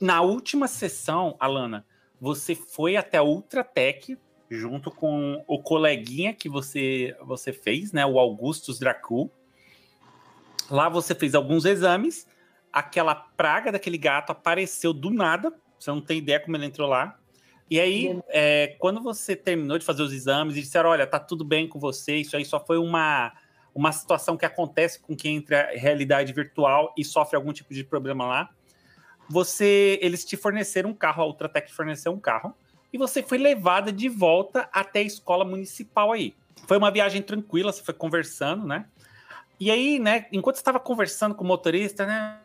na última sessão, Alana, você foi até a Ultratec junto com o coleguinha que você, você fez, né? O Augustus Dracu. Lá você fez alguns exames. Aquela praga daquele gato apareceu do nada. Você não tem ideia como ele entrou lá. E aí, é, quando você terminou de fazer os exames e disseram: olha, tá tudo bem com você, isso aí só foi uma, uma situação que acontece com quem entra em realidade virtual e sofre algum tipo de problema lá. Você, eles te forneceram um carro, a Ultratec forneceu um carro e você foi levada de volta até a escola municipal aí. Foi uma viagem tranquila, você foi conversando, né? E aí, né, enquanto você estava conversando com o motorista, né,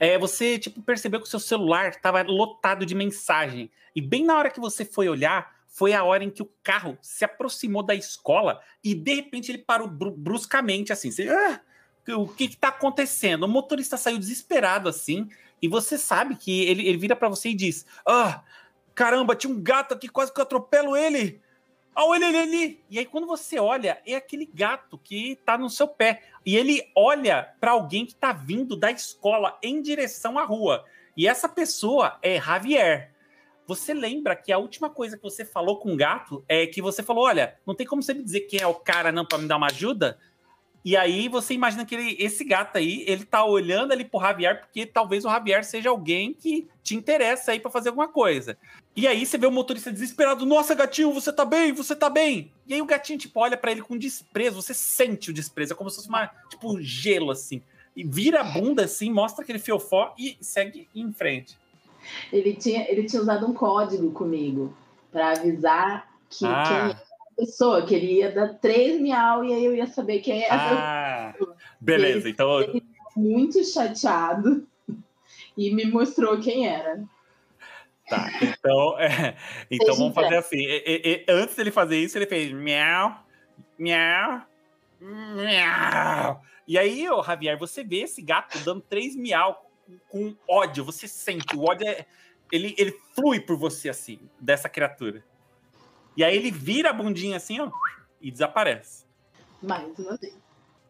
é, você tipo percebeu que o seu celular estava lotado de mensagem. E bem na hora que você foi olhar, foi a hora em que o carro se aproximou da escola e de repente ele parou bruscamente assim. Você, ah, o que está acontecendo? O motorista saiu desesperado assim e você sabe que ele, ele vira para você e diz: Ah, caramba, tinha um gato aqui, quase que eu atropelo ele. Olha ele ali. E aí, quando você olha, é aquele gato que tá no seu pé. E ele olha para alguém que tá vindo da escola em direção à rua. E essa pessoa é Javier. Você lembra que a última coisa que você falou com o gato é que você falou: olha, não tem como você me dizer quem é o cara não para me dar uma ajuda? E aí você imagina que ele, esse gato aí, ele tá olhando ali pro Javier, porque talvez o Javier seja alguém que te interessa aí para fazer alguma coisa. E aí você vê o motorista desesperado, nossa, gatinho, você tá bem, você tá bem. E aí o gatinho, tipo, olha para ele com desprezo, você sente o desprezo, é como se fosse uma, tipo, gelo, assim. E vira a bunda, assim, mostra aquele fiofó e segue em frente. Ele tinha, ele tinha usado um código comigo para avisar que ah. quem pessoa, que ele ia dar três miau e aí eu ia saber quem era. Ah, beleza, ele, então. Ele muito chateado e me mostrou quem era. Tá, então, é, então vamos fazer assim. E, e, antes dele fazer isso, ele fez miau, miau, miau. E aí, ô, Javier, você vê esse gato dando três miau com, com ódio. Você sente, o ódio é, ele, ele flui por você assim, dessa criatura. E aí ele vira a bundinha assim, ó, e desaparece. Mais uma vez.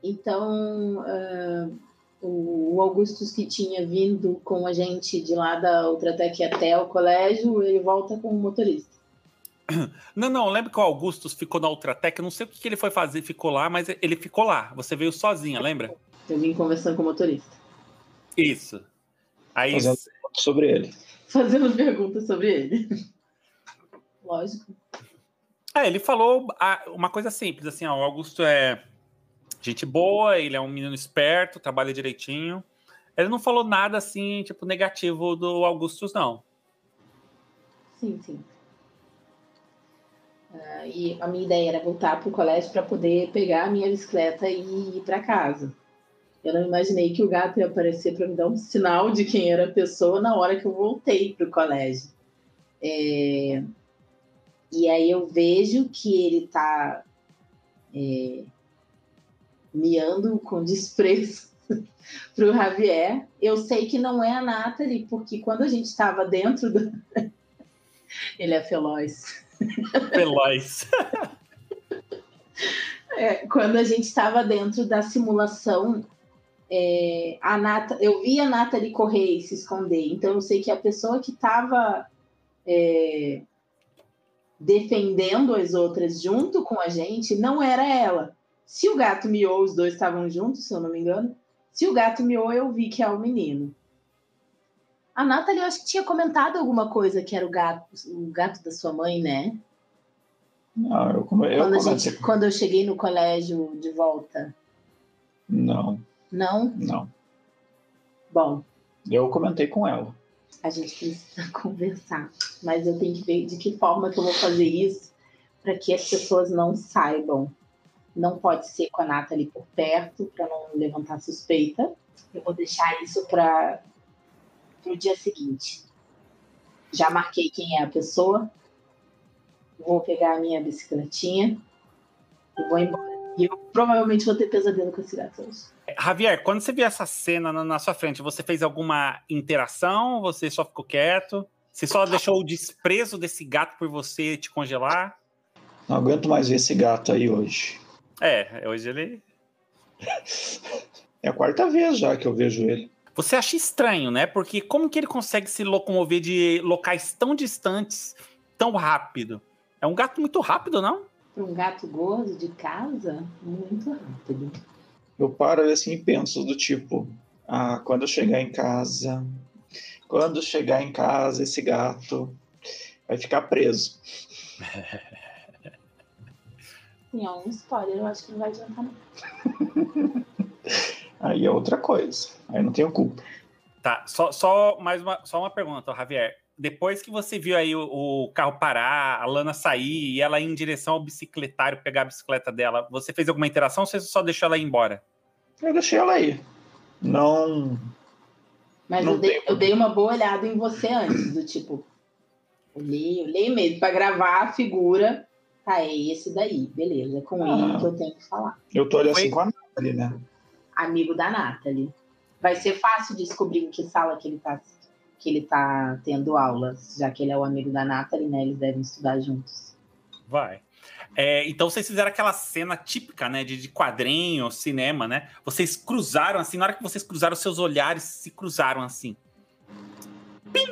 Então, uh, o Augustus que tinha vindo com a gente de lá da Ultratec até o colégio, ele volta com o motorista. Não, não, lembra que o Augustus ficou na Ultratec? Eu não sei o que ele foi fazer, ficou lá, mas ele ficou lá. Você veio sozinha, lembra? Eu vim conversando com o motorista. Isso. Aí... Fazendo sobre ele. Fazendo perguntas sobre ele. Lógico. É, ele falou uma coisa simples, assim, ó, o Augusto é gente boa, ele é um menino esperto, trabalha direitinho. Ele não falou nada, assim, tipo, negativo do Augustus, não. Sim, sim. Uh, e a minha ideia era voltar para o colégio para poder pegar a minha bicicleta e ir para casa. Eu não imaginei que o gato ia aparecer para me dar um sinal de quem era a pessoa na hora que eu voltei para o colégio. É, e aí eu vejo que ele está é, miando com desprezo para o Javier. Eu sei que não é a Nathalie, porque quando a gente estava dentro do. ele é feloz. Feloz. é, quando a gente estava dentro da simulação, é, a Nata, eu vi a Nathalie correr e se esconder. Então eu sei que a pessoa que estava. É, defendendo as outras junto com a gente, não era ela. Se o gato miou, os dois estavam juntos, se eu não me engano. Se o gato miou, eu vi que é o menino. A Nathalie, eu acho que tinha comentado alguma coisa que era o gato, o gato da sua mãe, né? Não, eu, come... eu quando, gente, quando eu cheguei no colégio de volta. Não. Não? Não. Bom. Eu comentei com ela a gente precisa conversar. Mas eu tenho que ver de que forma que eu vou fazer isso para que as pessoas não saibam. Não pode ser com a Nathalie por perto, para não levantar suspeita. Eu vou deixar isso para o dia seguinte. Já marquei quem é a pessoa. Vou pegar a minha bicicletinha e vou embora. E eu provavelmente vou ter pesadelo com esse gato hoje. Javier, quando você viu essa cena na, na, sua frente, você fez alguma interação? Você só ficou quieto? Você só deixou o desprezo desse gato por você te congelar? Não aguento mais ver esse gato aí hoje. É, hoje ele. É a quarta vez já que eu vejo ele. Você acha estranho, né? Porque como que ele consegue se locomover de locais tão distantes tão rápido? É um gato muito rápido, não? Para um gato gordo de casa, muito rápido. Eu paro assim e penso do tipo, ah, quando eu chegar em casa, quando chegar em casa, esse gato vai ficar preso. Sim, é um spoiler, eu acho que não vai adiantar nada. Aí é outra coisa. Aí não tenho culpa. Tá, só, só mais uma, só uma pergunta, Javier. Depois que você viu aí o, o, carro parar, a Lana sair e ela ir em direção ao bicicletário pegar a bicicleta dela, você fez alguma interação ou você só deixou ela ir embora? Eu deixei ela aí. Não. Mas Não eu, dei, eu dei uma boa olhada em você antes, do tipo. Olhei, olhei mesmo, pra gravar a figura. Tá, é esse daí, beleza. É com Ah. ele que eu tenho que falar. Eu tô ali assim Oi? com a Nathalie, né? Amigo da Nathalie. Vai ser fácil descobrir em que sala que ele tá, que ele tá tendo aulas, já que ele é o amigo da Nathalie, né? Eles devem estudar juntos. Vai. É, então vocês fizeram aquela cena típica, né, de, de quadrinho, cinema, né? Vocês cruzaram assim, na hora que vocês cruzaram, seus olhares se cruzaram assim. Pim!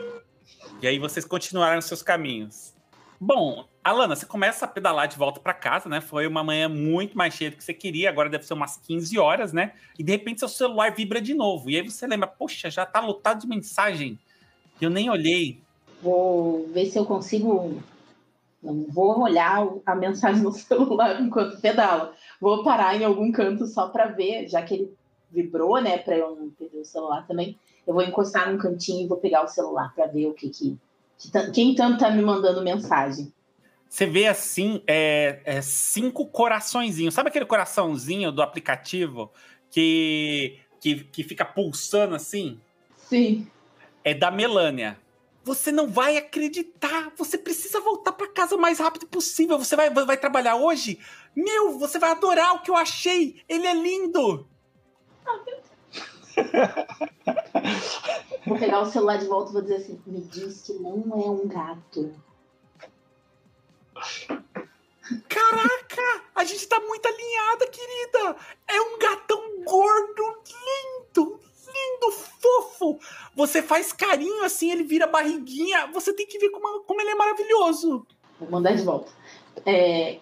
E aí vocês continuaram seus caminhos. Bom, Alana, você começa a pedalar de volta para casa, né? Foi uma manhã muito mais cheia do que você queria, agora deve ser umas 15 horas, né? E de repente seu celular vibra de novo. E aí você lembra, poxa, já tá lotado de mensagem. Eu nem olhei. Vou ver se eu consigo. Não vou olhar a mensagem no celular enquanto pedala. Vou parar em algum canto só para ver, já que ele vibrou, né? Para eu não perder o celular também. Eu vou encostar num cantinho e vou pegar o celular para ver o que que. que Quem tanto tá me mandando mensagem? Você vê assim, é, é cinco coraçõezinhos. Sabe aquele coraçãozinho do aplicativo que, que, que fica pulsando assim? Sim. É da Melânia. Você não vai acreditar. Você precisa voltar para casa o mais rápido possível. Você vai, vai trabalhar hoje? Meu, você vai adorar o que eu achei. Ele é lindo. Vou pegar o celular de volta e vou dizer assim: me diz que não é um gato. Caraca, a gente tá muito alinhada, querida. É um gatão gordo, lindo, lindo, fofo. Você faz carinho assim, ele vira barriguinha. Você tem que ver como, como ele é maravilhoso. Vou mandar de volta. É,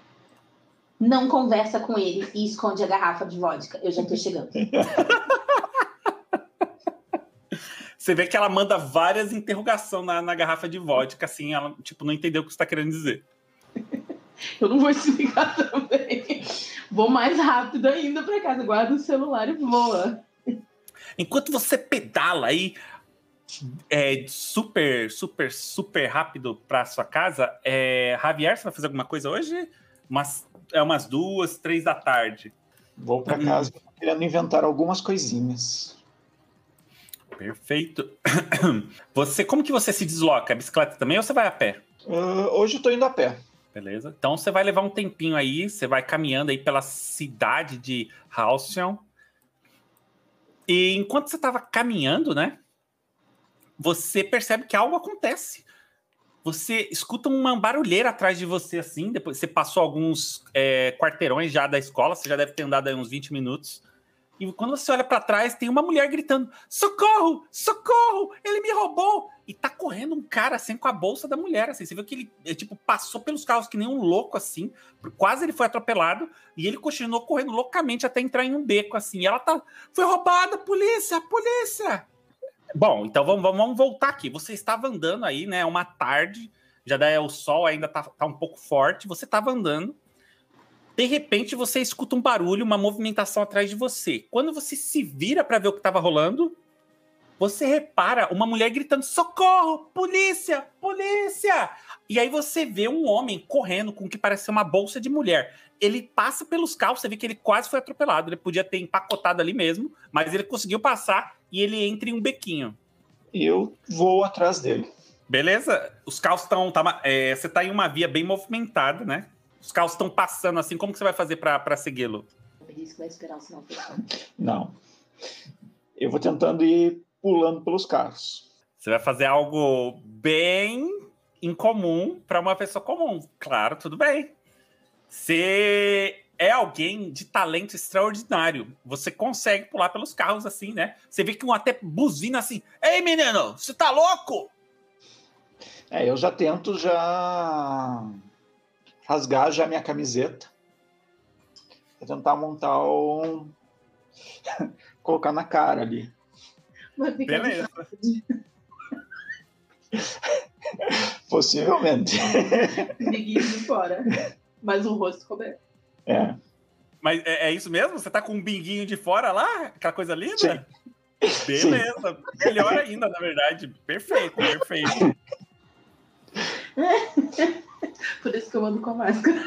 Não conversa com ele e esconde a garrafa de vodka. Eu já tô chegando. Você vê que ela manda várias interrogações na, na garrafa de vodka, assim, ela, tipo, não entendeu o que você tá querendo dizer. Eu não vou explicar também. Vou mais rápido ainda pra casa. Guarda o celular e voa. Enquanto você pedala aí é, super, super, super rápido pra sua casa, é, Javier, você vai fazer alguma coisa hoje? Umas, é umas duas, três da tarde. Vou pra Hum. casa querendo inventar algumas coisinhas. Perfeito. Você, como que você se desloca? Bicicleta também ou você vai a pé? Ah, hoje eu tô indo a pé. Beleza. Então você vai levar um tempinho aí, você vai caminhando aí pela cidade de Halcyon. E enquanto você estava caminhando, né? Você percebe que algo acontece. Você escuta uma barulheira atrás de você, assim. Depois você passou alguns é, quarteirões já da escola, você já deve ter andado aí uns 20 minutos. E quando você olha para trás, tem uma mulher gritando: Socorro! Socorro! Ele me roubou! E tá correndo um cara assim com a bolsa da mulher. Assim. Você viu que ele, é, tipo, passou pelos carros que nem um louco, assim. Quase ele foi atropelado. E ele continuou correndo loucamente até entrar em um beco, assim. E ela tá. Foi roubada, polícia! Polícia! Bom, então vamos, vamos- vamos voltar aqui. Você estava andando aí, né? Uma tarde, já daí o sol ainda tá, tá um pouco forte. Você estava andando. De repente, você escuta um barulho, uma movimentação atrás de você. Quando você se vira para ver o que estava rolando, você repara uma mulher gritando: socorro! Polícia! Polícia! E aí você vê um homem correndo com o que parece ser uma bolsa de mulher. Ele passa pelos carros, você vê que ele quase foi atropelado. Ele podia ter empacotado ali mesmo, mas ele conseguiu passar e ele entra em um bequinho. Eu vou atrás dele. Beleza? Os carros estão. Tá, é, você tá em uma via bem movimentada, né? Os carros estão passando assim. Como que você vai fazer para segui-lo? Não. Eu vou tentando ir pulando pelos carros. Você vai fazer algo bem incomum para uma pessoa comum. Claro, tudo bem. Você é alguém de talento extraordinário. Você consegue pular pelos carros assim, né? Você vê que um até buzina assim: Ei, menino, você tá louco? É, eu já tento já rasgar já minha camiseta. Vou tentar montar um. colocar na cara ali. Beleza. Possivelmente. Biguinho de fora. Mas o rosto coberto. É. Mas é, é, isso mesmo? Você tá com um binguinho de fora lá? Aquela coisa linda? Sim. Beleza. Sim. Melhor ainda, na verdade. Perfeito, perfeito. Por isso que eu ando com a máscara.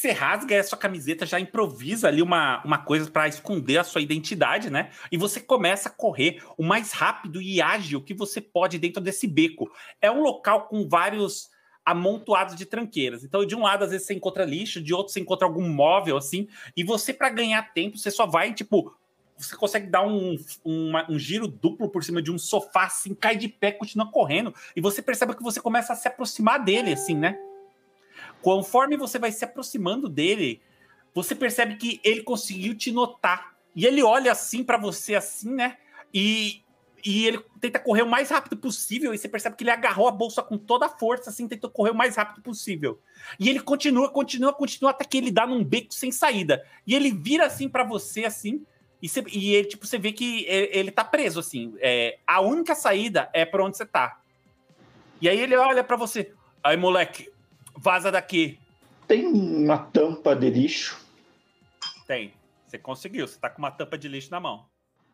Você rasga a sua camiseta, já improvisa ali uma, uma coisa para esconder a sua identidade, né? E você começa a correr o mais rápido e ágil que você pode dentro desse beco. É um local com vários amontoados de tranqueiras. Então, de um lado, às vezes você encontra lixo, de outro você encontra algum móvel assim, e você para ganhar tempo, você só vai tipo você consegue dar um, um, um, giro duplo por cima de um sofá, assim, cai de pé, continua correndo, e você percebe que você começa a se aproximar dele, assim, né? Conforme você vai se aproximando dele, você percebe que ele conseguiu te notar. E ele olha assim para você, assim, né? E, e ele tenta correr o mais rápido possível. E você percebe que ele agarrou a bolsa com toda a força, assim, tentou correr o mais rápido possível. E ele continua, continua, continua, até que ele dá num beco sem saída. E ele vira assim para você, assim. E, você, e ele, tipo, você vê que ele, tá preso, assim. É, a única saída é para onde você tá. E aí ele olha para você. Aí, moleque, Vaza daqui. Tem uma tampa de lixo? Tem. Você conseguiu. Você tá com uma tampa de lixo na mão.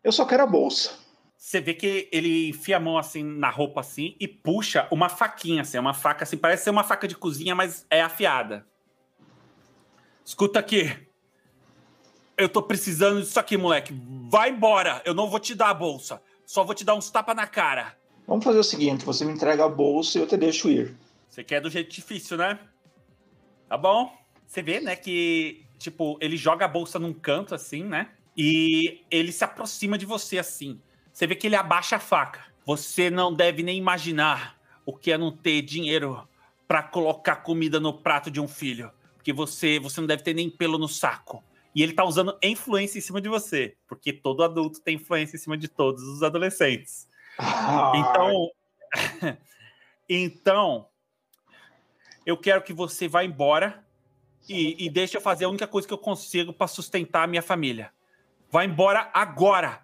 Eu só quero a bolsa. Você vê que ele enfia a mão assim na roupa assim e puxa uma faquinha assim, uma faca assim, parece ser uma faca de cozinha, mas é afiada. Escuta aqui. Eu tô precisando disso aqui, moleque. Vai embora. Eu não vou te dar a bolsa. Só vou te dar uns tapas na cara. Vamos fazer o seguinte: você me entrega a bolsa e eu te deixo ir. Você quer do jeito difícil, né? Tá bom. Você vê, né, que, tipo, ele joga a bolsa num canto, assim, né? E ele se aproxima de você, assim. Você vê que ele abaixa a faca. Você não deve nem imaginar o que é não ter dinheiro para colocar comida no prato de um filho. Porque você, você não deve ter nem pelo no saco. E ele tá usando influência em cima de você. Porque todo adulto tem influência em cima de todos os adolescentes. Então. então, eu quero que você vá embora e, e deixe eu fazer a única coisa que eu consigo para sustentar a minha família. Vai embora agora.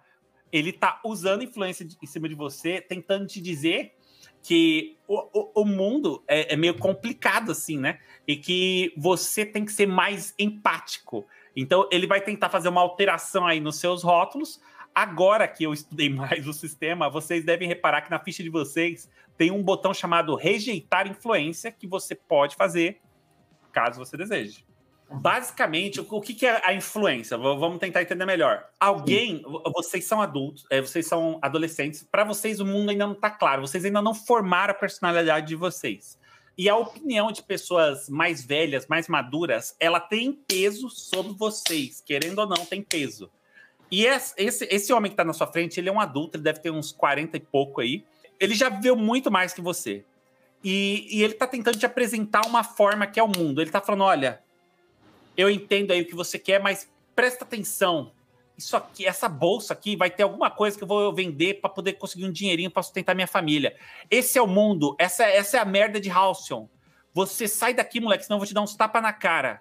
Ele tá usando influência em cima de você, tentando te dizer que o, o, o mundo é, é, meio complicado, assim, né? E que você tem que ser mais empático. Então, ele vai tentar fazer uma alteração aí nos seus rótulos. Agora que eu estudei mais o sistema, vocês devem reparar que na ficha de vocês tem um botão chamado rejeitar influência que você pode fazer caso você deseje. Basicamente, o que é a influência? Vamos tentar entender melhor. Alguém, vocês são adultos, é, vocês são adolescentes, para vocês o mundo ainda não está claro, vocês ainda não formaram a personalidade de vocês. E a opinião de pessoas mais velhas, mais maduras, ela tem peso sobre vocês, querendo ou não, tem peso. E esse, esse homem que está na sua frente, ele é um adulto, ele deve ter uns 40 e pouco aí ele já viveu muito mais que você. E, e ele tá tentando te apresentar uma forma que é o mundo. Ele tá falando: olha, eu entendo aí o que você quer, mas presta atenção. Isso aqui, essa bolsa aqui vai ter alguma coisa que eu vou vender para poder conseguir um dinheirinho para sustentar minha família. Esse é o mundo, essa, essa é a merda de Halcyon. Você sai daqui, moleque, senão eu vou te dar uns tapas na cara.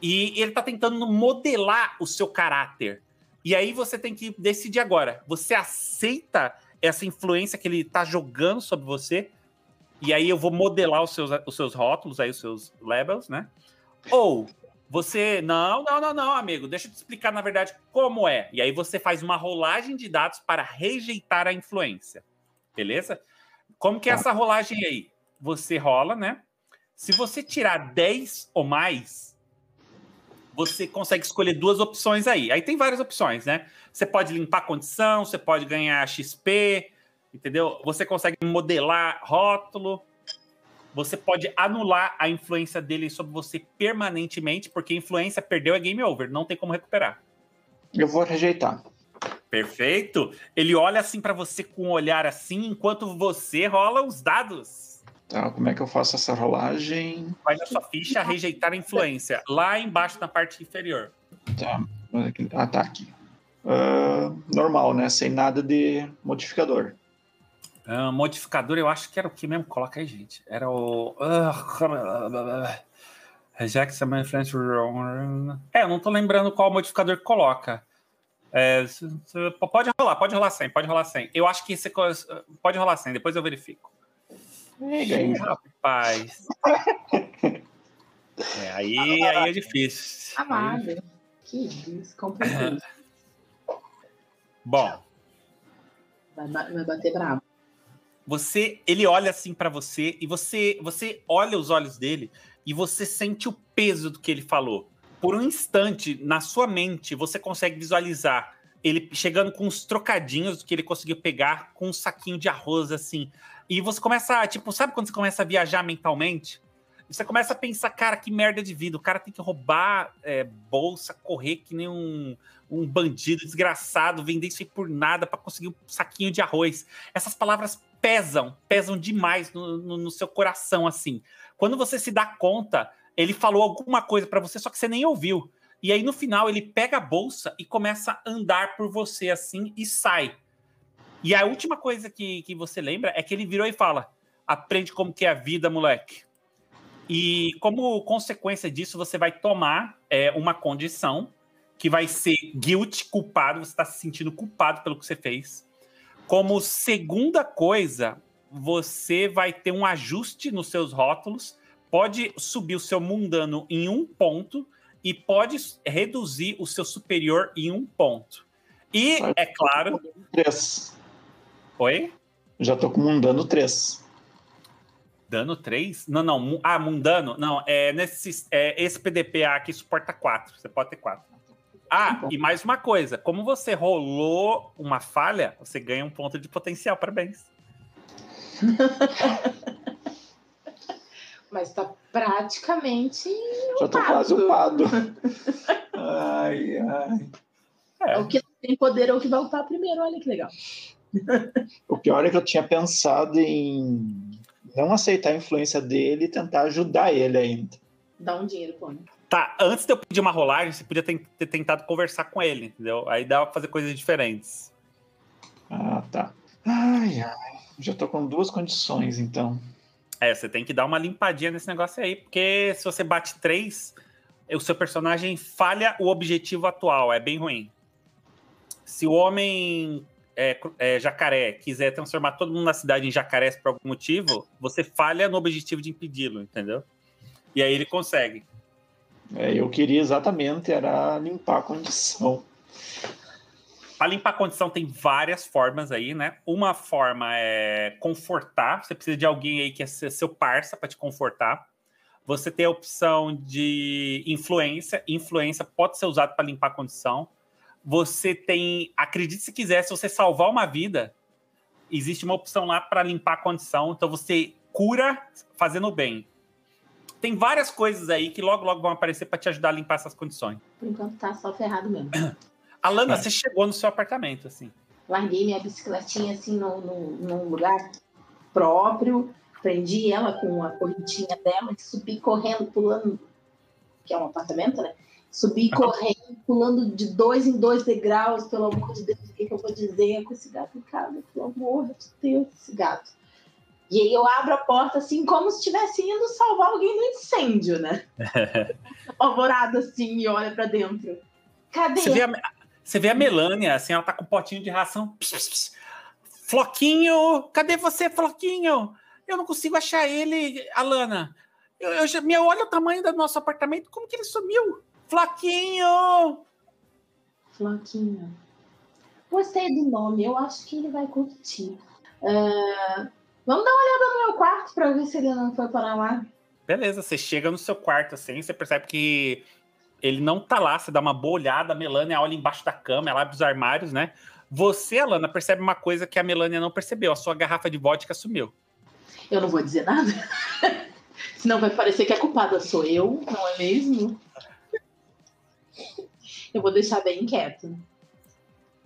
E ele tá tentando modelar o seu caráter. E aí você tem que decidir agora. Você aceita essa influência que ele tá jogando sobre você. E aí eu vou modelar os seus, os seus rótulos, aí os seus labels, né? Ou você, não, não, não, não, amigo, deixa eu te explicar na verdade como é. E aí você faz uma rolagem de dados para rejeitar a influência. Beleza? Como que é tá. essa rolagem aí? Você rola, né? Se você tirar 10 ou mais, você consegue escolher duas opções aí. Aí tem várias opções, né? Você pode limpar a condição, você pode ganhar XP, entendeu? Você consegue modelar rótulo, você pode anular a influência dele sobre você permanentemente, porque influência perdeu é game over, não tem como recuperar. Eu vou rejeitar. Perfeito. Ele olha assim para você com um olhar assim, enquanto você rola os dados. Tá, como é que eu faço essa rolagem? Vai na sua ficha, rejeitar a influência. Lá embaixo na parte inferior. Tá. Ah, tá aqui. Uh, normal, né? Sem nada de modificador. Uh, modificador, eu acho que era o que mesmo? Coloca aí, gente. Era o. Uh, Reject some influence. É, eu não tô lembrando qual modificador que coloca. É, pode rolar, pode rolar sem, pode rolar sem. Eu acho que esse pode rolar sem, depois eu verifico. Ih, rapaz. É, aí, aí é difícil. Amado. Que isso, complicado. Bom. Vai, vai bater bravo. Você, ele olha assim para você e você, você olha os olhos dele e você sente o peso do que ele falou. Por um instante, na sua mente, você consegue visualizar ele chegando com uns trocadinhos que ele conseguiu pegar com um saquinho de arroz, assim. E você começa, tipo, sabe quando você começa a viajar mentalmente? Você começa a pensar, cara, que merda de vida. O cara tem que roubar é, bolsa, correr que nem um, um bandido desgraçado, vender isso aí por nada para conseguir um saquinho de arroz. Essas palavras pesam, pesam demais no, no, no seu coração, assim. Quando você se dá conta, ele falou alguma coisa para você, só que você nem ouviu. E aí no final ele pega a bolsa e começa a andar por você assim e sai. E a última coisa que, que você lembra é que ele virou e fala: aprende como que é a vida, moleque. E como consequência disso, você vai tomar é, uma condição que vai ser guilt, culpado, você está se sentindo culpado pelo que você fez. Como segunda coisa, você vai ter um ajuste nos seus rótulos, pode subir o seu mundano em um ponto e pode reduzir o seu superior em um ponto. E, é claro. Três. Oi? Já tô com mundano 3. Dano 3? Não, não. Ah, mundano? Não, é, nesse, é, esse PDPA aqui suporta 4. Você pode ter 4. Ah, e mais uma coisa. Como você rolou uma falha, você ganha um ponto de potencial. Parabéns. Mas tá praticamente. Já tô quase upado. ai, ai. É. O que tem poder é o que vai upar primeiro, olha que legal. O pior é que eu tinha pensado em não aceitar a influência dele e tentar ajudar ele ainda. Dá um dinheiro, pô. Tá, antes de eu pedir uma rolagem, você podia ter, ter tentado conversar com ele, entendeu? Aí dá pra fazer coisas diferentes. Ah, tá. Ai, ai. Já tô com duas condições, então. É, você tem que dar uma limpadinha nesse negócio aí, porque se você bate três, o seu personagem falha o objetivo atual, é bem ruim. Se o homem é, é, jacaré quiser transformar todo mundo na cidade em jacarés por algum motivo, você falha no objetivo de impedi-lo, entendeu? E aí ele consegue. É, eu queria exatamente era limpar a condição. Para limpar a condição tem várias formas aí, né? Uma forma é confortar. Você precisa de alguém aí que é seu parça para te confortar. Você tem a opção de influência. Influência pode ser usado para limpar a condição. Você tem, acredite se quiser, se você salvar uma vida, existe uma opção lá para limpar a condição. Então você cura fazendo bem. Tem várias coisas aí que logo logo vão aparecer para te ajudar a limpar essas condições. Por enquanto tá só ferrado mesmo. Alana, é. você chegou no seu apartamento, assim. Larguei minha bicicletinha, assim, num, num, num lugar próprio, prendi ela com a correntinha dela e subi correndo, pulando, que é um apartamento, né? Subi correndo, pulando de dois em dois degraus, pelo amor de Deus, o que, eu vou dizer com esse gato em casa? Pelo amor de Deus, esse gato. E aí eu abro a porta assim, como se estivesse indo salvar alguém do incêndio, né? Apavorado assim, e olha para dentro. Cadê? Você vê, a, você vê a Melânia, assim, ela tá com um potinho de ração. Pss, pss. Floquinho! Cadê você, Floquinho? Eu não consigo achar ele, Alana. Eu, eu já, meu, olha o tamanho do nosso apartamento, como que ele sumiu? Floquinho! Floquinho. Gostei do nome, eu acho que ele vai curtir. Uh, vamos dar uma olhada no meu quarto para ver se ele não foi para lá. Beleza, você chega no seu quarto assim, você percebe que ele não tá lá, você dá uma boa olhada, a Melania olha embaixo da cama, ela abre os armários, né? Você, Alana, percebe uma coisa que a Melania não percebeu, a sua garrafa de vodka sumiu. Eu não vou dizer nada. Senão vai parecer que a culpada sou eu, não é mesmo? Eu vou deixar bem quieto.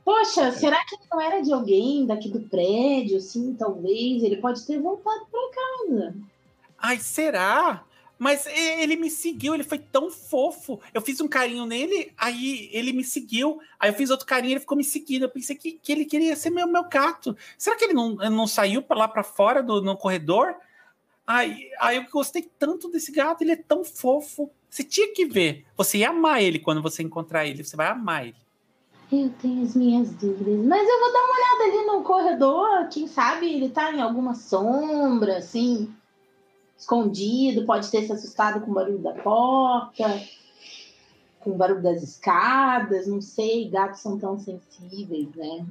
Poxa, será que não era de alguém daqui do prédio, assim, talvez? Ele pode ter voltado para casa. Ai, será? Mas ele me seguiu, ele foi tão fofo. Eu fiz um carinho nele, aí ele me seguiu. Aí eu fiz outro carinho, ele ficou me seguindo. Eu pensei que, que ele queria ser meu, meu gato. Será que ele não, não saiu para lá para fora do no corredor? Aí, aí eu gostei tanto desse gato, ele é tão fofo. Você tinha que ver. Você ia amar ele quando você encontrar ele. Você vai amar ele. Eu tenho as minhas dúvidas. Mas eu vou dar uma olhada ali no corredor. Quem sabe ele tá em alguma sombra, assim escondido, pode ter se assustado com o barulho da porta, com o barulho das escadas, não sei, gatos são tão sensíveis, né?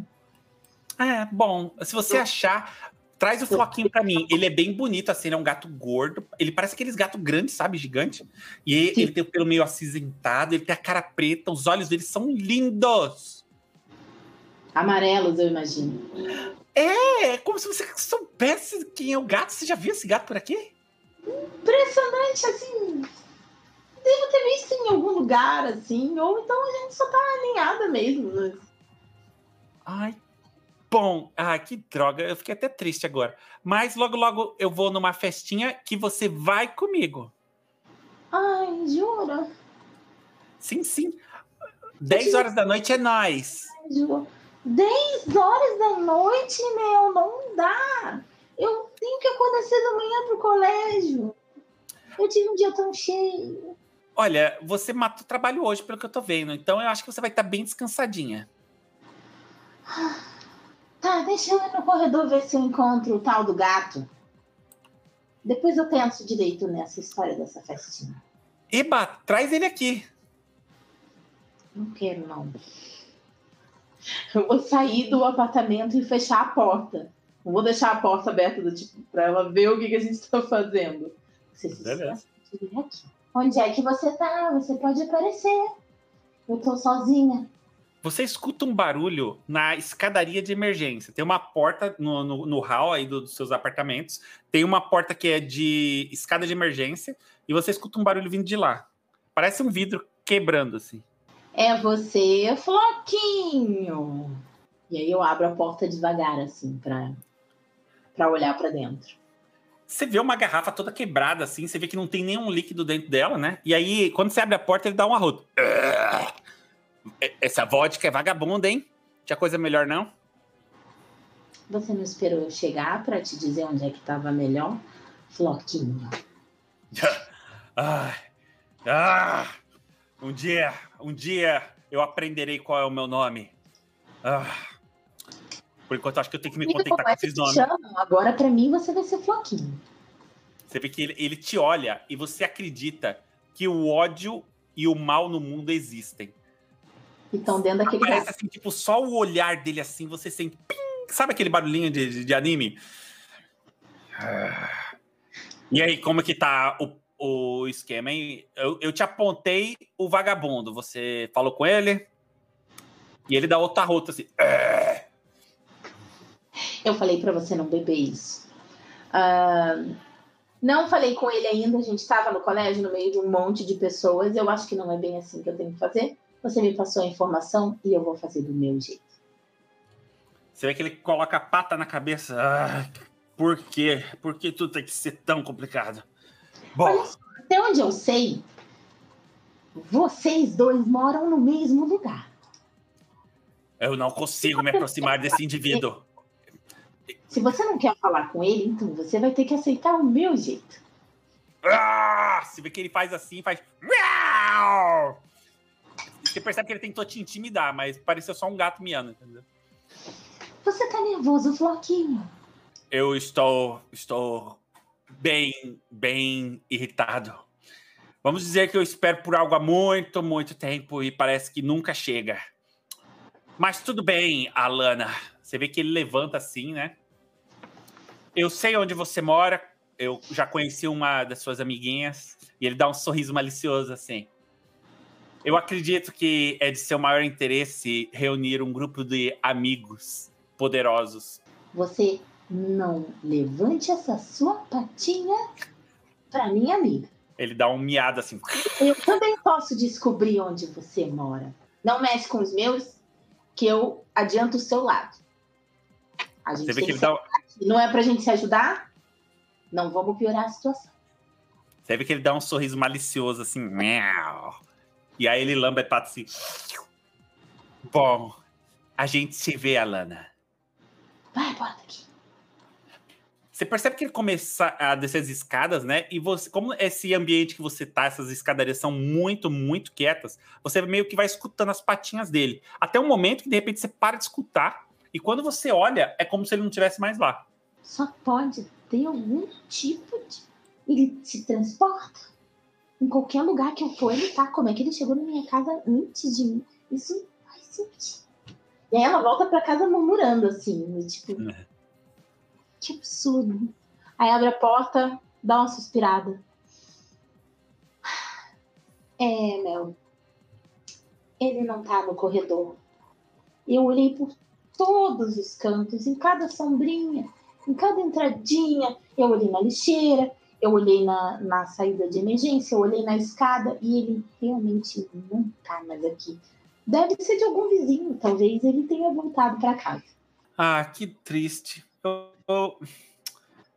É, bom, se você achar, traz o floquinho para mim. Ele é bem bonito, assim, ele é um gato gordo. Ele parece aqueles gatos grandes, sabe? Gigante. E Sim. ele tem o pelo meio acinzentado, ele tem a cara preta, os olhos dele são lindos. Amarelos, eu imagino. É, é como se você soubesse quem é o gato. Você já viu esse gato por aqui? impressionante, assim. Devo ter visto em algum lugar, assim, ou então a gente só tá alinhada mesmo. Mas... Ai, bom. Ah, que droga. Eu fiquei até triste agora. Mas logo, logo eu vou numa festinha que você vai comigo. Ai, jura? Sim, sim. 10 horas da noite é nós. 10 horas da noite, meu, não dá. Eu tenho que acordar cedo amanhã pro colégio. Eu tive um dia tão cheio. Olha, você matou trabalho hoje, pelo que eu tô vendo. Então eu acho que você vai estar bem descansadinha. Tá, deixa eu ir no corredor ver se eu encontro o tal do gato. Depois eu penso direito nessa história dessa festinha. Eba, traz ele aqui. Não quero, não. Eu vou sair do apartamento e fechar a porta. Não vou deixar a porta aberta do tipo para ela ver o que, que a gente está fazendo. Você se Beleza. aqui. Onde é que você tá? Você pode aparecer. Eu tô sozinha. Você escuta um barulho na escadaria de emergência. Tem uma porta no, no, no hall aí dos seus apartamentos. Tem uma porta que é de escada de emergência. E você escuta um barulho vindo de lá. Parece um vidro quebrando, assim. É você, Floquinho. E aí eu abro a porta devagar, assim, pra para olhar para dentro. Você vê uma garrafa toda quebrada assim, você vê que não tem nenhum líquido dentro dela, né? E aí, quando você abre a porta, ele dá um arroto. Essa vodka é vagabunda, hein? Tinha coisa melhor, não? Você não esperou eu chegar para te dizer onde é que tava melhor? Floquinho. ah, ah, um dia, um dia eu aprenderei qual é o meu nome. Ah. Por enquanto, acho que eu tenho que me contentar com esses nomes. Agora, para mim, você vai ser Floquinho. Você vê que ele, ele te olha e você acredita que o ódio e o mal no mundo existem. Então, dentro daquele. Parece assim, tipo, só o olhar dele assim, você sente. Pim! Sabe aquele barulhinho de, de, de anime? E aí, como é que tá o, o esquema, hein? Eu, eu te apontei o vagabundo. Você falou com ele? E ele dá outra rota assim. É. Eu falei para você não beber isso. Uh, não falei com ele ainda, a gente estava no colégio, no meio de um monte de pessoas. Eu acho que não é bem assim que eu tenho que fazer. Você me passou a informação e eu vou fazer do meu jeito. Você vê que ele coloca a pata na cabeça. Ah, por quê? Por que tudo tem que ser tão complicado? Bom. Até onde eu sei, vocês dois moram no mesmo lugar. Eu não consigo me aproximar desse indivíduo. Se você não quer falar com ele, então você vai ter que aceitar o meu jeito. Ah, você vê que ele faz assim, faz. Você percebe que ele tentou te intimidar, mas pareceu só um gato miando, entendeu? Você tá nervoso, Floquinho? Eu estou. Estou bem, bem irritado. Vamos dizer que eu espero por algo há muito, muito tempo e parece que nunca chega. Mas tudo bem, Alana. Você vê que ele levanta assim, né? Eu sei onde você mora. Eu já conheci uma das suas amiguinhas. E ele dá um sorriso malicioso assim. Eu acredito que é de seu maior interesse reunir um grupo de amigos poderosos. Você não levante essa sua patinha para minha amiga. Ele dá um miado assim. Eu também posso descobrir onde você mora. Não mexe com os meus, que eu adianto o seu lado. A gente você vê que ele dá... Não é pra gente se ajudar? Não vamos piorar a situação. Você vê que ele dá um sorriso malicioso, assim. E aí ele lambe a pata assim. Bom, a gente se vê, Alana. Vai, bota aqui. Você percebe que ele começa a descer as escadas, né? E você, como esse ambiente que você tá, essas escadarias são muito, muito quietas, você meio que vai escutando as patinhas dele. Até um momento que de repente você para de escutar, e quando você olha, é como se ele não estivesse mais lá. Só pode ter algum tipo de. Ele se transporta. Em qualquer lugar que eu for, ele tá. Como é que ele chegou na minha casa antes de mim? Isso faz sentido. E aí ela volta pra casa murmurando, assim, tipo. É. Que absurdo. Aí abre a porta, dá uma suspirada. É, Mel. Ele não tá no corredor. Eu olhei por todos os cantos, em cada sombrinha, em cada entradinha. Eu olhei na lixeira, eu olhei na, na saída de emergência, eu olhei na escada e ele realmente não tá mais aqui. Deve ser de algum vizinho, talvez ele tenha voltado para casa. Ah, que triste. Eu, eu,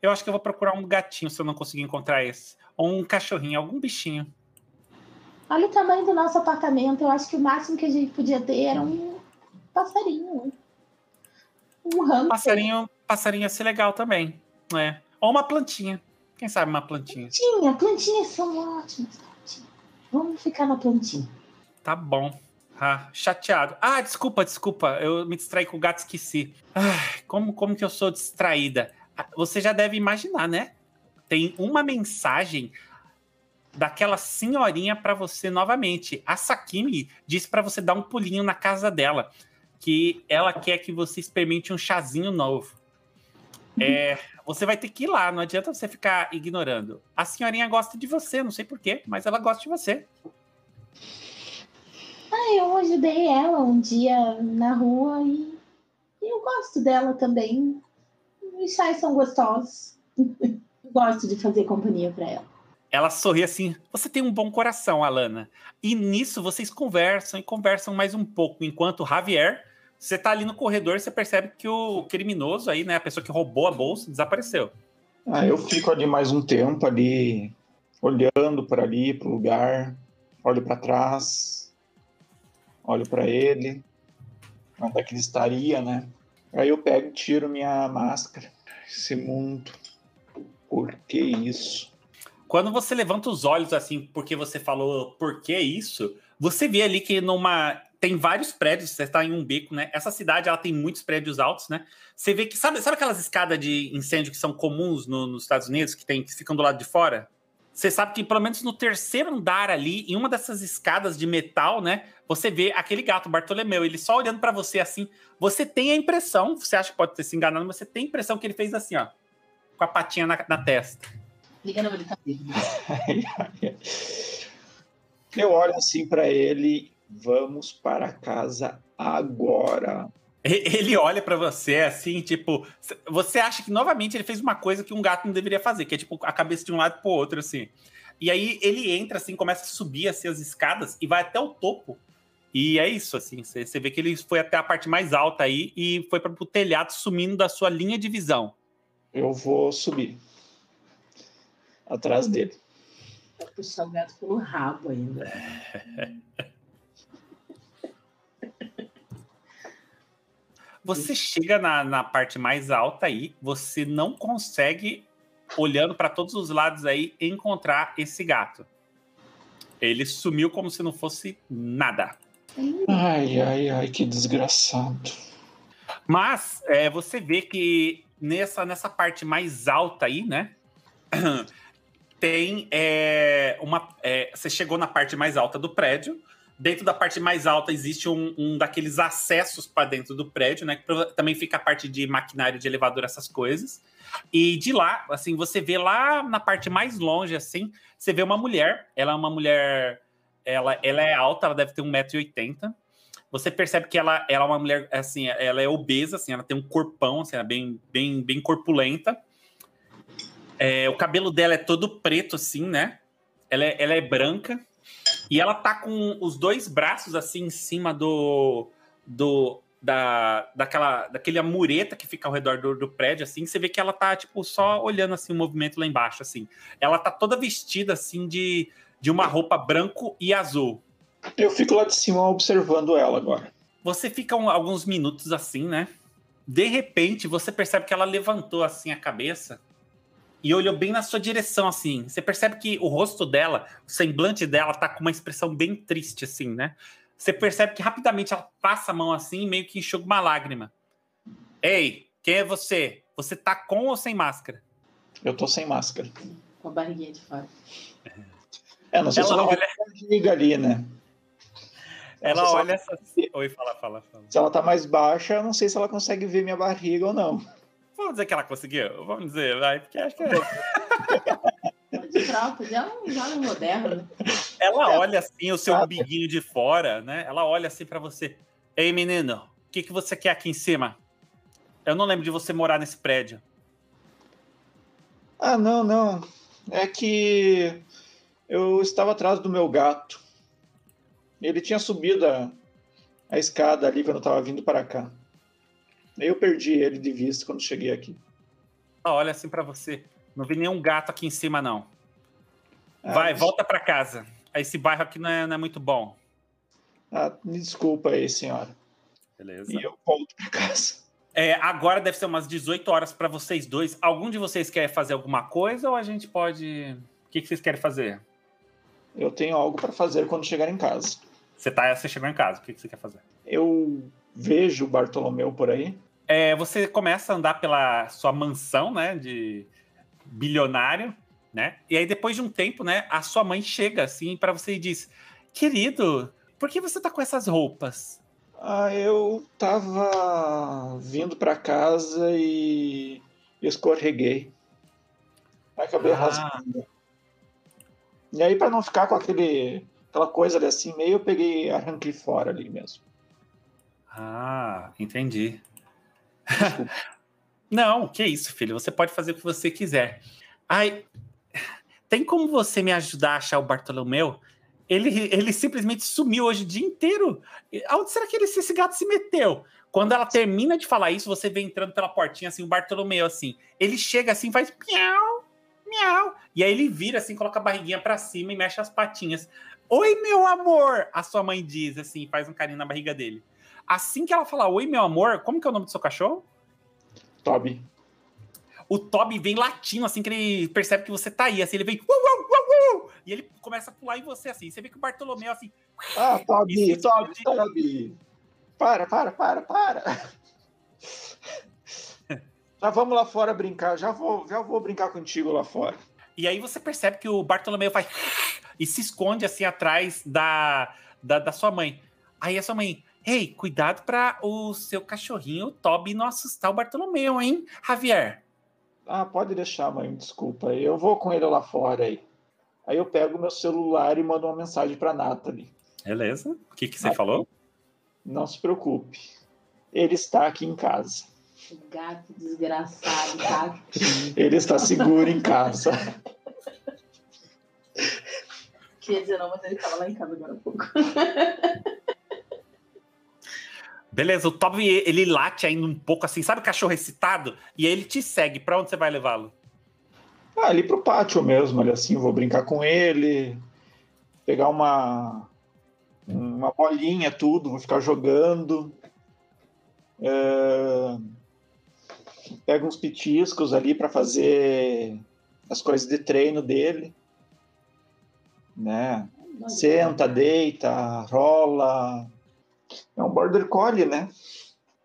eu acho que eu vou procurar um gatinho se eu não conseguir encontrar esse. Ou um cachorrinho, algum bichinho. Olha o tamanho do nosso apartamento. Eu acho que o máximo que a gente podia ter era um passarinho. Um hamster. Passarinho, passarinho ia ser legal também, né? Ou uma plantinha. Quem sabe uma plantinha. Plantinha, plantinhas são ótimas. plantinha. Vamos ficar na plantinha. Tá bom. Ah, chateado. Ah, desculpa, desculpa. Eu me distraí com o gato, esqueci. Ai, como, como que eu sou distraída? Ah, Você já deve imaginar, né? Tem uma mensagem daquela senhorinha pra você novamente. A Sakimi disse pra você dar um pulinho na casa dela, que ela quer que você experimente um chazinho novo. É, você vai ter que ir lá, não adianta você ficar ignorando. A senhorinha gosta de você, não sei porquê, mas ela gosta de você. Ah, eu ajudei ela um dia na rua e eu gosto dela também. Os chás são gostosos. gosto de fazer companhia pra ela. Ela sorri assim: Você tem um bom coração, Alana. E nisso vocês conversam e conversam mais um pouco, enquanto Javier, você tá ali no corredor e você percebe que o criminoso aí, né, a pessoa que roubou a bolsa, desapareceu. Ah, eu fico ali mais um tempo ali, olhando para ali, pro lugar, olho para trás, olho para ele, onde é que ele estaria, né? Aí eu pego e tiro minha máscara. Esse mundo, por que isso? Quando você levanta os olhos assim, porque você falou por que isso, você vê ali que numa tem vários prédios, você está em um beco, né? Essa cidade ela tem muitos prédios altos, né? Você vê que sabe, sabe aquelas escadas de incêndio que são comuns no- nos Estados Unidos, que tem que ficam do lado de fora? Você sabe que pelo menos no terceiro andar ali, em uma dessas escadas de metal, né? Você vê aquele gato, Bartolomeu, ele só olhando para você assim. Você tem a impressão, você acha que pode ter se enganado, mas você tem a impressão que ele fez assim, ó, com a patinha na, na testa. Liga não, ele tá vivo. Eu olho assim para ele, vamos para casa agora. Ele olha pra você assim, tipo, você acha que novamente ele fez uma coisa que um gato não deveria fazer, que é tipo a cabeça de um lado pro outro assim. E aí ele entra assim, começa a subir assim as escadas e vai até o topo. E é isso assim, você você vê que ele foi até a parte mais alta aí e foi para o telhado sumindo da sua linha de visão. Eu vou subir atrás dele. Vai puxar o gato pelo rabo ainda. Você chega na, na parte mais alta aí, você não consegue, olhando para todos os lados aí, encontrar esse gato. Ele sumiu como se não fosse nada. Ai, ai, ai, que desgraçado. Mas é, você vê que nessa, nessa parte mais alta aí, né? Tem é, uma. é, você chegou na parte mais alta do prédio. Dentro da parte mais alta existe um, um daqueles acessos para dentro do prédio, né? Que também fica a parte de maquinário de elevador, essas coisas. E de lá, assim, você vê lá na parte mais longe, assim, você vê uma mulher. Ela é uma mulher. Ela, ela é alta, ela deve ter 1,80m. Você percebe que ela, ela é uma mulher, assim, ela é obesa, assim, ela tem um corpão, assim, ela é bem, bem, bem corpulenta. É, o cabelo dela é todo preto, assim, né? Ela é, ela é branca. E ela tá com os dois braços, assim, em cima do, do, da, daquela, daquele mureta que fica ao redor do, do, prédio, assim, você vê que ela tá, tipo, só olhando, assim, o movimento lá embaixo, assim. Ela tá toda vestida, assim, de, de uma roupa branco e azul. Eu fico lá de cima observando ela agora. Você fica um, alguns minutos assim, né? De repente, você percebe que ela levantou, assim, a cabeça e olhou bem na sua direção, assim. Você percebe que o rosto dela, o semblante dela tá com uma expressão bem triste, assim, né? você percebe que rapidamente ela passa a mão assim e meio que enxuga uma lágrima. Ei, quem é você? Você tá com ou sem máscara? Eu tô sem máscara. Com a barriguinha de fora. É, não sei ela se ela olha... liga ali, né? Ela olha essa... Oi, fala, fala, fala. Se ela tá mais baixa, eu não sei se ela consegue ver minha barriga ou não. Vamos dizer que ela conseguiu? Vamos dizer, vai, porque acho que é. de tropa, já um jovem moderno. Né? Ela olha assim, o seu umbiguinho de fora, né? Ela olha assim para você. Ei, menino, o que, que você quer aqui em cima? Eu não lembro de você morar nesse prédio. Ah, não, não. É que eu estava atrás do meu gato. Ele tinha subido a, a escada ali quando eu estava vindo para cá. Eu perdi ele de vista quando cheguei aqui. olha assim para você. Não vi nenhum gato aqui em cima, não. Ah, Vai, volta para casa. Esse bairro aqui não é, não é, muito bom. Ah, me desculpa aí, senhora. Beleza. E eu volto para casa. É, agora deve ser umas 18 horas para vocês dois. Algum de vocês quer fazer alguma coisa ou a gente pode. O que, que vocês querem fazer? Eu tenho algo para fazer quando chegar em casa. Você, tá, você chegou em casa, o que, que você quer fazer? Eu vejo o Bartolomeu por aí. É, você começa a andar pela sua mansão, né, de bilionário, né? E aí depois de um tempo, né, a sua mãe chega assim para você e diz: "Querido, por que você tá com essas roupas?" Ah, eu tava vindo para casa e escorreguei. Acabei ah. rasgando. E aí para não ficar com aquele aquela coisa ali assim, meio eu peguei arranquei fora ali mesmo. Ah, entendi. Não, que isso, filho. Você pode fazer o que você quiser. Ai, tem como você me ajudar a achar o Bartolomeu? Ele, ele simplesmente sumiu hoje o dia inteiro. Aonde será que ele, esse gato se meteu? Quando ela termina de falar isso, você vê entrando pela portinha assim, o Bartolomeu assim. Ele chega assim, faz miau, miau. E aí ele vira assim, coloca a barriguinha para cima e mexe as patinhas. Oi, meu amor! A sua mãe diz assim, faz um carinho na barriga dele. Assim que ela fala oi, meu amor, como que é o nome do seu cachorro? Toby o Toby vem latindo, assim, que ele percebe que você tá aí, assim, ele vem. Uh, uh, uh, e ele começa a pular em você, assim. Você vê que o Bartolomeu, assim. Ah, Toby, Toby, Toby. Para, para, para, para. já vamos lá fora brincar, já vou, já vou brincar contigo lá fora. E aí você percebe que o Bartolomeu faz. e se esconde, assim, atrás da, da, da sua mãe. Aí a sua mãe. Ei, cuidado para o seu cachorrinho, o Toby, não assustar o Bartolomeu, hein, Javier? Ah, pode deixar, mãe, desculpa. Eu vou com ele lá fora aí. Aí eu pego meu celular e mando uma mensagem para Nathalie. Beleza. O que, que você falou? Não se preocupe. Ele está aqui em casa. O gato desgraçado tá aqui. Ele está seguro em casa. Queria dizer não, mas ele estava lá em casa agora há pouco. Beleza, o Toby, ele late ainda um pouco assim, sabe o cachorro excitado? E aí ele te segue. Pra onde você vai levá-lo? Ah, ali pro pátio mesmo, ali assim, vou brincar com ele, pegar uma, uma bolinha, tudo, vou ficar jogando. É... Pego uns petiscos ali para fazer as coisas de treino dele. Né? Senta, deita, rola, é um border collie, né?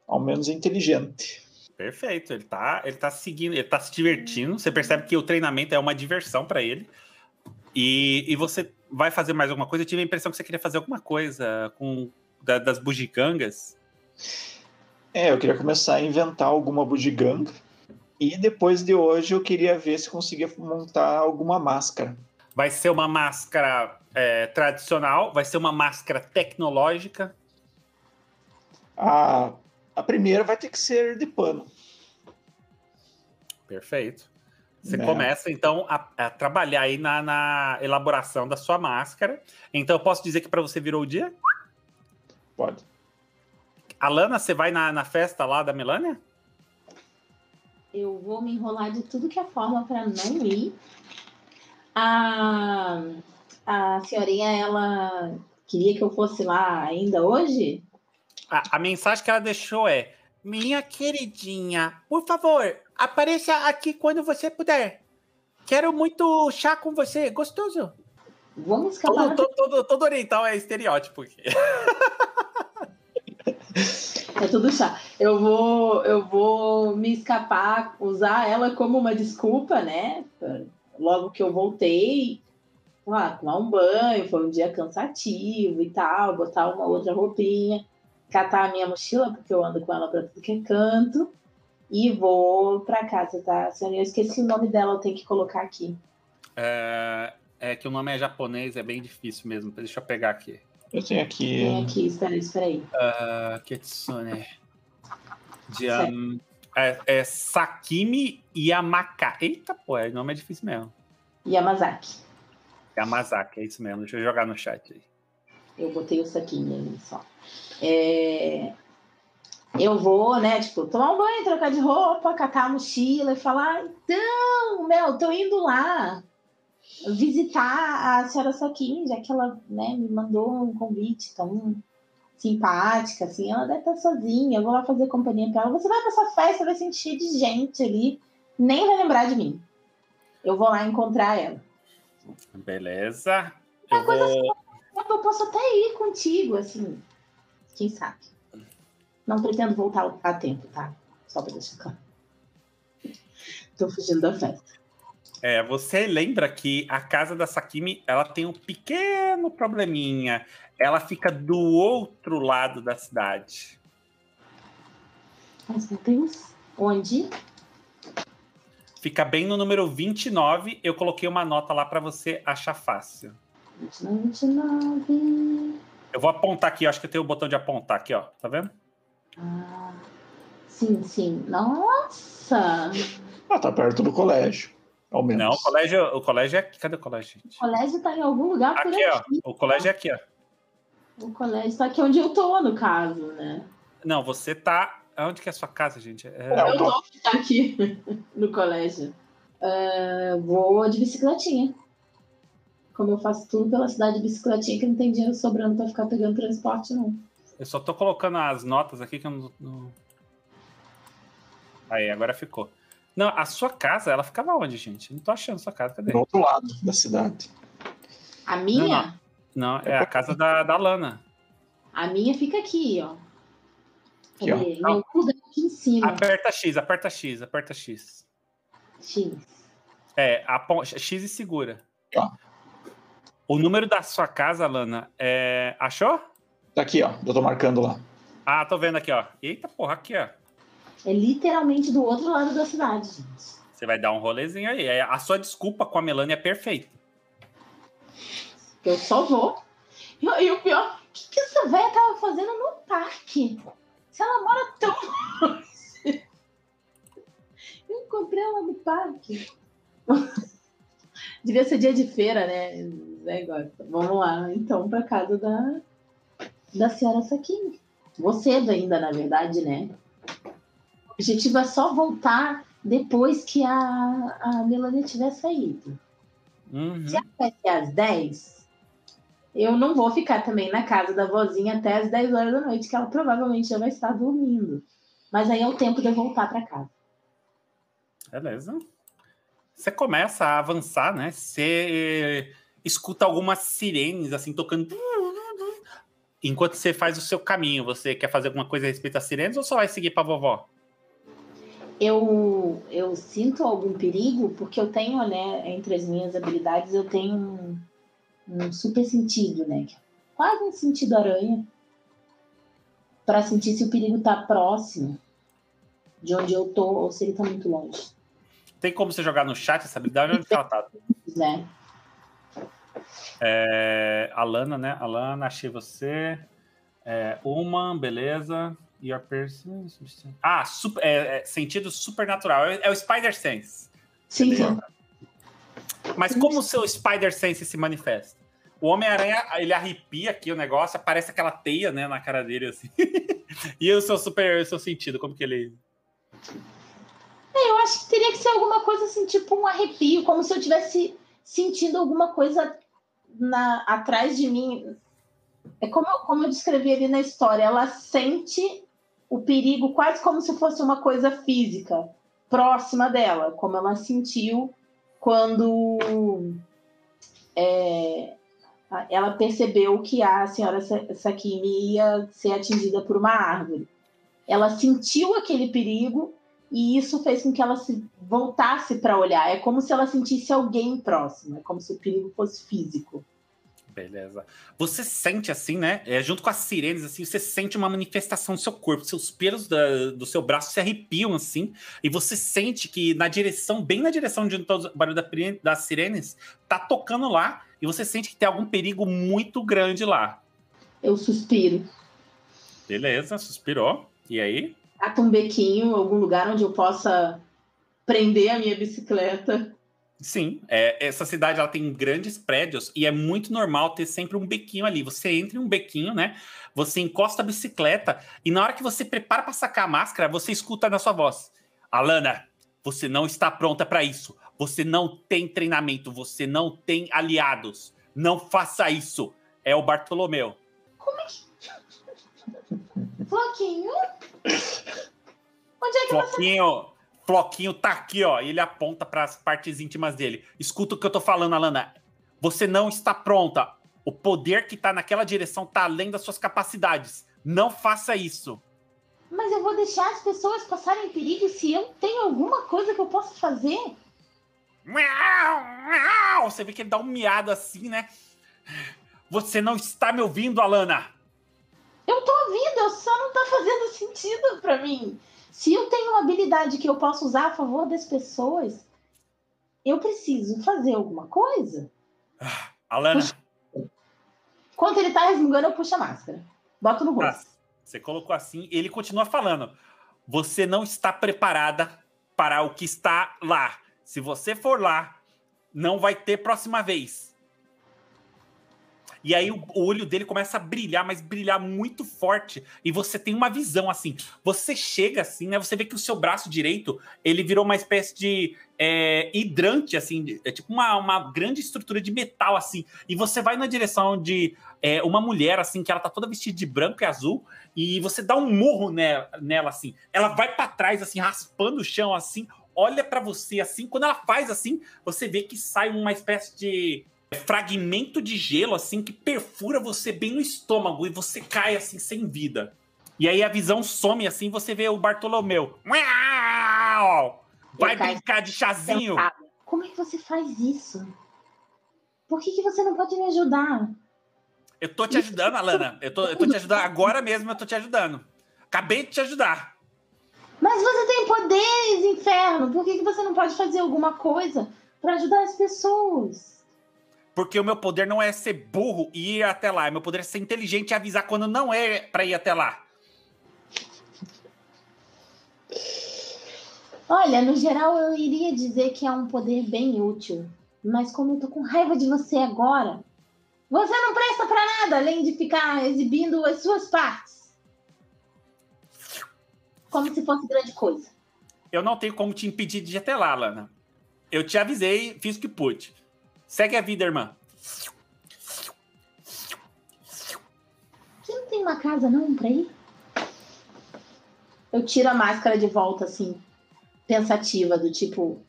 Ao menos inteligente. Perfeito, ele tá, ele tá seguindo, ele tá se divertindo. Você percebe que o treinamento é uma diversão para ele. E, e você vai fazer mais alguma coisa? Eu tive a impressão que você queria fazer alguma coisa com da, das bugigangas. É, eu queria começar a inventar alguma bugiganga. E depois de hoje eu queria ver se conseguia montar alguma máscara. Vai ser uma máscara é, tradicional, vai ser uma máscara tecnológica, a, a primeira vai ter que ser de pano. Perfeito. Você né? começa, então, a, a, trabalhar aí na, na, elaboração da sua máscara. Então, eu posso dizer que para você virou o dia? Pode. Alana, você vai na, na festa lá da Melânia? Eu vou me enrolar de tudo que é forma para não ir. A, a senhorinha, ela queria que eu fosse lá ainda hoje? A, a mensagem que ela deixou é: Minha queridinha, por favor, apareça aqui quando você puder. Quero muito chá com você, gostoso. Vamos escapar. Todo, todo, todo oriental é estereótipo aqui. É tudo chá. Eu vou, eu vou me escapar, usar ela como uma desculpa, né? Logo que eu voltei, tomar um banho, foi um dia cansativo e tal, botar uma outra roupinha, catar a minha mochila, porque eu ando com ela para tudo que é canto, e vou para casa, tá? Senhora, eu esqueci o nome dela, eu tenho que colocar aqui. É, é que o nome é japonês, é bem difícil mesmo. Deixa eu pegar aqui. Eu tenho aqui. Tem aqui, espera aí, espera aí. Uh, Kitsune. De, um, é, é Sakimi Yamaka. Eita, pô, o nome é difícil mesmo. Yamazaki. Yamazaki, é isso mesmo. Deixa eu jogar no chat aí. Eu botei o Sakimi ali só. É... Eu vou, né, tipo, tomar um banho, trocar de roupa, catar a mochila e falar: então, meu, tô indo lá visitar a senhora Saquin, já que ela né, me mandou um convite tão simpática, assim, ela deve estar sozinha, eu vou lá fazer companhia para ela. Você vai para essa festa, vai sentir de gente ali, nem vai lembrar de mim. Eu vou lá encontrar ela. Beleza. Eu, é vou... eu posso até ir contigo, assim, quem sabe. Não pretendo voltar a tempo, tá? Só para deixar claro. Tô fugindo da festa. É, você lembra que a casa da Sakimi ela tem um pequeno probleminha. Ela fica do outro lado da cidade. Mas, meu Deus, onde? Fica bem no número 29. Eu coloquei uma nota lá para você achar fácil. 29. Eu vou apontar aqui, acho que eu tenho o botão de apontar aqui, ó. Tá vendo? Ah, sim, sim. Nossa! Ah, tá perto do colégio. Ao menos. Não, o colégio, o colégio é aqui. Cadê o colégio, gente? O colégio está em algum lugar aqui, por aqui. Ó, o colégio é aqui, ó. O colégio está aqui onde eu tô, no caso, né? Não, você tá. Onde que é a sua casa, gente? É... Eu tô tá aqui no colégio. Uh, vou de bicicletinha. Como eu faço tudo pela cidade de bicicletinha, que não tem dinheiro sobrando para ficar pegando transporte, não. Eu só tô colocando as notas aqui que eu não. Aí, agora ficou. Não, a sua casa, ela ficava onde, gente? Não tô achando sua casa. Cadê? Do outro lado da cidade. A minha? Não, não. não é a casa da, da Lana. A minha fica aqui, ó. Aqui, ó. Meu cu aqui em cima. Aperta X, aperta X, aperta X. X. É, a, X e segura. Ó. O número da sua casa, Lana, é... achou? Tá aqui, ó. Eu tô marcando lá. Ah, tô vendo aqui, ó. Eita porra, aqui, ó. É literalmente do outro lado da cidade, gente. Você vai dar um rolezinho aí. É, a sua desculpa com a Melania é perfeita. Eu só vou. E, e o pior, o que, que essa velha tava fazendo no parque? Se ela mora tão longe. Eu encontrei ela no parque. Devia ser dia de feira, né? Vamos lá, então, para casa da, da senhora Saquinho. Cedo ainda, na verdade, né? objetivo é só voltar depois que a, a Melania tiver saído. Uhum. Se ser às 10, eu não vou ficar também na casa da vozinha até às 10 horas da noite, que ela provavelmente já vai estar dormindo. Mas aí é o tempo de eu voltar para casa. Beleza. Você começa a avançar, né? Você escuta algumas sirenes assim tocando. Enquanto você faz o seu caminho, você quer fazer alguma coisa a respeito das sirenes ou só vai seguir para vovó? eu, eu sinto algum perigo, porque eu tenho, né, entre as minhas habilidades, eu tenho um, um super sentido, né? Quase um sentido aranha, para sentir se o perigo está próximo de onde eu tô ou se ele está muito longe. Tem como você jogar no chat essa habilidade? Onde ela tá? Né? É, Alana, né? Alana, achei você. É, uma, beleza. Your person. Ah, super, é, é, sentido supernatural. É, é, o Spider Sense. Sim, sim. Mas como o seu Spider Sense se manifesta? O Homem-Aranha, ele arrepia aqui o negócio, aparece aquela teia, né, na cara dele, assim. e o seu super, o seu sentido, como que ele... É, eu acho que teria que ser alguma coisa assim, tipo um arrepio, como se eu tivesse sentindo alguma coisa na, atrás de mim. É como, como eu descrevi ali na história, ela sente o perigo quase como se fosse uma coisa física próxima dela, como ela sentiu quando é, ela percebeu que a senhora Sakine ia ser atingida por uma árvore. Ela sentiu aquele perigo e isso fez com que ela se voltasse para olhar. É como se ela sentisse alguém próximo, é como se o perigo fosse físico. Beleza. Você sente assim, né? É, junto com as sirenes, assim, você sente uma manifestação do seu corpo. Seus pelos da, do seu braço se arrepiam, assim. E você sente que na direção, bem na direção de onde tá o barulho da, das sirenes, tá tocando lá. E você sente que tem algum perigo muito grande lá. Eu suspiro. Beleza, suspirou. E aí? Cata um bequinho, algum lugar onde eu possa prender a minha bicicleta Sim, é, essa cidade ela tem grandes prédios e é muito normal ter sempre um bequinho ali. Você entra em um bequinho, né? Você encosta a bicicleta e na hora que você prepara para sacar a máscara, você escuta na sua voz: Alana, você não está pronta para isso. Você não tem treinamento, você não tem aliados. Não faça isso. É o Bartolomeu. Como é que. Floquinho? Onde é que Floquinho, você. Floquinho tá aqui, ó. E ele aponta para as partes íntimas dele. Escuta o que eu tô falando, Alana. Você não está pronta. O poder que tá naquela direção tá além das suas capacidades. Não faça isso. Mas eu vou deixar as pessoas passarem perigo se eu tenho alguma coisa que eu possa fazer? Você vê que ele dá um miado assim, né? Você não está me ouvindo, Alana? Eu tô ouvindo, só não tá fazendo sentido para mim. Se eu tenho uma habilidade que eu posso usar a favor das pessoas, eu preciso fazer alguma coisa. Ah, Alana. Puxa. Enquanto ele tá resmungando, eu puxo a máscara. Boto no rosto. Ah, você colocou assim, ele continua falando. Você não está preparada para o que está lá. Se você for lá, não vai ter próxima vez. E aí o, olho dele começa a brilhar, mas brilhar muito forte. E você tem uma visão assim. Você chega assim, né? Você vê que o seu braço direito ele virou uma espécie de é, hidrante, assim, é tipo uma, uma grande estrutura de metal, assim. E você vai na direção de é, uma mulher, assim, que ela tá toda vestida de branco e azul, e você dá um murro nela, nela assim. Ela vai para trás, assim, raspando o chão, assim, olha para você, assim. Quando ela faz assim, você vê que sai uma espécie de fragmento de gelo assim que perfura você bem no estômago e você cai assim sem vida. E aí a visão some assim, você vê o Bartolomeu. Vai brincar de chazinho. Como é que você faz isso? Por que, que você não pode me ajudar? Eu tô te ajudando, Alana. Eu tô, eu tô te ajudando agora mesmo, eu tô te ajudando. Acabei de te ajudar. Mas você tem poderes, inferno. Por que, que você não pode fazer alguma coisa para ajudar as pessoas? Porque o meu poder não é ser burro e ir até lá. Meu poder é ser inteligente e avisar quando não é para ir até lá. Olha, no geral eu iria dizer que é um poder bem útil. Mas como eu tô com raiva de você agora, você não presta para nada além de ficar exibindo as suas partes. Como se fosse grande coisa. Eu não tenho como te impedir de ir até lá, Lana. Eu te avisei, fiz o que pude. Segue a vida, irmã. Você não tem uma casa não pra ir? Eu tiro a máscara de volta, assim, pensativa, do tipo.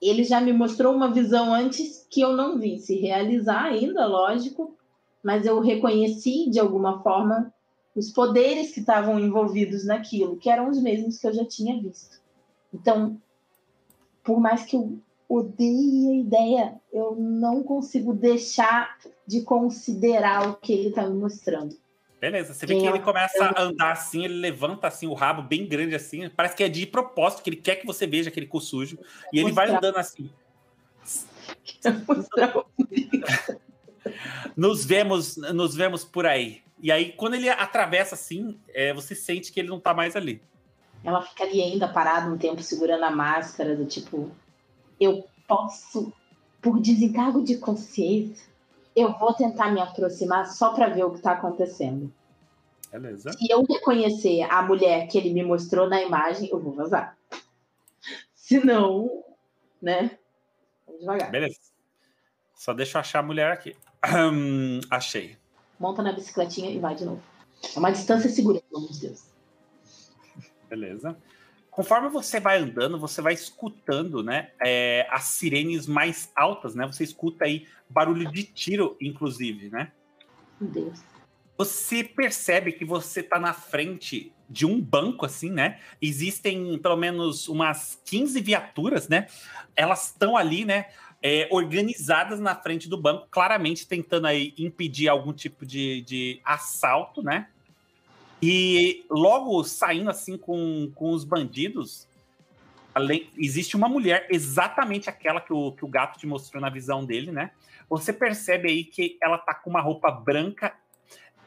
Ele já me mostrou uma visão antes que eu não vi se realizar ainda, lógico, mas eu reconheci de alguma forma os poderes que estavam envolvidos naquilo, que eram os mesmos que eu já tinha visto. Então, por mais que eu odeio a ideia. Eu não consigo deixar de considerar o que ele está me mostrando. Beleza, você vê que ele começa a andar assim, ele levanta assim o rabo bem grande assim, parece que é de propósito, que ele quer que você veja aquele cu sujo, e ele vai andando assim. nos vemos, nos vemos por aí. E aí, quando ele atravessa assim, é, você sente que ele não tá mais ali. Ela ficaria ainda parada um tempo segurando a máscara, do tipo, eu posso por desencargo de consciência, eu vou tentar me aproximar só para ver o que está acontecendo. Beleza. Se eu reconhecer a mulher que ele me mostrou na imagem, eu vou vazar. Se não, né? Vamos devagar. Beleza. Só deixa eu achar a mulher aqui. achei. Monta na bicicletinha e vai de novo. É uma distância segura, pelo amor de Deus. Beleza. Conforme você vai andando, você vai escutando, né, é, as sirenes mais altas, né? Você escuta aí barulho de tiro, inclusive, né? Meu Deus. Você percebe que você está na frente de um banco, assim, né? Existem pelo menos umas 15 viaturas, né? Elas estão ali, né? É, organizadas na frente do banco, claramente tentando aí impedir algum tipo de, de assalto, né? E logo saindo assim com, com os bandidos, além, existe uma mulher, exatamente aquela que o, que o gato te mostrou na visão dele, né? Você percebe aí que ela tá com uma roupa branca,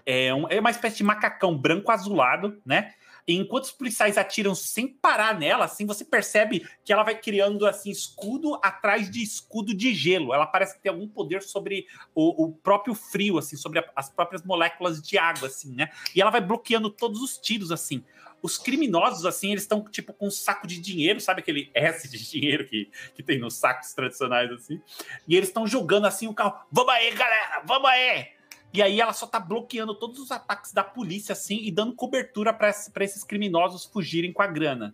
é, um, é uma espécie de macacão branco azulado, né? Enquanto os policiais atiram sem parar nela, assim, você percebe que ela vai criando assim escudo atrás de escudo de gelo. Ela parece que tem algum poder sobre o, o próprio frio, assim, sobre a, as próprias moléculas de água, assim, né? E ela vai bloqueando todos os tiros, assim. Os criminosos, assim, eles estão tipo com um saco de dinheiro, sabe aquele S de dinheiro que, que tem nos sacos tradicionais, assim? E eles estão jogando assim o carro. Vamos aí, galera! Vamos aí! E aí ela só tá bloqueando todos os ataques da polícia, assim, e dando cobertura para esses criminosos fugirem com a grana.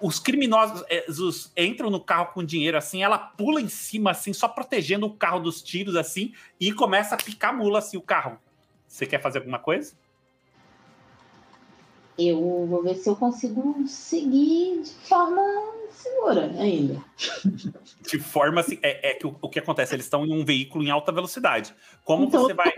Os criminosos é, entram no carro com dinheiro, assim, ela pula em cima, assim, só protegendo o carro dos tiros, assim, e começa a picar mula, assim, o carro. Você quer fazer alguma coisa? Eu vou ver se eu consigo seguir de forma segura ainda. De forma assim, é, é que o, o, que acontece? Eles estão em um veículo em alta velocidade. Como então, você vai.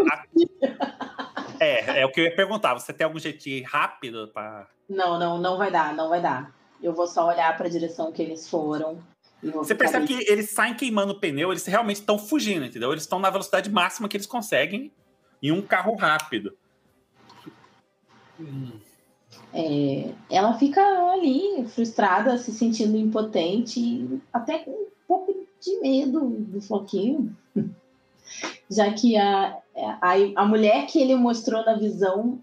É, é o que eu ia perguntar. Você tem algum jeito rápido para. Não, não, não vai dar, não vai dar. Eu vou só olhar para a direção que eles foram. Você percebe que eles saem queimando o pneu, eles realmente estão fugindo, entendeu? Eles estão na velocidade máxima que eles conseguem em um carro rápido. Hum é, ela fica ali frustrada, se sentindo impotente, até com um pouco de medo do Floquinho, já que a, a, a mulher que ele mostrou na visão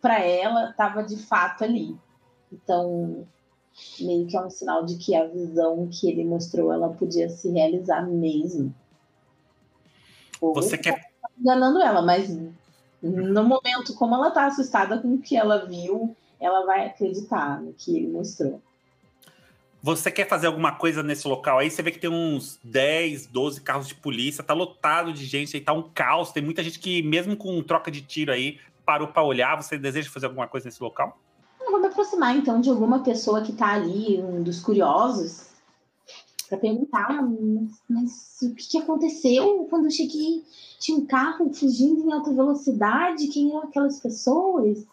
para ela estava de fato ali. Então, meio que é um sinal de que a visão que ele mostrou ela podia se realizar mesmo. Ou Você quer tá enganando ela, mas no momento como ela está assustada com o que ela viu, ela vai acreditar no que ele mostrou. Você quer fazer alguma coisa nesse local aí? Você vê que tem uns 10, 12 carros de polícia, tá lotado de gente aí, tá um caos. Tem muita gente que, mesmo com troca de tiro aí, parou para olhar. Você deseja fazer alguma coisa nesse local? Eu vou me aproximar então de alguma pessoa que tá ali, um dos curiosos, para perguntar, mas, mas, o que, que aconteceu quando eu cheguei? Tinha um carro fugindo em alta velocidade? Quem eram aquelas pessoas?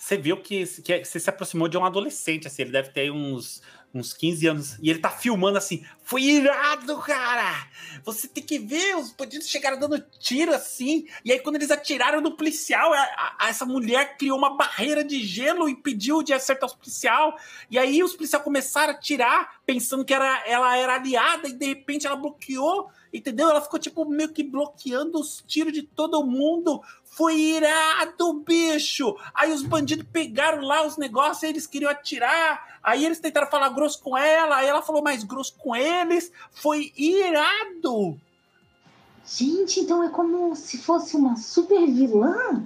Você viu que, que você se aproximou de um adolescente, assim, ele deve ter uns, uns 15 anos, e ele tá filmando assim, foi irado, cara! Você tem que ver, os bandidos chegaram dando tiro assim, e aí quando eles atiraram no policial, a, a, essa mulher criou uma barreira de gelo e pediu de acertar os policial, e aí os policiais começaram a atirar, pensando que era, ela era aliada, e de repente ela bloqueou, entendeu? Ela ficou, tipo, meio que bloqueando os tiros de todo mundo, foi irado, bicho! Aí os bandidos pegaram lá os negócios, eles queriam atirar. Aí eles tentaram falar grosso com ela, aí ela falou mais grosso com eles. Foi irado! Gente, então é como se fosse uma super vilã?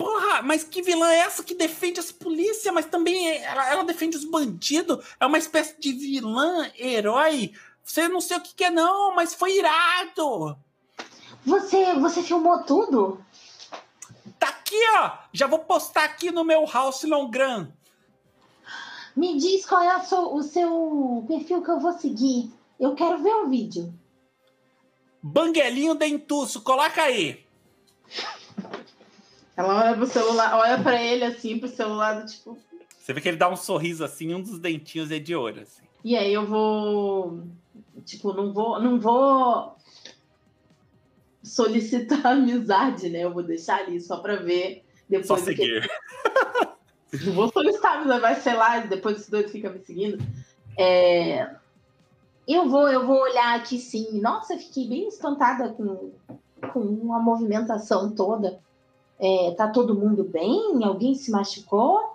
Porra, mas que vilã é essa que defende as polícias, mas também ela, ela defende os bandidos? É uma espécie de vilã, herói. Você não sei o que, que é, não, mas foi irado! Você, você filmou tudo? Tá aqui, ó. Já vou postar aqui no meu House Longran. Me diz qual é sua, o seu perfil que eu vou seguir. Eu quero ver o vídeo. Banguelinho Dentuço, coloca aí. Ela olha pro celular, olha pra ele assim, pro celular, tipo. Você vê que ele dá um sorriso assim, um dos dentinhos é de ouro, assim. E aí eu vou. Tipo, não vou. Não vou solicitar amizade, né? Eu vou deixar ali só para ver depois. Só seguir. Que... Não vou solicitar amizade, vai ser lá, depois esse doido fica me seguindo. É... Eu vou, eu vou olhar aqui sim. Nossa, fiquei bem espantada com, com a movimentação toda. É, tá todo mundo bem? Alguém se machucou?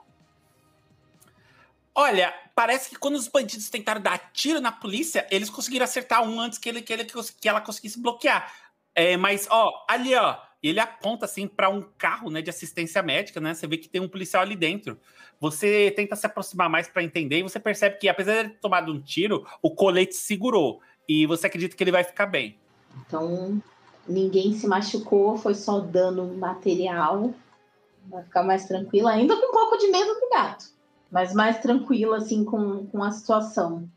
Olha, parece que quando os bandidos tentaram dar tiro na polícia, eles conseguiram acertar um antes que, ele, que, ele, que ela conseguisse bloquear. É, mas, ó, ali, ó, ele aponta assim para um carro, né, de assistência médica, né? Você vê que tem um policial ali dentro. Você tenta se aproximar mais para entender e você percebe que, apesar de ter tomado um tiro, o colete segurou e você acredita que ele vai ficar bem. Então, ninguém se machucou, foi só dano material. Vai ficar mais tranquila, ainda com um pouco de medo do gato mas mais tranquila assim com, com a situação.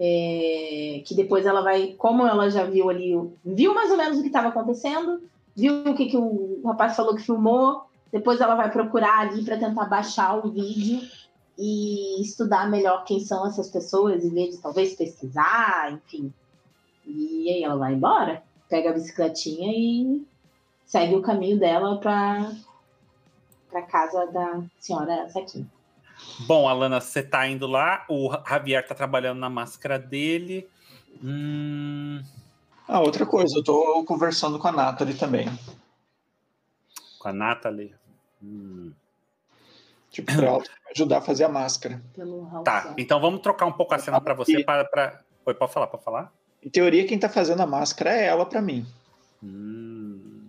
É, que depois ela vai, como ela já viu ali, viu mais ou menos o que estava acontecendo, viu o que, que o rapaz falou que filmou, depois ela vai procurar ali para tentar baixar o vídeo e estudar melhor quem são essas pessoas, em vez de talvez pesquisar, enfim. E aí ela vai embora, pega a bicicletinha e segue o caminho dela para para casa da senhora Saquinha. Bom, Alana, você tá indo lá, o Javier tá trabalhando na máscara dele. Hum... Ah, outra coisa, eu tô conversando com a Nathalie também. Com a Nathalie? Hum. Tipo, pra ela ajudar a fazer a máscara. Tá, então vamos trocar um pouco a cena para você. Pra, pra... Oi, pode falar, pode falar? Em teoria, quem tá fazendo a máscara é ela para mim. Hum.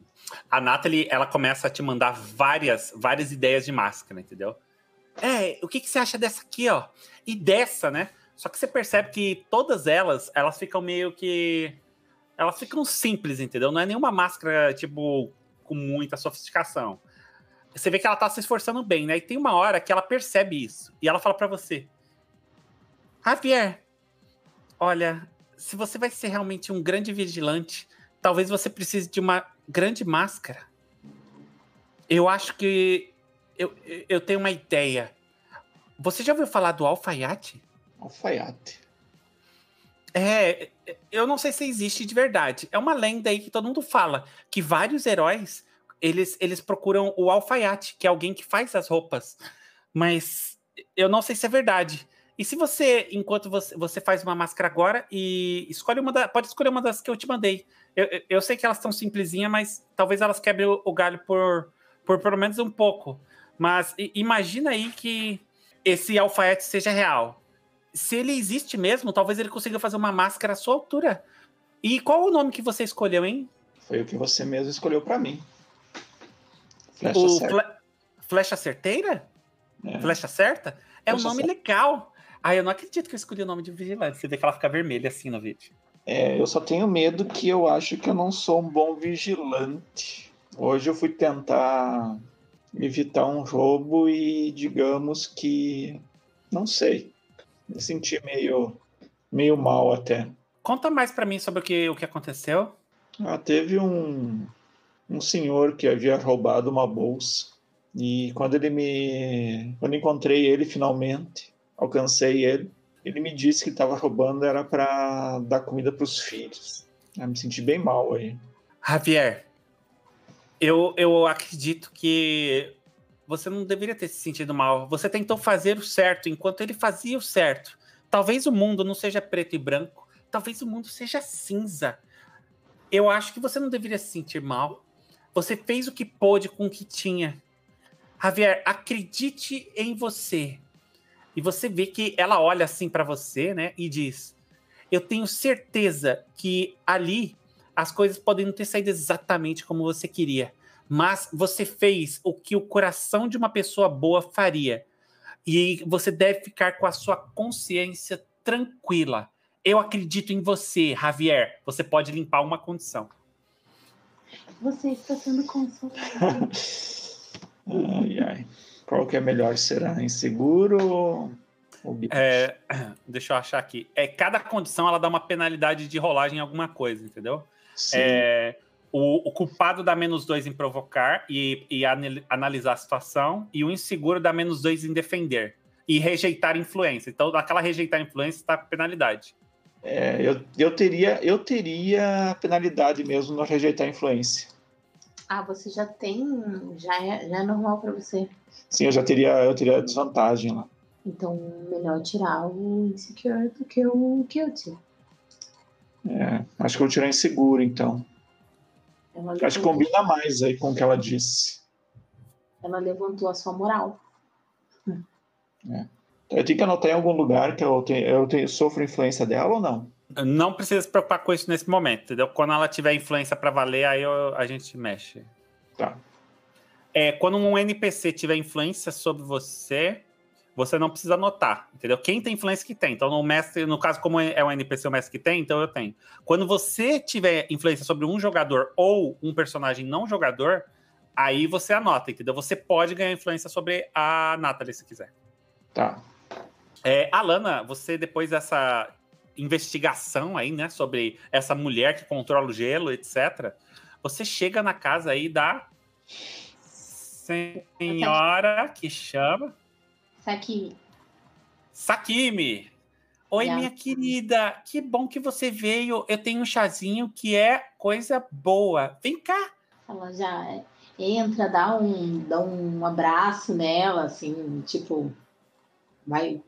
A Nathalie, ela começa a te mandar várias, várias ideias de máscara, entendeu? É, o que, que você acha dessa aqui, ó? E dessa, né? Só que você percebe que todas elas, elas ficam meio que. Elas ficam simples, entendeu? Não é nenhuma máscara, tipo, com muita sofisticação. Você vê que ela tá se esforçando bem, né? E tem uma hora que ela percebe isso. E ela fala para você: Javier, olha, se você vai ser realmente um grande vigilante, talvez você precise de uma grande máscara. Eu acho que eu, eu tenho uma ideia. Você já ouviu falar do alfaiate? Alfaiate. É, eu não sei se existe de verdade. É uma lenda aí que todo mundo fala que vários heróis eles, eles procuram o alfaiate, que é alguém que faz as roupas. Mas eu não sei se é verdade. E se você, enquanto você, você faz uma máscara agora e escolhe uma da, pode escolher uma das que eu te mandei. Eu, eu sei que elas estão simplesinhas, mas talvez elas quebrem o, o galho por, por pelo menos um pouco. Mas imagina aí que esse alfaiate seja real. Se ele existe mesmo, talvez ele consiga fazer uma máscara à sua altura. E qual o nome que você escolheu, hein? Foi o que você mesmo escolheu para mim. Flecha o certa. Fle... Flecha certeira? É. Flecha certa? É Flecha um nome certa. legal. Ah, eu não acredito que eu escolhi o nome de vigilante. Você vê que ela fica vermelha assim no vídeo. É, eu só tenho medo que eu acho que eu não sou um bom vigilante. Hoje eu fui tentar evitar um roubo e digamos que não sei, me senti meio meio mal até. Conta mais para mim sobre o que, o que aconteceu. Ah, teve um um senhor que havia roubado uma bolsa e quando ele me quando encontrei ele finalmente, alcancei ele, ele me disse que estava roubando era para dar comida para os filhos. Eu me senti bem mal aí. Javier, eu, eu acredito que você não deveria ter se sentido mal. Você tentou fazer o certo enquanto ele fazia o certo. Talvez o mundo não seja preto e branco, talvez o mundo seja cinza. Eu acho que você não deveria se sentir mal. Você fez o que pôde com o que tinha. Javier, acredite em você. E você vê que ela olha assim para você, né, e diz: Eu tenho certeza que ali as coisas podem não ter saído exatamente como você queria, mas você fez o que o coração de uma pessoa boa faria. E você deve ficar com a sua consciência tranquila. Eu acredito em você, Javier. Você pode limpar uma condição. Você está sendo consolado. ai, ai. Qual que é melhor? Será inseguro é, deixa eu achar aqui. É, cada condição ela dá uma penalidade de rolagem em alguma coisa, entendeu? É, o, o, culpado dá menos dois em provocar e, e analisar a situação, e o inseguro dá menos dois em defender e rejeitar influência. Então, aquela rejeitar influência está com penalidade. É, eu, eu, teria, eu teria penalidade mesmo no rejeitar influência. Ah, você já tem. Já é, já é normal para você. Sim, eu já teria, eu teria desvantagem lá. Então, melhor tirar o insecure do que o guilty. É, acho que eu tirar inseguro, então. Ela Acho que combina mais aí com o que ela disse. ela levantou a sua moral. Eu tenho que anotar em algum lugar que eu, tenho, eu tenho, sofro influência dela ou não? Não precisa se preocupar com isso nesse momento, entendeu? Quando ela tiver influência pra valer, aí eu- a gente mexe. Tá. É, quando um NPC tiver influência sobre você, você não precisa anotar, entendeu? Quem tem influência que tem. Então, no mestre, no caso, como é um NPC o mestre que tem, então eu tenho. Quando você tiver influência sobre um jogador ou um personagem não jogador, aí você anota, entendeu? Você pode ganhar influência sobre a Natalie se quiser. Tá. É, Alana, você depois dessa investigação aí, né, sobre essa mulher que controla o gelo, etc., você chega na casa aí da senhora que chama Saki, Sakimi. Oi, Yeah. minha querida, que bom que você veio. Eu tenho um chazinho que é coisa boa. Vem cá. ela já entra, dá um, dá um abraço nela, assim, tipo, vai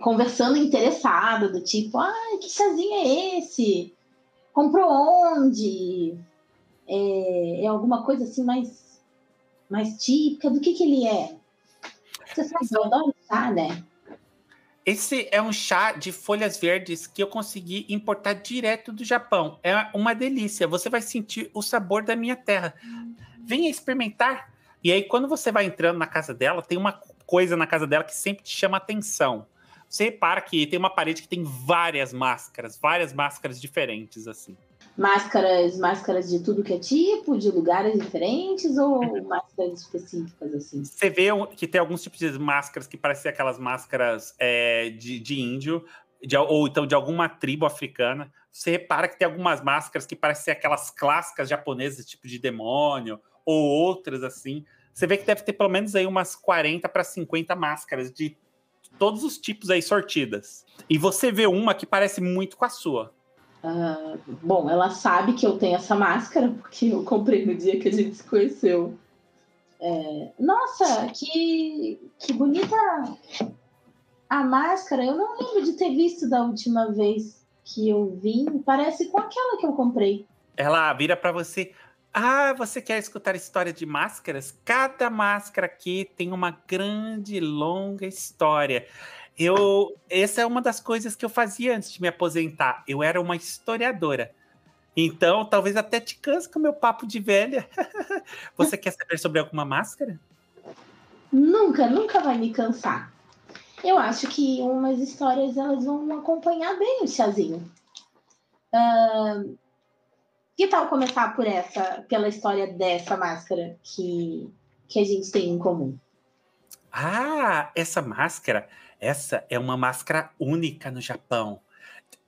conversando interessada, do tipo, ai, que chazinho é esse? Comprou onde? É, é alguma coisa assim mais, mais típica? Do que que ele é? Você sabe, eu adoro chá, né? Esse é um chá de folhas verdes que eu consegui importar direto do Japão. É uma delícia. Você vai sentir o sabor da minha terra. Venha experimentar. E aí, quando você vai entrando na casa dela, tem uma coisa na casa dela que sempre te chama atenção. Você repara que tem uma parede que tem várias máscaras, várias máscaras diferentes, assim. Máscaras, máscaras de tudo que é tipo, de lugares diferentes ou máscaras específicas, assim? Você vê que tem alguns tipos de máscaras que parecem aquelas máscaras é, de, de índio, de- ou então de alguma tribo africana. Você repara que tem algumas máscaras que parecem aquelas clássicas japonesas, tipo de demônio, ou outras assim. Você vê que deve ter pelo menos aí umas 40 para 50 máscaras de todos os tipos aí sortidas. E você vê uma que parece muito com a sua. Ah, bom, ela sabe que eu tenho essa máscara, porque eu comprei no dia que a gente se conheceu. É, nossa, que, que bonita a máscara. Eu não lembro de ter visto da última vez que eu vim. Parece com aquela que eu comprei. Ela vira para você. Ah, você quer escutar história de máscaras? Cada máscara aqui tem uma grande, longa história. Eu, essa é uma das coisas que eu fazia antes de me aposentar. Eu era uma historiadora. Então, talvez até te canse com o meu papo de velha. Você quer saber sobre alguma máscara? Nunca, nunca vai me cansar. Eu acho que umas histórias elas vão acompanhar bem o chazinho. Ah, que tal começar por essa, pela história dessa máscara que, que a gente tem em comum? Ah, essa máscara, essa é uma máscara única no Japão.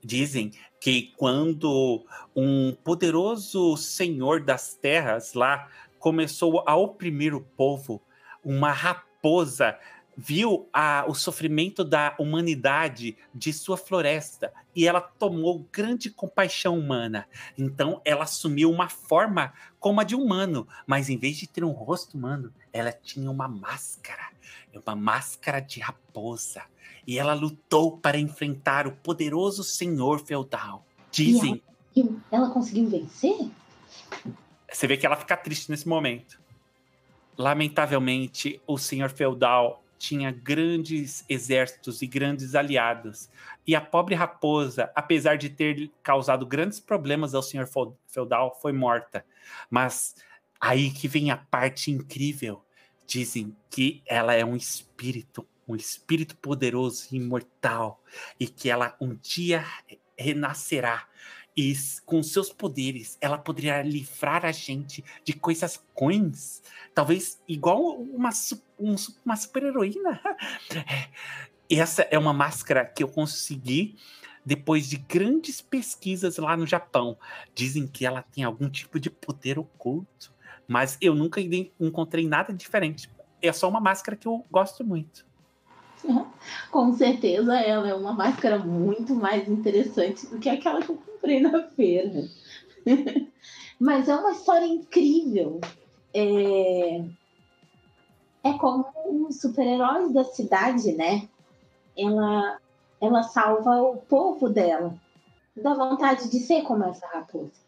Dizem que quando um poderoso senhor das terras lá começou a oprimir o povo, uma raposa viu a, o sofrimento da humanidade de sua floresta e ela tomou grande compaixão humana. Então ela assumiu uma forma como a de humano, mas em vez de ter um rosto humano, ela tinha uma máscara, uma máscara de raposa. E ela lutou para enfrentar o poderoso senhor feudal. Dizem, E ela conseguiu vencer? você vê que ela fica triste nesse momento. Lamentavelmente, o senhor feudal tinha grandes exércitos e grandes aliados. E a pobre raposa, apesar de ter causado grandes problemas ao senhor feu- feudal, foi morta. Mas aí que vem a parte incrível. Dizem que ela é um espírito, um espírito poderoso e imortal, e que ela um dia renascerá. E com seus poderes, ela poderia livrar a gente de coisas ruins. Talvez igual uma, um uma super-heroína. Essa é uma máscara que eu consegui depois de grandes pesquisas lá no Japão. Dizem que ela tem algum tipo de poder oculto, mas eu nunca encontrei nada diferente. É só uma máscara que eu gosto muito. Com certeza ela é uma máscara muito mais interessante do que aquela que eu comprei na feira. Mas é uma história incrível. É, é como os super-heróis da cidade, né? Ela, ela salva o povo dela. dá vontade de ser como essa raposa.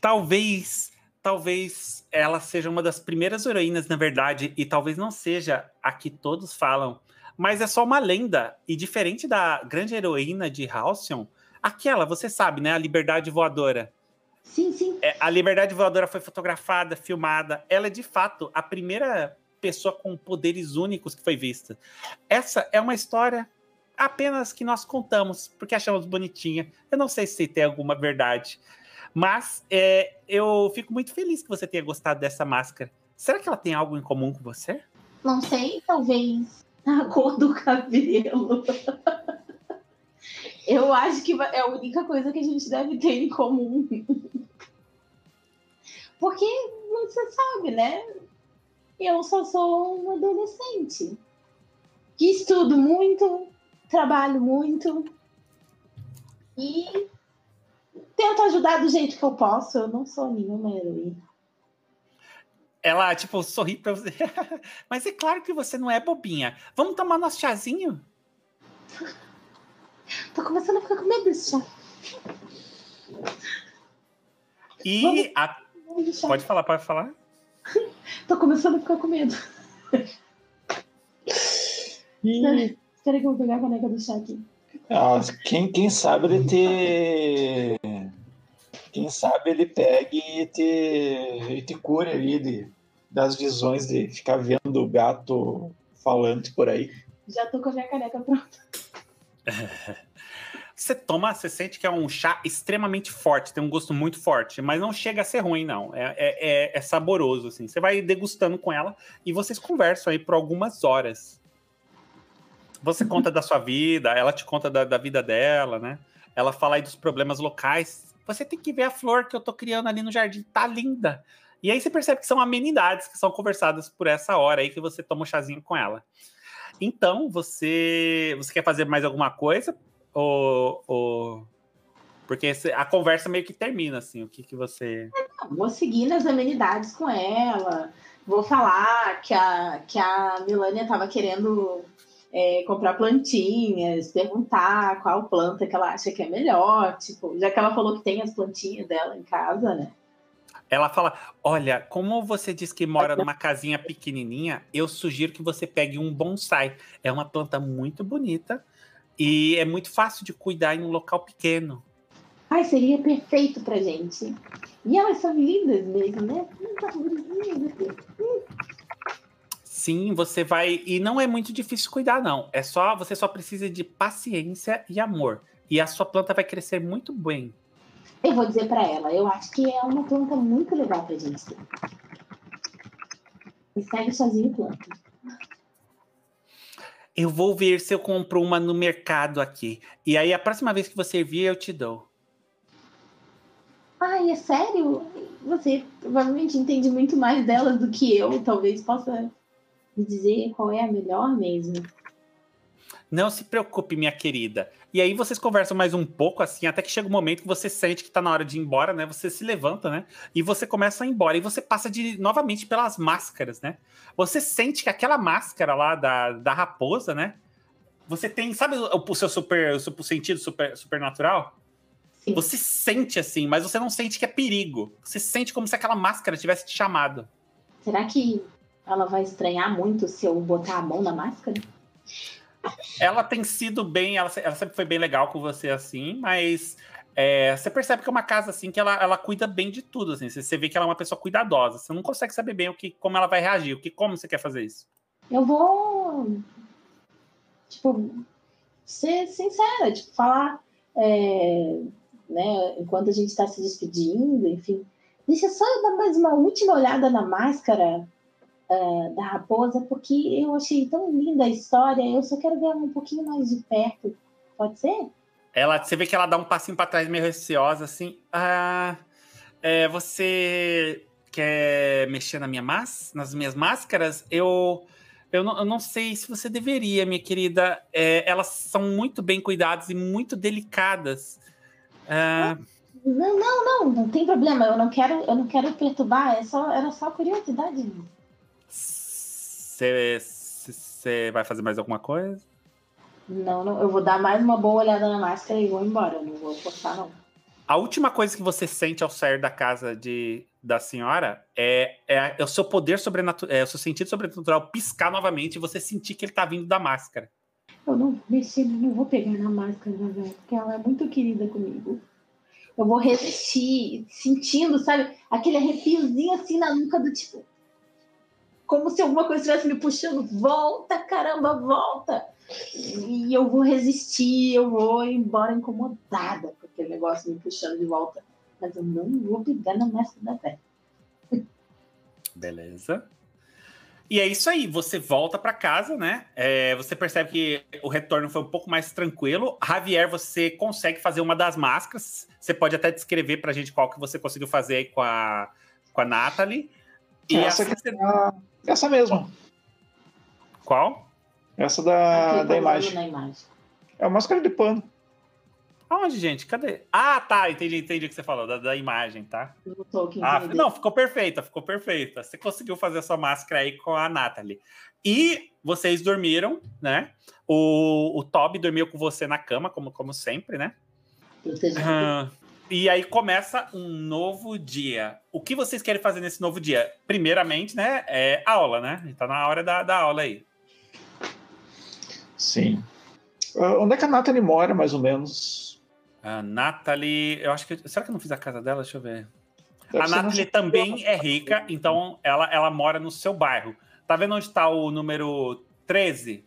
Talvez, talvez ela seja uma das primeiras heroínas, na verdade, e talvez não seja a que todos falam, mas é só uma lenda. E diferente da grande heroína de Halcyon, aquela, você sabe, né? A Liberdade Voadora. Sim, sim. É, a Liberdade Voadora foi fotografada, filmada. Ela é, de fato, a primeira pessoa com poderes únicos que foi vista. Essa é uma história apenas que nós contamos, porque achamos bonitinha. Eu não sei se tem alguma verdade. Mas é, eu fico muito feliz que você tenha gostado dessa máscara. Será que ela tem algo em comum com você? Não sei, talvez a cor do cabelo. eu acho que é a única coisa que a gente deve ter em comum. Porque você sabe, né? Eu só sou um adolescente que estudo muito, trabalho muito e tento ajudar do jeito que eu posso. Eu não sou nenhuma heroína. Ela, tipo, sorri pra você. Mas é claro que você não é bobinha. Vamos tomar nosso chazinho? Tô começando a ficar com medo desse chá. E Vamos... a... Pode falar, pode falar. Tô começando a ficar com medo. E... Espera que eu vou pegar a caneca do chá aqui. Ah, quem, quem sabe ele ter. Quem sabe ele pegue e te, e te cure ali de, das visões de ficar vendo o gato falante por aí. Já tô com a minha caneca pronta. Você toma, você sente que é um chá extremamente forte, tem um gosto muito forte, mas não chega a ser ruim, não. É, é, é, é saboroso, assim. Você vai degustando com ela e vocês conversam aí por algumas horas. Você conta da sua vida, ela te conta da, da, vida dela, né? Ela fala aí dos problemas locais. Você tem que ver a flor que eu tô criando ali no jardim, tá linda. E aí você percebe que são amenidades que são conversadas por essa hora aí que você toma um chazinho com ela. Então, você, você quer fazer mais alguma coisa? Ou, ou... Porque a conversa meio que termina, assim, o que, que você... Não, vou seguir nas amenidades com ela, vou falar que a, que a Milânia estava querendo é, comprar plantinhas, perguntar qual planta que ela acha que é melhor, tipo, já que ela falou que tem as plantinhas dela em casa, né? Ela fala: Olha, como você diz que mora numa casinha pequenininha, eu sugiro que você pegue um bonsai. É uma planta muito bonita e é muito fácil de cuidar em um local pequeno. Ai, seria perfeito pra gente. E elas são lindas mesmo, né? Sim, você vai. E não é muito difícil cuidar, não. É só. Você só precisa de paciência e amor. E a sua planta vai crescer muito bem. Eu vou dizer para ela, eu acho que é uma planta muito legal pra gente ter. E segue sozinho planta. Eu vou ver se eu compro uma no mercado aqui. E aí, a próxima vez que você vir, eu te dou. Ai, é sério? Você provavelmente entende muito mais delas do que eu. Talvez possa dizer qual é a melhor mesmo. Não se preocupe, minha querida. E aí vocês conversam mais um pouco, assim, até que chega um momento que você sente que tá na hora de ir embora, né? Você se levanta, né? E você começa a ir embora. E você passa de novamente pelas máscaras, né? Você sente que aquela máscara lá da, da raposa, né? Você tem, sabe o, o seu super, o seu sentido super, supernatural? Sim. Você sente assim, mas você não sente que é perigo. Você sente como se aquela máscara tivesse te chamado. Será que ela vai estranhar muito se eu botar a mão na máscara? Ela tem sido bem, ela, ela sempre foi bem legal com você assim, mas é, você percebe que é uma casa assim que ela, ela cuida bem de tudo, assim. Você, você vê que ela é uma pessoa cuidadosa. Você não consegue saber bem o que, como ela vai reagir, o que, como você quer fazer isso. Eu vou, tipo, ser sincera, tipo, falar, é, né, enquanto a gente está se despedindo, enfim, deixa só eu dar mais uma última olhada na máscara uh, da raposa, porque eu achei tão linda a história, eu só quero ver um pouquinho mais de perto. Pode ser? Ela, você vê que ela dá um passinho para trás meio receosa, assim. Ah, é, você quer mexer na minha mas, nas minhas máscaras? Eu, eu não, eu, não, sei se você deveria, minha querida. É, elas são muito bem cuidadas e muito delicadas. Ah, não, não, não, não tem problema. Eu não quero, eu não quero perturbar. É só, era só curiosidade. Você vai fazer mais alguma coisa? Não, não, eu vou dar mais uma boa olhada na máscara e vou embora. Eu não vou forçar, não. A última coisa que você sente ao sair da casa de, da senhora é, é, é o seu poder sobrenatural, é o seu sentido sobrenatural piscar novamente e você sentir que ele tá vindo da máscara. Eu não mexi, não vou pegar na máscara, velho, porque ela é muito querida comigo. Eu vou resistir, sentindo, sabe, aquele arrepiozinho assim na nuca do tipo. Como se alguma coisa estivesse me puxando. Volta, caramba, volta! E eu vou resistir, eu vou embora incomodada com aquele negócio me puxando de volta. Mas eu não vou pegar na máscara da velha. Beleza. E é isso aí, você volta para casa, né? É, você percebe que o retorno foi um pouco mais tranquilo. Javier, você consegue fazer uma das máscaras. Você pode até descrever pra gente qual que você conseguiu fazer aí com a, com a Natalie. E essa, assim você... é essa mesma. Qual? Essa da, da imagem. imagem. É uma máscara de pano. Aonde, gente? Cadê? Ah, tá. Entendi, entendi o que você falou, da, da imagem, tá? Ah, não, ficou perfeita, ficou perfeita. Você conseguiu fazer a sua máscara aí com a Natalie. E vocês dormiram, né? O, o Toby dormiu com você na cama, como, como sempre, né? Uhum. E aí começa um novo dia. O que vocês querem fazer nesse novo dia? Primeiramente, né? É aula, né? Tá na hora da, da aula aí. Sim. Uh, onde é que a Natalie mora, mais ou menos? A Natalie, eu acho que. Será que eu não fiz a casa dela? Deixa eu ver. Deve a Natalie também é rica, então ela, ela mora no seu bairro. Tá vendo onde tá o número 13?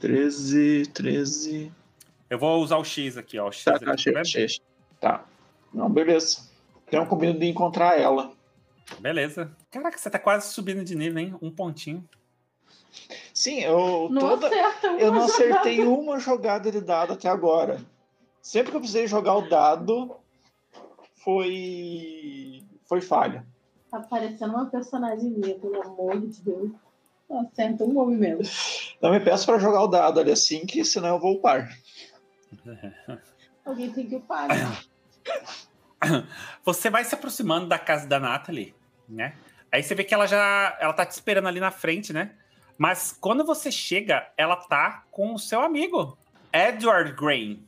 13, 13. Eu vou usar o X aqui, ó. O X tá, aqui, tá, tá. Tá. Não, beleza. Tem um combino de encontrar ela. Beleza. Caraca, você tá quase subindo de nível, hein? Um pontinho. Sim, eu, toda, eu não acertei uma jogada de dado até agora. Sempre que eu precisei jogar o dado, foi. Foi falha. Tá parecendo uma personagem minha, pelo amor de Deus. Acerta um movimento. Não me peço para jogar o dado ali assim, que senão eu vou upar. Alguém tem que upar. Né? Você vai se aproximando da casa da Natalie, né? Aí você vê que ela já ela tá te esperando ali na frente, né? Mas quando você chega, ela tá com o seu amigo, Edward Grain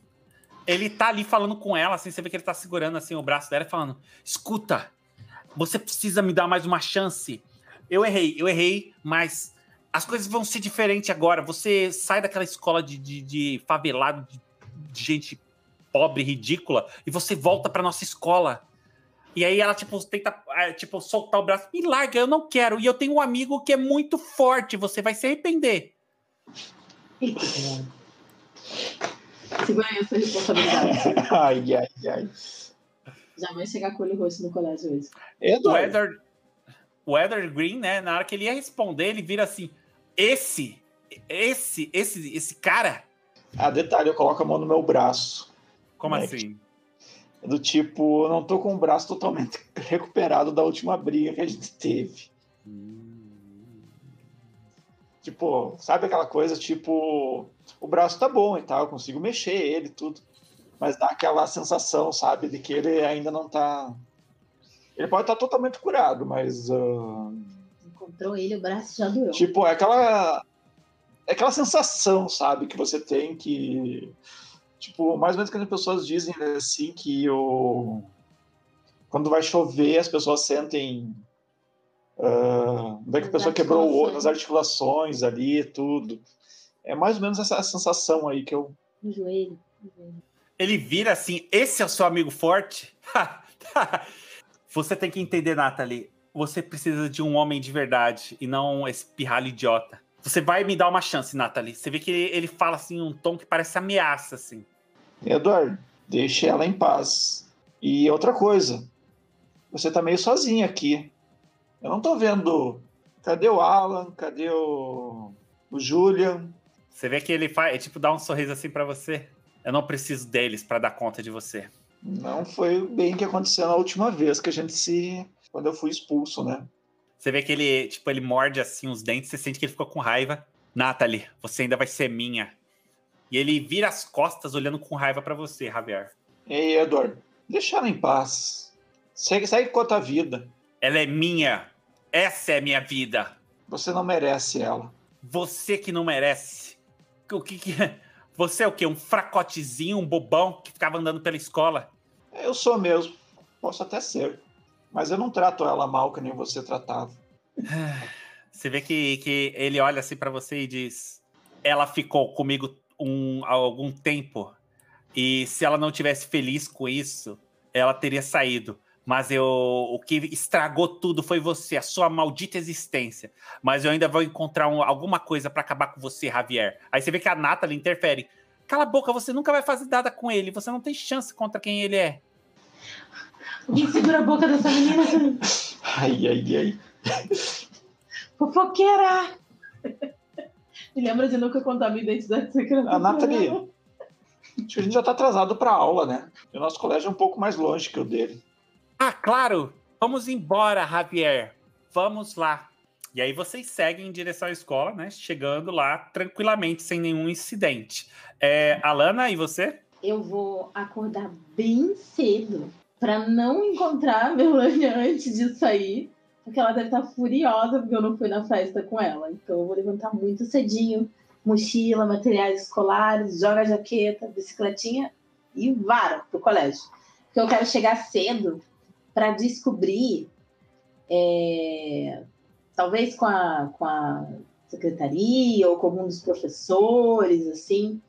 ele tá ali falando com ela, assim, você vê que ele tá segurando assim o braço dela e falando: escuta, você precisa me dar mais uma chance. Eu errei, eu errei, mas as coisas vão ser diferentes agora. Você sai daquela escola de, de, de favelado, de, de, gente pobre, ridícula, e você volta pra nossa escola. E aí ela, tipo, tenta, é, tipo, soltar o braço. Me larga, eu não quero. E eu tenho um amigo que é muito forte, você vai se arrepender. Segura essa responsabilidade. ai, ai, ai. Jamais chegar com o olho roxo no colégio hoje. O Edward, o Edward Green, né? Na hora que ele ia responder, ele vira assim: esse, esse, esse, esse cara. Ah, detalhe, eu coloco a mão no meu braço. Como né? assim? Do tipo, eu não tô com o braço totalmente recuperado da última briga que a gente teve. Hum. Tipo, sabe aquela coisa, tipo, o braço tá bom e tal, eu consigo mexer ele tudo. Mas dá aquela sensação, sabe, de que ele ainda não tá. Ele pode estar tá totalmente curado, mas. Uh... Encontrou ele, o braço já doeu. Tipo, é aquela. É aquela sensação, sabe, que você tem que. Tipo, mais ou menos que as pessoas dizem assim que o. Quando vai chover, as pessoas sentem Uh, onde é que a pessoa quebrou o nas articulações ali, tudo. É mais ou menos essa sensação aí que eu. No joelho. Ele vira assim: esse é o seu amigo forte? você tem que entender, Nathalie. Você precisa de um homem de verdade e não esse pirralho idiota. Você vai me dar uma chance, Nathalie. Você vê que ele, fala assim, um tom que parece ameaça, assim. Eduardo, deixe ela em paz. E outra coisa, você tá meio sozinho aqui. Eu não tô vendo. Cadê o Alan? Cadê o, o Julian? Você vê que ele faz, tipo, dá um sorriso assim para você. Eu não preciso deles para dar conta de você. Não foi bem o que aconteceu na última vez que a gente se. Quando eu fui expulso, né? Você vê que ele, tipo, ele morde assim os dentes, você sente que ele ficou com raiva. Nathalie, você ainda vai ser minha. E ele vira as costas olhando com raiva para você, Javier. Ei, Eduardo, deixa ela em paz. Segue, segue com a tua vida. Ela é minha. Essa é minha vida. Você não merece ela. Você que não merece. O que, que é? Você é o quê? Um fracotezinho, um bobão que ficava andando pela escola? Eu sou mesmo. Posso até ser. Mas eu não trato ela mal que nem você tratava. Você vê que, que ele olha assim para você e diz: Ela ficou comigo um, há algum tempo. E se ela não tivesse feliz com isso, ela teria saído. Mas eu, o que estragou tudo foi você, a sua maldita existência. Mas eu ainda vou encontrar um, alguma coisa para acabar com você, Javier. Aí você vê que a Natalie interfere. Cala a boca, você nunca vai fazer nada com ele. Você não tem chance contra quem ele é. Alguém segura a boca dessa menina. Ai, ai, ai. Fofoqueira! Me lembra de nunca contar minha identidade secreta. A Nathalie, acho que a gente já tá atrasado pra aula, né? O nosso colégio é um pouco mais longe que o dele. Ah, claro! Vamos embora, Javier. Vamos lá. E aí vocês seguem em direção à escola, né? Chegando lá tranquilamente, sem nenhum incidente. É, Alana, e você? Eu vou acordar bem cedo para não encontrar a Melania antes de sair, porque ela deve estar furiosa porque eu não fui na festa com ela. Então eu vou levantar muito cedinho, mochila, materiais escolares, joga jaqueta, bicicletinha e vara pro colégio. Porque eu quero chegar cedo para descobrir, é, talvez com a, com a secretaria ou com algum dos professores, assim,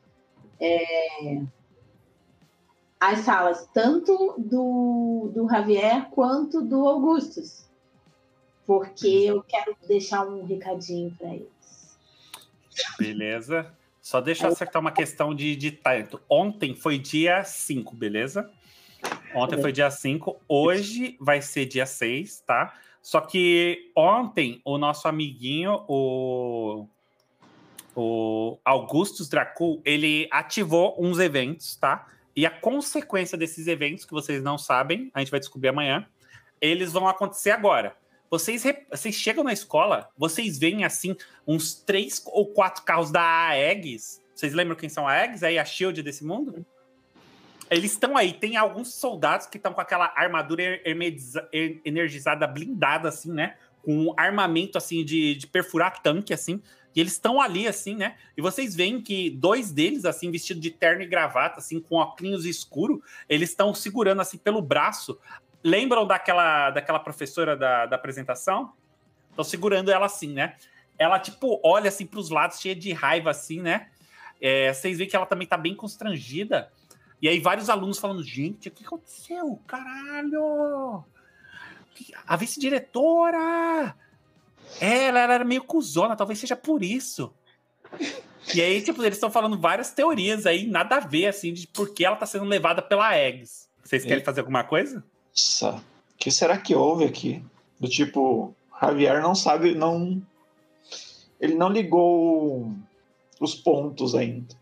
é, as salas tanto do, do Javier quanto do Augustus, porque eu quero deixar um recadinho para eles. Beleza. Só deixa eu acertar uma questão de, de talento. Ontem foi dia 5, beleza? Ontem foi dia 5, hoje vai ser dia 6, tá? Só que ontem o nosso amiguinho, o, o Augustus Dracul, ele ativou uns eventos, tá? E a consequência desses eventos, que vocês não sabem, a gente vai descobrir amanhã, eles vão acontecer agora. Vocês, vocês chegam na escola, vocês veem assim uns três ou quatro carros da AEGS. Vocês lembram quem são a AEGS? Aí a Shield desse mundo? Eles estão aí. Tem alguns soldados que estão com aquela armadura energizada, blindada, assim, né? Com armamento, assim, de, de perfurar tanque, assim. E eles estão ali, assim, né? E vocês veem que dois deles, assim, vestidos de terno e gravata, assim, com óculos escuro, eles estão segurando, assim, pelo braço. Lembram daquela, daquela professora da, da apresentação? Estão segurando ela assim, né? Ela, tipo, olha, assim, para os lados, cheia de raiva, assim, né? É, vocês veem que ela também tá bem constrangida. E aí vários alunos falando, gente, o que aconteceu? Caralho! A vice-diretora! É, ela era meio cuzona, talvez seja por isso. E aí, tipo, eles estão falando várias teorias aí, nada a ver, assim, de por que ela tá sendo levada pela Eggs. Vocês querem fazer alguma coisa? Nossa, o que será que houve aqui? Do tipo, Javier não sabe, não. Ele não ligou os pontos ainda.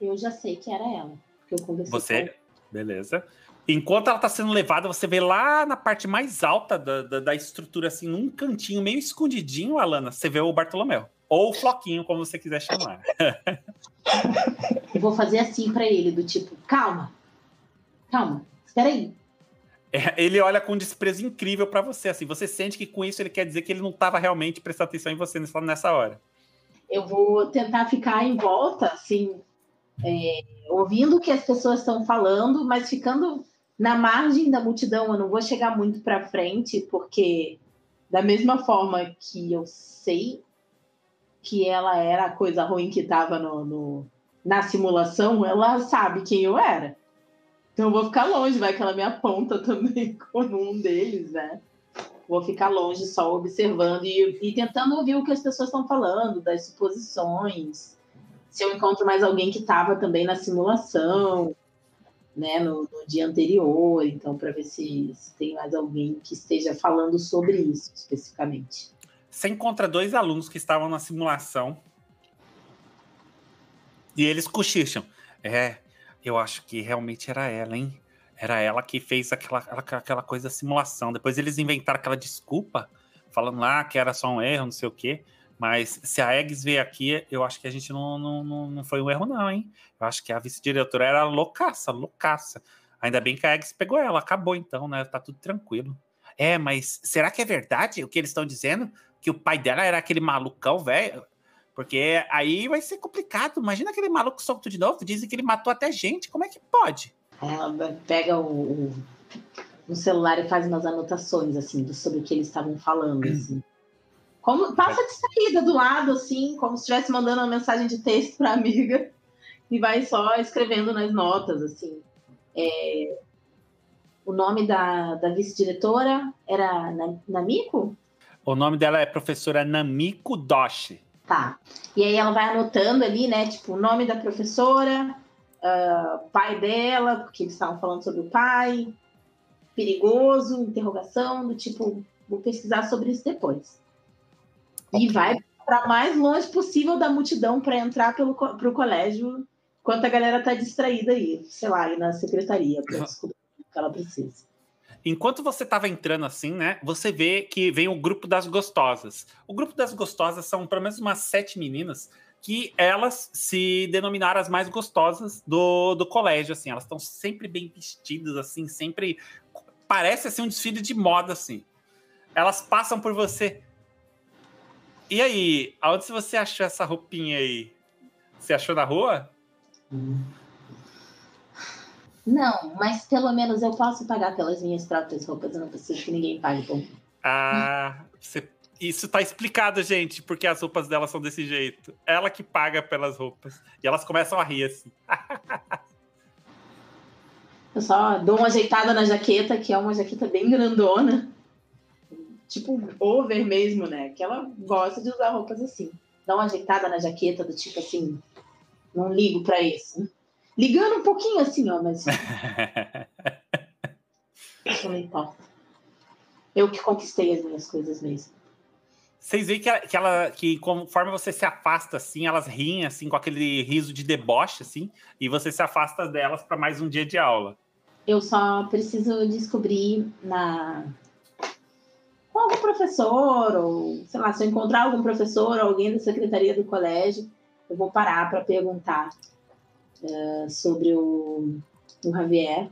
Eu já sei que era ela. eu conversei Você, beleza. Enquanto ela tá sendo levada, você vê lá na parte mais alta da, da, da estrutura, assim, num cantinho meio escondidinho, Alana, você vê o Bartolomeu. Ou o Floquinho, como você quiser chamar. eu vou fazer assim para ele, do tipo, calma, calma, espera aí. É, ele olha com um desprezo incrível para você, assim, você sente que com isso ele quer dizer que ele não estava realmente prestando atenção em você nessa hora. Eu vou tentar ficar em volta, assim, é, ouvindo o que as pessoas estão falando, mas ficando na margem da multidão, eu não vou chegar muito para frente, porque da mesma forma que eu sei que ela era a coisa ruim que estava no, no, na simulação, ela sabe quem eu era. Então eu vou ficar longe, vai que ela me aponta também como um deles, né? Vou ficar longe só observando e, e tentando ouvir o que as pessoas estão falando, das suposições. Se eu encontro mais alguém que estava também na simulação, né, no, no dia anterior, então, para ver se, se, tem mais alguém que esteja falando sobre isso especificamente. Você encontra dois alunos que estavam na simulação e eles cochicham. É, eu acho que realmente era ela, hein? Era ela que fez aquela, aquela coisa da simulação. Depois eles inventaram aquela desculpa, falando lá que era só um erro, não sei o quê. Mas se a Eggs veio aqui, eu acho que a gente não, não, não, não foi um erro, não, hein? Eu acho que a vice-diretora era loucaça, loucaça. Ainda bem que a Eggs pegou ela, acabou então, né? Tá tudo tranquilo. É, mas será que é verdade o que eles estão dizendo? Que o pai dela era aquele malucão, velho? Porque aí vai ser complicado. Imagina aquele maluco solto de novo. Dizem que ele matou até gente. Como é que pode? Ela pega o, o, celular e faz umas anotações, assim, sobre o que eles estavam falando, assim. Como, passa distraída do lado, assim, como se estivesse mandando uma mensagem de texto para amiga e vai só escrevendo nas notas, assim. É, o nome da, da vice-diretora era Namiko? O nome dela é professora Namiko Doshi. Tá. E aí ela vai anotando ali, né? Tipo, o nome da professora, uh, pai dela, porque eles estavam falando sobre o pai, perigoso, interrogação, do tipo, vou pesquisar sobre isso depois. E vai para mais longe possível da multidão para entrar pelo pro colégio, enquanto a galera tá distraída aí, sei lá, aí na secretaria, para descobrir o que ela precisa. Enquanto você estava entrando assim, né? Você vê que vem o grupo das gostosas. O grupo das gostosas são pelo menos umas sete meninas que elas se denominaram as mais gostosas do, do colégio, assim. Elas estão sempre bem vestidas, assim, sempre parece assim um desfile de moda, assim. Elas passam por você. E aí, aonde você achou essa roupinha aí? Você achou na rua? Não, mas pelo menos eu posso pagar pelas minhas próprias roupas, eu não preciso que ninguém pague por mim. Ah, você... isso tá explicado, gente, porque as roupas dela são desse jeito. Ela que paga pelas roupas. E elas começam a rir assim. eu só dou uma ajeitada na jaqueta, que é uma jaqueta bem grandona. Tipo over mesmo, né? Que ela gosta de usar roupas assim. Dá uma ajeitada na jaqueta do tipo assim, não ligo para isso. Ligando um pouquinho assim, ó, mas. Isso não importa. Eu que conquistei as minhas coisas mesmo. Vocês veem que, ela, que, ela, que conforme você se afasta, assim, elas riem, assim, com aquele riso de deboche, assim, e você se afasta delas para mais um dia de aula. Eu só preciso descobrir na algum professor, ou sei lá, se eu encontrar algum professor alguém da secretaria do colégio, eu vou parar para perguntar uh, sobre o, o Javier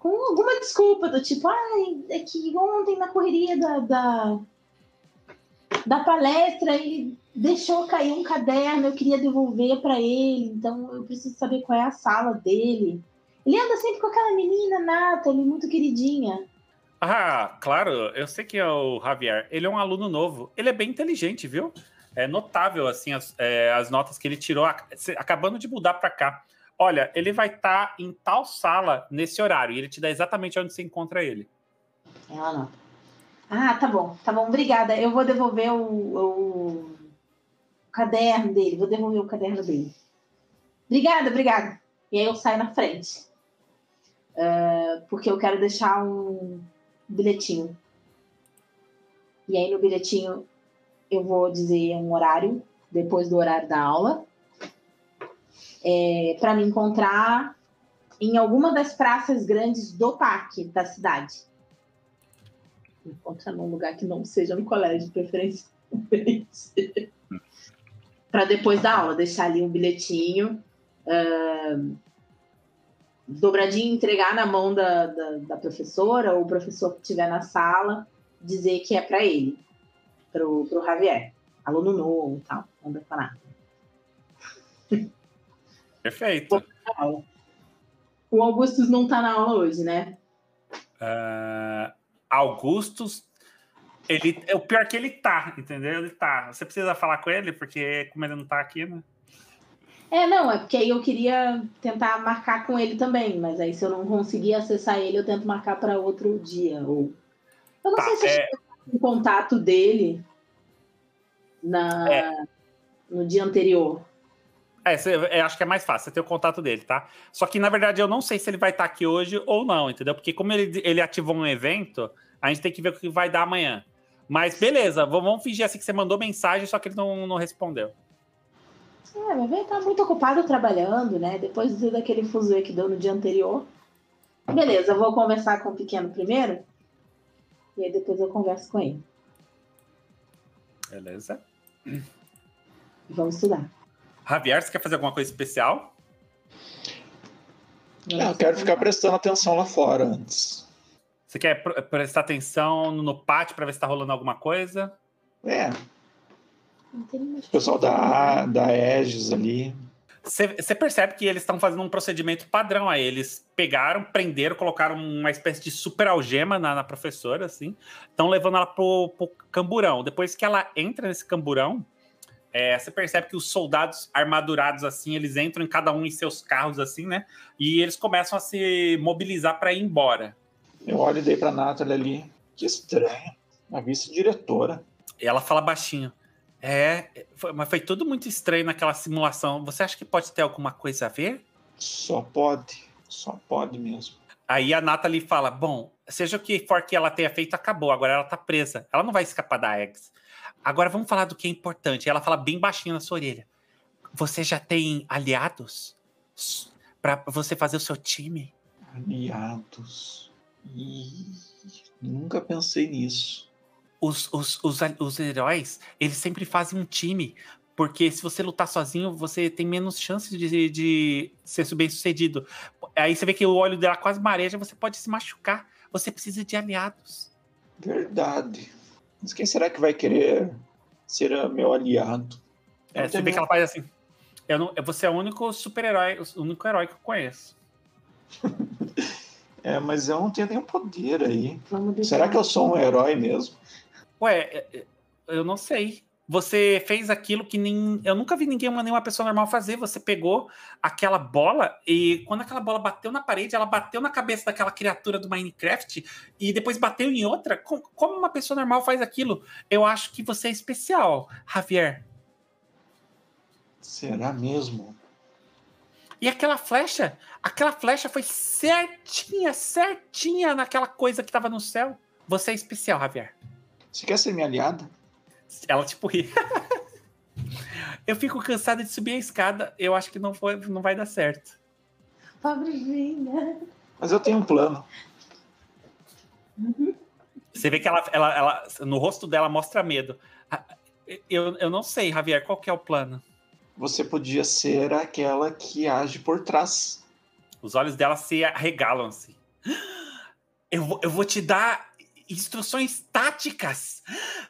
com alguma desculpa do tipo, ai, ah, é que ontem na correria da, da, da palestra ele deixou cair um caderno, eu queria devolver para ele, então eu preciso saber qual é a sala dele. Ele anda sempre com aquela menina Nathalie, muito queridinha. Ah, claro, eu sei que é o Javier. Ele é um aluno novo. Ele é bem inteligente, viu? é notável assim as, é, as notas que ele tirou acabando de mudar para cá. Olha, ele vai estar tá em tal sala nesse horário e ele te dá exatamente onde você encontra ele. Ela não. Ah, tá bom, tá bom, obrigada. Eu vou devolver o, o caderno dele, vou devolver o caderno dele. Obrigada, obrigada. E aí eu saio na frente. Uh, porque eu quero deixar um bilhetinho. E aí no bilhetinho eu vou dizer um horário, depois do horário da aula, é, para me encontrar em alguma das praças grandes do parque da cidade. Encontrar num lugar que não seja no colégio, preferencialmente. para depois da aula, deixar ali um bilhetinho. Uh, dobradinho, entregar na mão da, da, da professora ou o professor que estiver na sala, dizer que é para ele pro, pro Javier. Aluno novo e tal, não vai falar. Perfeito. O Augustus não tá na aula hoje, né? Uh, Augustus, ele, é o pior que ele tá, entendeu? Ele tá. Você precisa falar com ele, porque como ele não tá aqui, né? É, não, é porque aí eu queria tentar marcar com ele também, mas aí se eu não conseguir acessar ele, eu tento marcar para outro dia. Ou... Eu não tá, sei se é o contato dele na, é. no dia anterior. É, você, é, acho que é mais fácil você ter o contato dele, tá? Só que, na verdade, eu não sei se ele vai estar aqui hoje ou não, entendeu? Porque como ele, ele ativou um evento, a gente tem que ver o que vai dar amanhã. Mas beleza, vamos fingir assim que você mandou mensagem, só que ele não, não respondeu. É, mas ele tá muito ocupado trabalhando, né? Depois daquele fuzuê que deu no dia anterior. Beleza, eu vou conversar com o pequeno primeiro. E aí depois eu converso com ele. Beleza. Vamos estudar. Javier, você quer fazer alguma coisa especial? Não, eu quero ficar prestando atenção lá fora antes. Você quer prestar atenção no pátio para ver se está rolando alguma coisa? É. O pessoal da, da Aegis ali. Você percebe que eles estão fazendo um procedimento padrão aí. Eles pegaram, prenderam, colocaram uma espécie de super algema na, na professora, assim. Estão levando ela pro, pro camburão. Depois que ela entra nesse camburão, você percebe que os soldados armadurados, assim, eles entram em cada um em seus carros, assim, né? E eles começam a se mobilizar para ir embora. Eu olho e dei pra Nathalie ali. Que estranho. A vice-diretora. E ela fala baixinho. É, foi- mas foi tudo muito estranho naquela simulação. Você acha que pode ter alguma coisa a ver? Só pode. Só pode mesmo. Aí a Natalie fala: Bom, seja o que for que ela tenha feito, acabou. Agora ela tá presa. Ela não vai escapar da Eggs. Agora vamos falar do que é importante. Ela fala bem baixinho na sua orelha. Você já tem aliados para você fazer o seu time? Aliados. Ih, nunca pensei nisso. Os, os, os, os heróis, eles sempre fazem um time. Porque se você lutar sozinho, você tem menos chances de, de ser bem sucedido. Aí você vê que o olho dela quase mareja, você pode se machucar. Você precisa de aliados. Verdade. Mas quem será que vai querer ser meu aliado? É, você vê que ela faz assim. Eu não, você é o único super-herói, o único herói que eu conheço. É, mas eu não tenho nenhum poder aí. Será que eu sou um herói mesmo? Ué, é, é, eu não sei. Você fez aquilo que nem. Eu nunca vi ninguém, nenhuma pessoa normal fazer. Você pegou aquela bola e quando aquela bola bateu na parede, ela bateu na cabeça daquela criatura do Minecraft e depois bateu em outra. Com- Como uma pessoa normal faz aquilo? Eu acho que você é especial, Javier. Será mesmo? E aquela flecha, aquela flecha foi certinha, certinha naquela coisa que tava no céu. Você é especial, Javier. Você quer ser minha aliada? Ela tipo ri. Eu fico cansada de subir a escada. Eu acho que não, foi, não vai dar certo. Pobrezinha. Mas eu tenho um plano. Você vê que ela, ela, ela no rosto dela mostra medo. Ah, Eu, eu não sei, Javier, qual que é o plano? Você podia ser aquela que age por trás. Os olhos dela se arregalam assim. Eu eu vou te dar instruções táticas.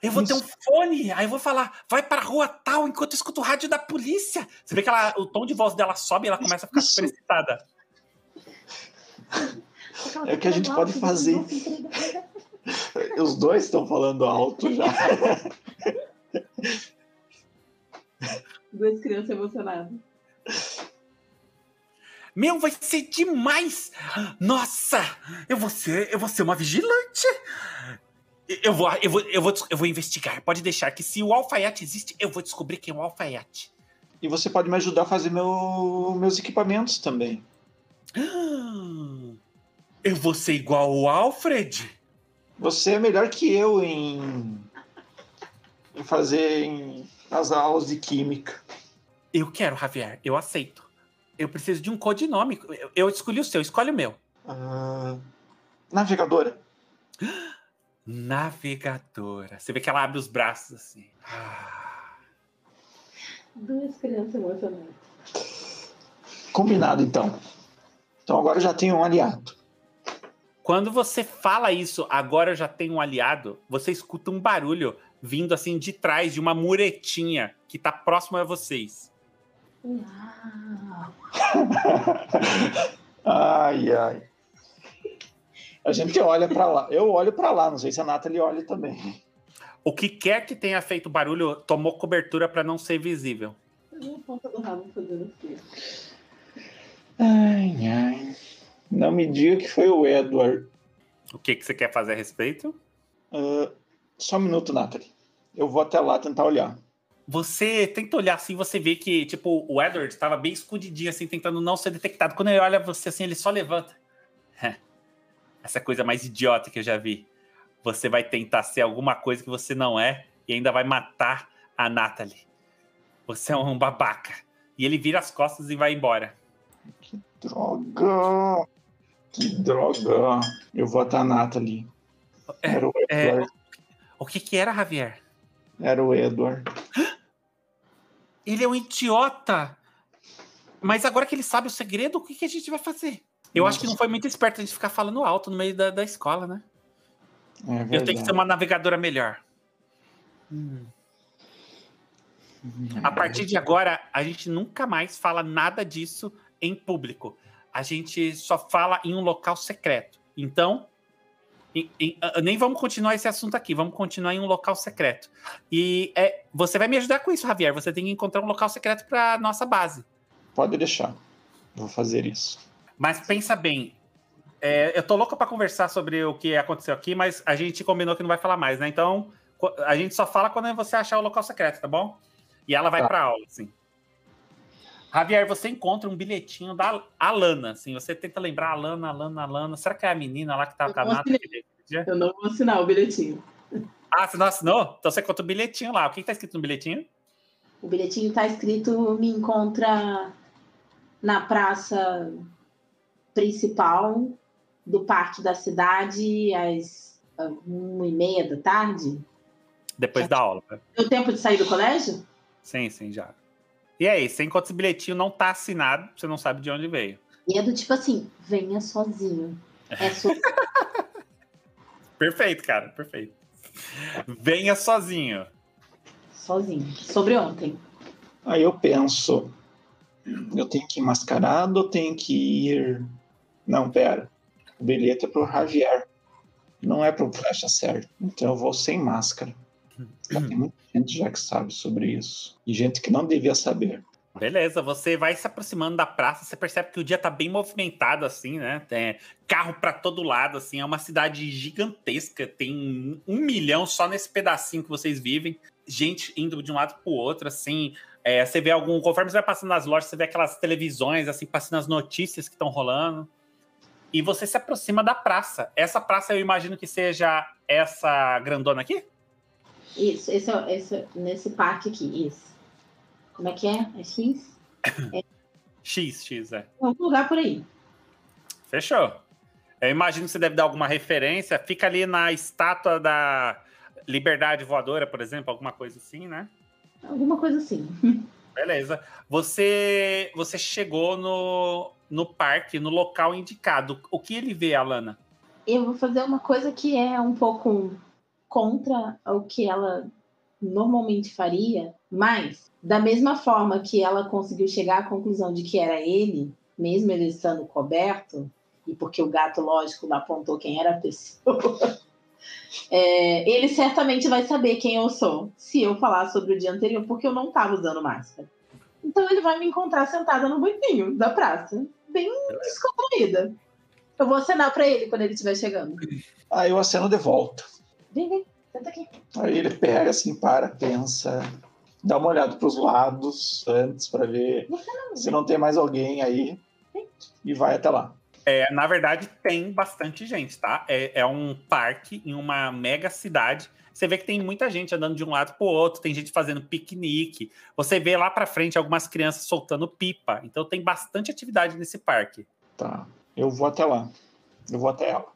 Eu vou ter um Isso. fone. Aí eu vou falar, vai pra rua tal, enquanto eu escuto o rádio da polícia. Você vê que ela, o tom de voz dela sobe e ela começa a ficar Isso. super excitada. É o que a gente pode fazer. Os dois estão falando alto já. Duas crianças emocionadas. Meu, vai ser demais! Nossa! Eu vou ser, eu vou ser uma vigilante! Eu vou, eu vou, eu vou, eu vou investigar. Pode deixar que se o alfaiate existe, eu vou descobrir quem é o alfaiate. E você pode me ajudar a fazer meu- meus equipamentos também. Eu vou ser igual o Alfred? Você é melhor que eu em, em fazer em- as aulas de química. Eu quero, Javier. Eu aceito. Eu preciso de um codinome. Eu, eu escolhi o seu, escolhe o meu. Ah, navegadora. Navegadora. Você vê que ela abre os braços assim. Ah. Duas crianças emocionadas. Combinado, então. Então agora eu já tenho um aliado. Quando você fala isso, agora eu já tenho um aliado, você escuta um barulho vindo assim de trás de uma muretinha que tá próximo a vocês. Uau. ai, ai. A gente olha pra lá. Eu olho pra lá, não sei se a Nathalie olha também. O que quer que tenha feito barulho tomou cobertura para não ser visível. Eu vi a ponta do rabo fazendo assim. Ai, ai. Não me diga que foi o Edward. O que, que você quer fazer a respeito? Ah, só um minuto, Nathalie. Eu vou até lá tentar olhar. Você tenta olhar assim, você vê que, tipo, o Edward estava bem escondidinho, assim, tentando não ser detectado. Quando ele olha você assim, ele só levanta. Essa coisa mais idiota que eu já vi. Você vai tentar ser alguma coisa que você não é e ainda vai matar a Natalie. Você é um babaca. E ele vira as costas e vai embora. Droga! Que droga! Eu vou até a Nathalie. É, Era o é, Edward. o que que era, Javier? Era o Edward. Ele é um idiota. Mas agora que ele sabe o segredo, o que, que a gente vai fazer? Eu acho que não foi muito esperto a gente ficar falando alto no meio da, da escola, né? É Eu tenho que ser uma navegadora melhor. Hum. A partir de agora, a gente nunca mais fala nada disso em público. A gente só fala em um local secreto. Então, em, em, nem vamos continuar esse assunto aqui, vamos continuar em um local secreto. E é, você vai me ajudar com isso, Javier. Você tem que encontrar um local secreto para nossa base. Pode deixar. Vou fazer isso. Mas pensa bem. É, eu tô louco para conversar sobre o que aconteceu aqui, mas a gente combinou que não vai falar mais, né? Então, a gente só fala quando você achar o local secreto, tá bom? E ela vai tá. para aula, assim. Javier, você encontra um bilhetinho da Alana, assim, você tenta lembrar Alana, Alana, Alana. Será que é a menina lá que tá com a Nata? Eu não vou assinar o bilhetinho. Ah, você não assinou? Então você conta o bilhetinho lá. O que, que tá escrito no bilhetinho? O bilhetinho tá escrito me encontra na praça principal do parque da cidade às uma e meia da tarde. Depois já da aula. Né? Deu tempo de sair do colégio? Sim, sim, já. E aí, você encontra esse bilhetinho, não tá assinado, você não sabe de onde veio. E é do tipo assim, venha sozinho. É sozinho. perfeito, cara, perfeito. Venha sozinho. Sozinho. Sobre ontem. Aí eu penso, eu tenho que ir mascarado ou tenho que ir. Não, pera. O bilhete é pro Javier. Não é pro Flecha Certo. Então eu vou sem máscara. Tem muita gente já que sabe sobre isso. E gente que não devia saber. Beleza, você vai se aproximando da praça, você percebe que o dia tá bem movimentado, assim, né? Tem carro para todo lado, assim, é uma cidade gigantesca, tem um milhão só nesse pedacinho que vocês vivem, gente indo de um lado pro outro, assim. É, você vê algum. Conforme você vai passando nas lojas, você vê aquelas televisões, assim, passando as notícias que estão rolando. E você se aproxima da praça. Essa praça eu imagino que seja essa grandona aqui? Isso, esse, é esse, nesse parque aqui, isso. Como é que é? É X? É... X, X, é. Algum lugar por aí. Fechou. Eu imagino que você deve dar alguma referência. Fica ali na estátua da Liberdade Voadora, por exemplo, alguma coisa assim, né? Alguma coisa assim. Beleza. Você você chegou no, no parque, no local indicado. O que ele vê, Alana? Eu vou fazer uma coisa que é um pouco contra o que ela normalmente faria, mas da mesma forma que ela conseguiu chegar à conclusão de que era ele, mesmo ele estando coberto, e porque o gato, lógico, não apontou quem era a pessoa, é, ele certamente vai saber quem eu sou se eu falar sobre o dia anterior, porque eu não estava usando máscara. Então ele vai me encontrar sentada no banquinho da praça, bem descontraída. Eu vou acenar para ele quando ele estiver chegando. Ah, eu aceno de volta. Vem, vem, senta aqui. Aí ele pega assim, para, pensa, dá uma olhada para os lados antes para ver não, se não tem mais alguém aí Sim. e vai até lá. É, na verdade, tem bastante gente, tá? É, é, um parque em uma mega cidade. Você vê que tem muita gente andando de um lado para o outro, tem gente fazendo piquenique. Você vê lá para frente algumas crianças soltando pipa. Então tem bastante atividade nesse parque. Tá. Eu vou até lá. Eu vou até ela.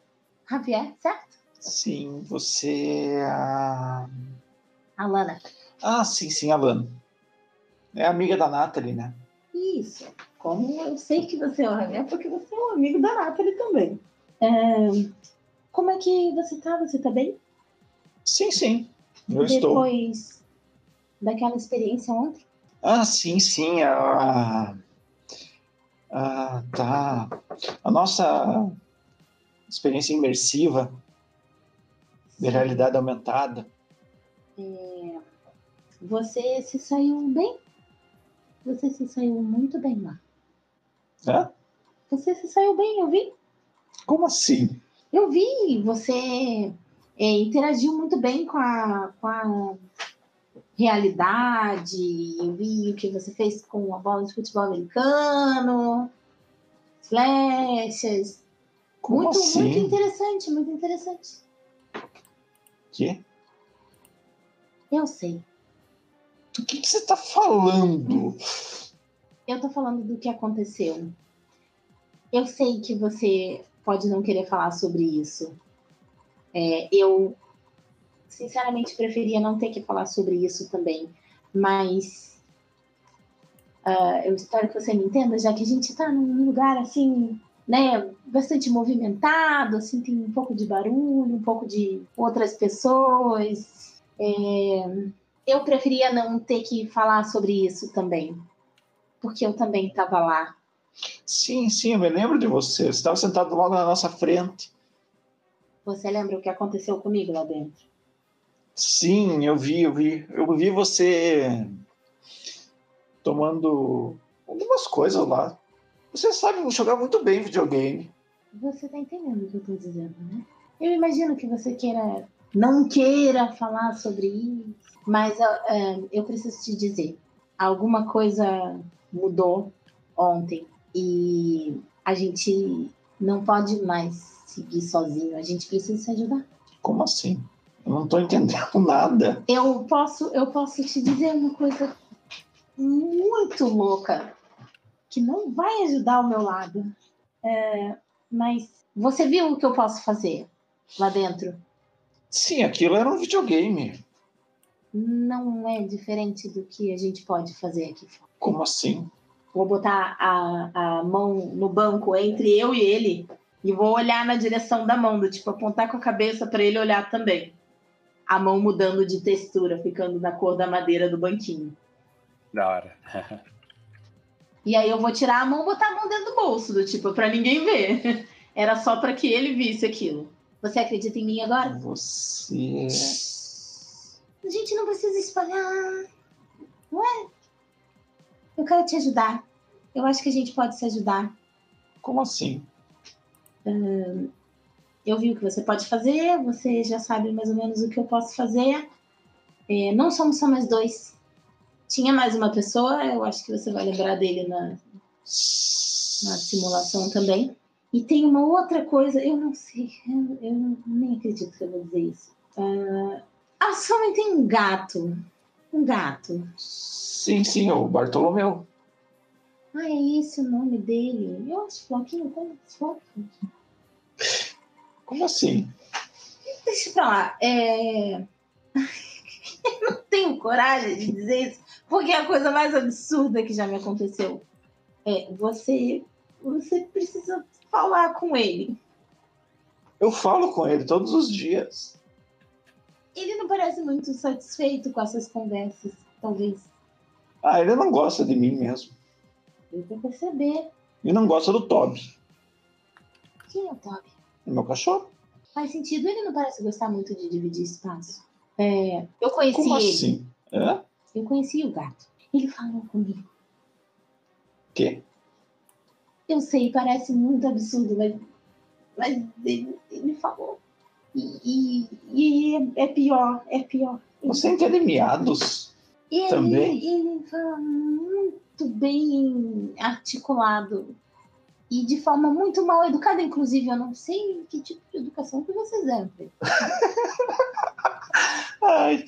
Javier, certo? Sim, você é a. Alana. Ah, sim, sim, Alana. É amiga da Nathalie, né? Isso. Como eu sei que você é o Javier, porque você é um amigo da Nathalie também. É... Como é que você tá? Você tá bem? Sim, sim. Eu Depois estou. Depois daquela experiência ontem? Ah, sim, sim. A... Ah, tá. A nossa experiência imersiva de realidade aumentada. É, você se saiu bem? Você se saiu muito bem lá. Hã? Você se saiu bem, eu vi. Como assim? Eu vi, você é, interagiu muito bem com a, com a realidade. Eu vi o que você fez com a bola de futebol americano, flechas. Como muito, assim? muito interessante, muito interessante. Quê? Eu sei. Do que, que você tá falando? Eu tô falando do que aconteceu. Eu sei que você pode não querer falar sobre isso. É, eu, sinceramente, preferia não ter que falar sobre isso também. Mas uh, eu espero que você me entenda, já que a gente tá num lugar assim né, bastante movimentado, assim, tem um pouco de barulho, um pouco de outras pessoas. É... eu preferia não ter que falar sobre isso também. Porque eu também estava lá. Sim, sim, eu me lembro de você. Você estava sentado logo na nossa frente. Você lembra o que aconteceu comigo lá dentro? Sim, eu vi, eu vi. Eu vi você tomando algumas coisas lá. Você sabe jogar muito bem videogame. Você tá entendendo o que eu tô dizendo, né? Eu imagino que você queira, não queira falar sobre isso, mas uh, eu preciso te dizer, alguma coisa mudou ontem e a gente não pode mais seguir sozinho, a gente precisa se ajudar. Como assim? Eu não tô entendendo nada. Eu posso, eu posso te dizer uma coisa muito louca que não vai ajudar o meu lado. É, mas você viu o que eu posso fazer lá dentro? Sim, aquilo era um videogame. Não é diferente do que a gente pode fazer aqui fora. Como assim? Vou botar a, a mão no banco entre eu e ele e vou olhar na direção da mão, do tipo apontar com a cabeça para ele olhar também. A mão mudando de textura, ficando na cor da madeira do banquinho. Da hora. E aí eu vou tirar a mão e botar a mão dentro do bolso, do tipo, para ninguém ver. Era só para que ele visse aquilo. Você acredita em mim agora? Você. A gente não precisa espalhar. Não é? Eu quero te ajudar. Eu acho que a gente pode se ajudar. Como assim? Uh, eu vi o que você pode fazer, você já sabe mais ou menos o que eu posso fazer. É, não somos só mais dois. Tinha mais uma pessoa, eu acho que você vai lembrar dele na, na simulação também. E tem uma outra coisa, eu não sei, eu, eu nem acredito que eu vou dizer isso. Uh, a sua mãe tem um gato. Um gato. Sim, sim, o Bartolomeu. Ah, é esse o nome dele? Eu acho Floquinho, como Floquinho. Como assim? Deixa pra lá. É... eu não tenho coragem de dizer isso. Porque a coisa mais absurda que já me aconteceu é você, você precisa falar com ele. Eu falo com ele todos os dias. Ele não parece muito satisfeito com essas conversas, talvez. Ah, ele não gosta de mim mesmo. Eu vou perceber. E não gosta do Toby. Quem é o Toby? É meu cachorro. Faz sentido, ele não parece gostar muito de dividir espaço. É, eu conheci Como ele. assim? É? Eu conheci o gato. Ele falou comigo. Quê? Eu sei, parece muito absurdo, mas, mas ele, ele falou. E, e, e é, é pior, é pior. Você entende miados? Ele, também? ele fala muito bem articulado e de forma muito mal educada, inclusive. Eu não sei que tipo de educação que vocês deram. Ai,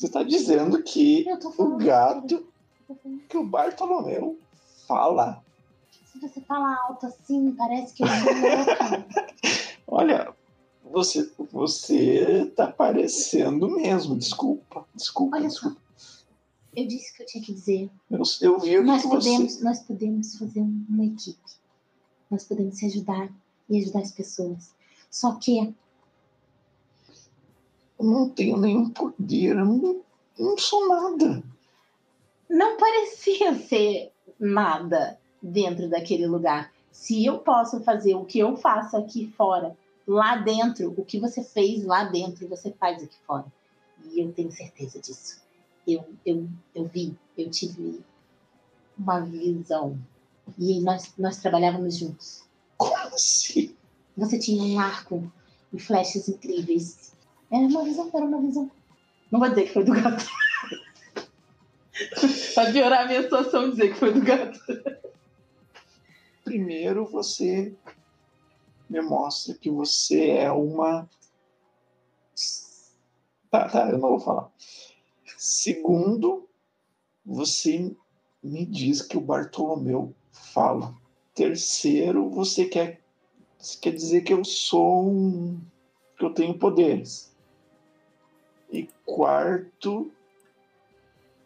você está dizendo que o gato, que o Bartolomeu fala. Se você fala alto assim, parece que eu sou louca. Olha, você, você tá parecendo mesmo. Desculpa, desculpa. Olha desculpa. só. Eu disse que eu tinha que dizer. Eu, eu vi o nós que podemos, você... Nós podemos fazer uma equipe. Nós podemos se ajudar e ajudar as pessoas. Só que eu não tenho nenhum poder, eu não, não sou nada. Não parecia ser nada dentro daquele lugar. Se eu posso fazer o que eu faço aqui fora, lá dentro, o que você fez lá dentro, você faz aqui fora. E eu tenho certeza disso. Eu, eu, eu vi, eu tive uma visão. E nós, nós trabalhávamos juntos. Como assim? Você tinha um arco e flechas incríveis. Era uma visão, era uma visão. Não vou dizer que foi do gato. Vai piorar a minha situação dizer que foi do gato. Primeiro você me mostra que você é uma. Tá, tá, eu não vou falar. Segundo, você me diz que o Bartolomeu fala. Terceiro, você quer, você quer dizer que eu sou um. que eu tenho poderes. E quarto,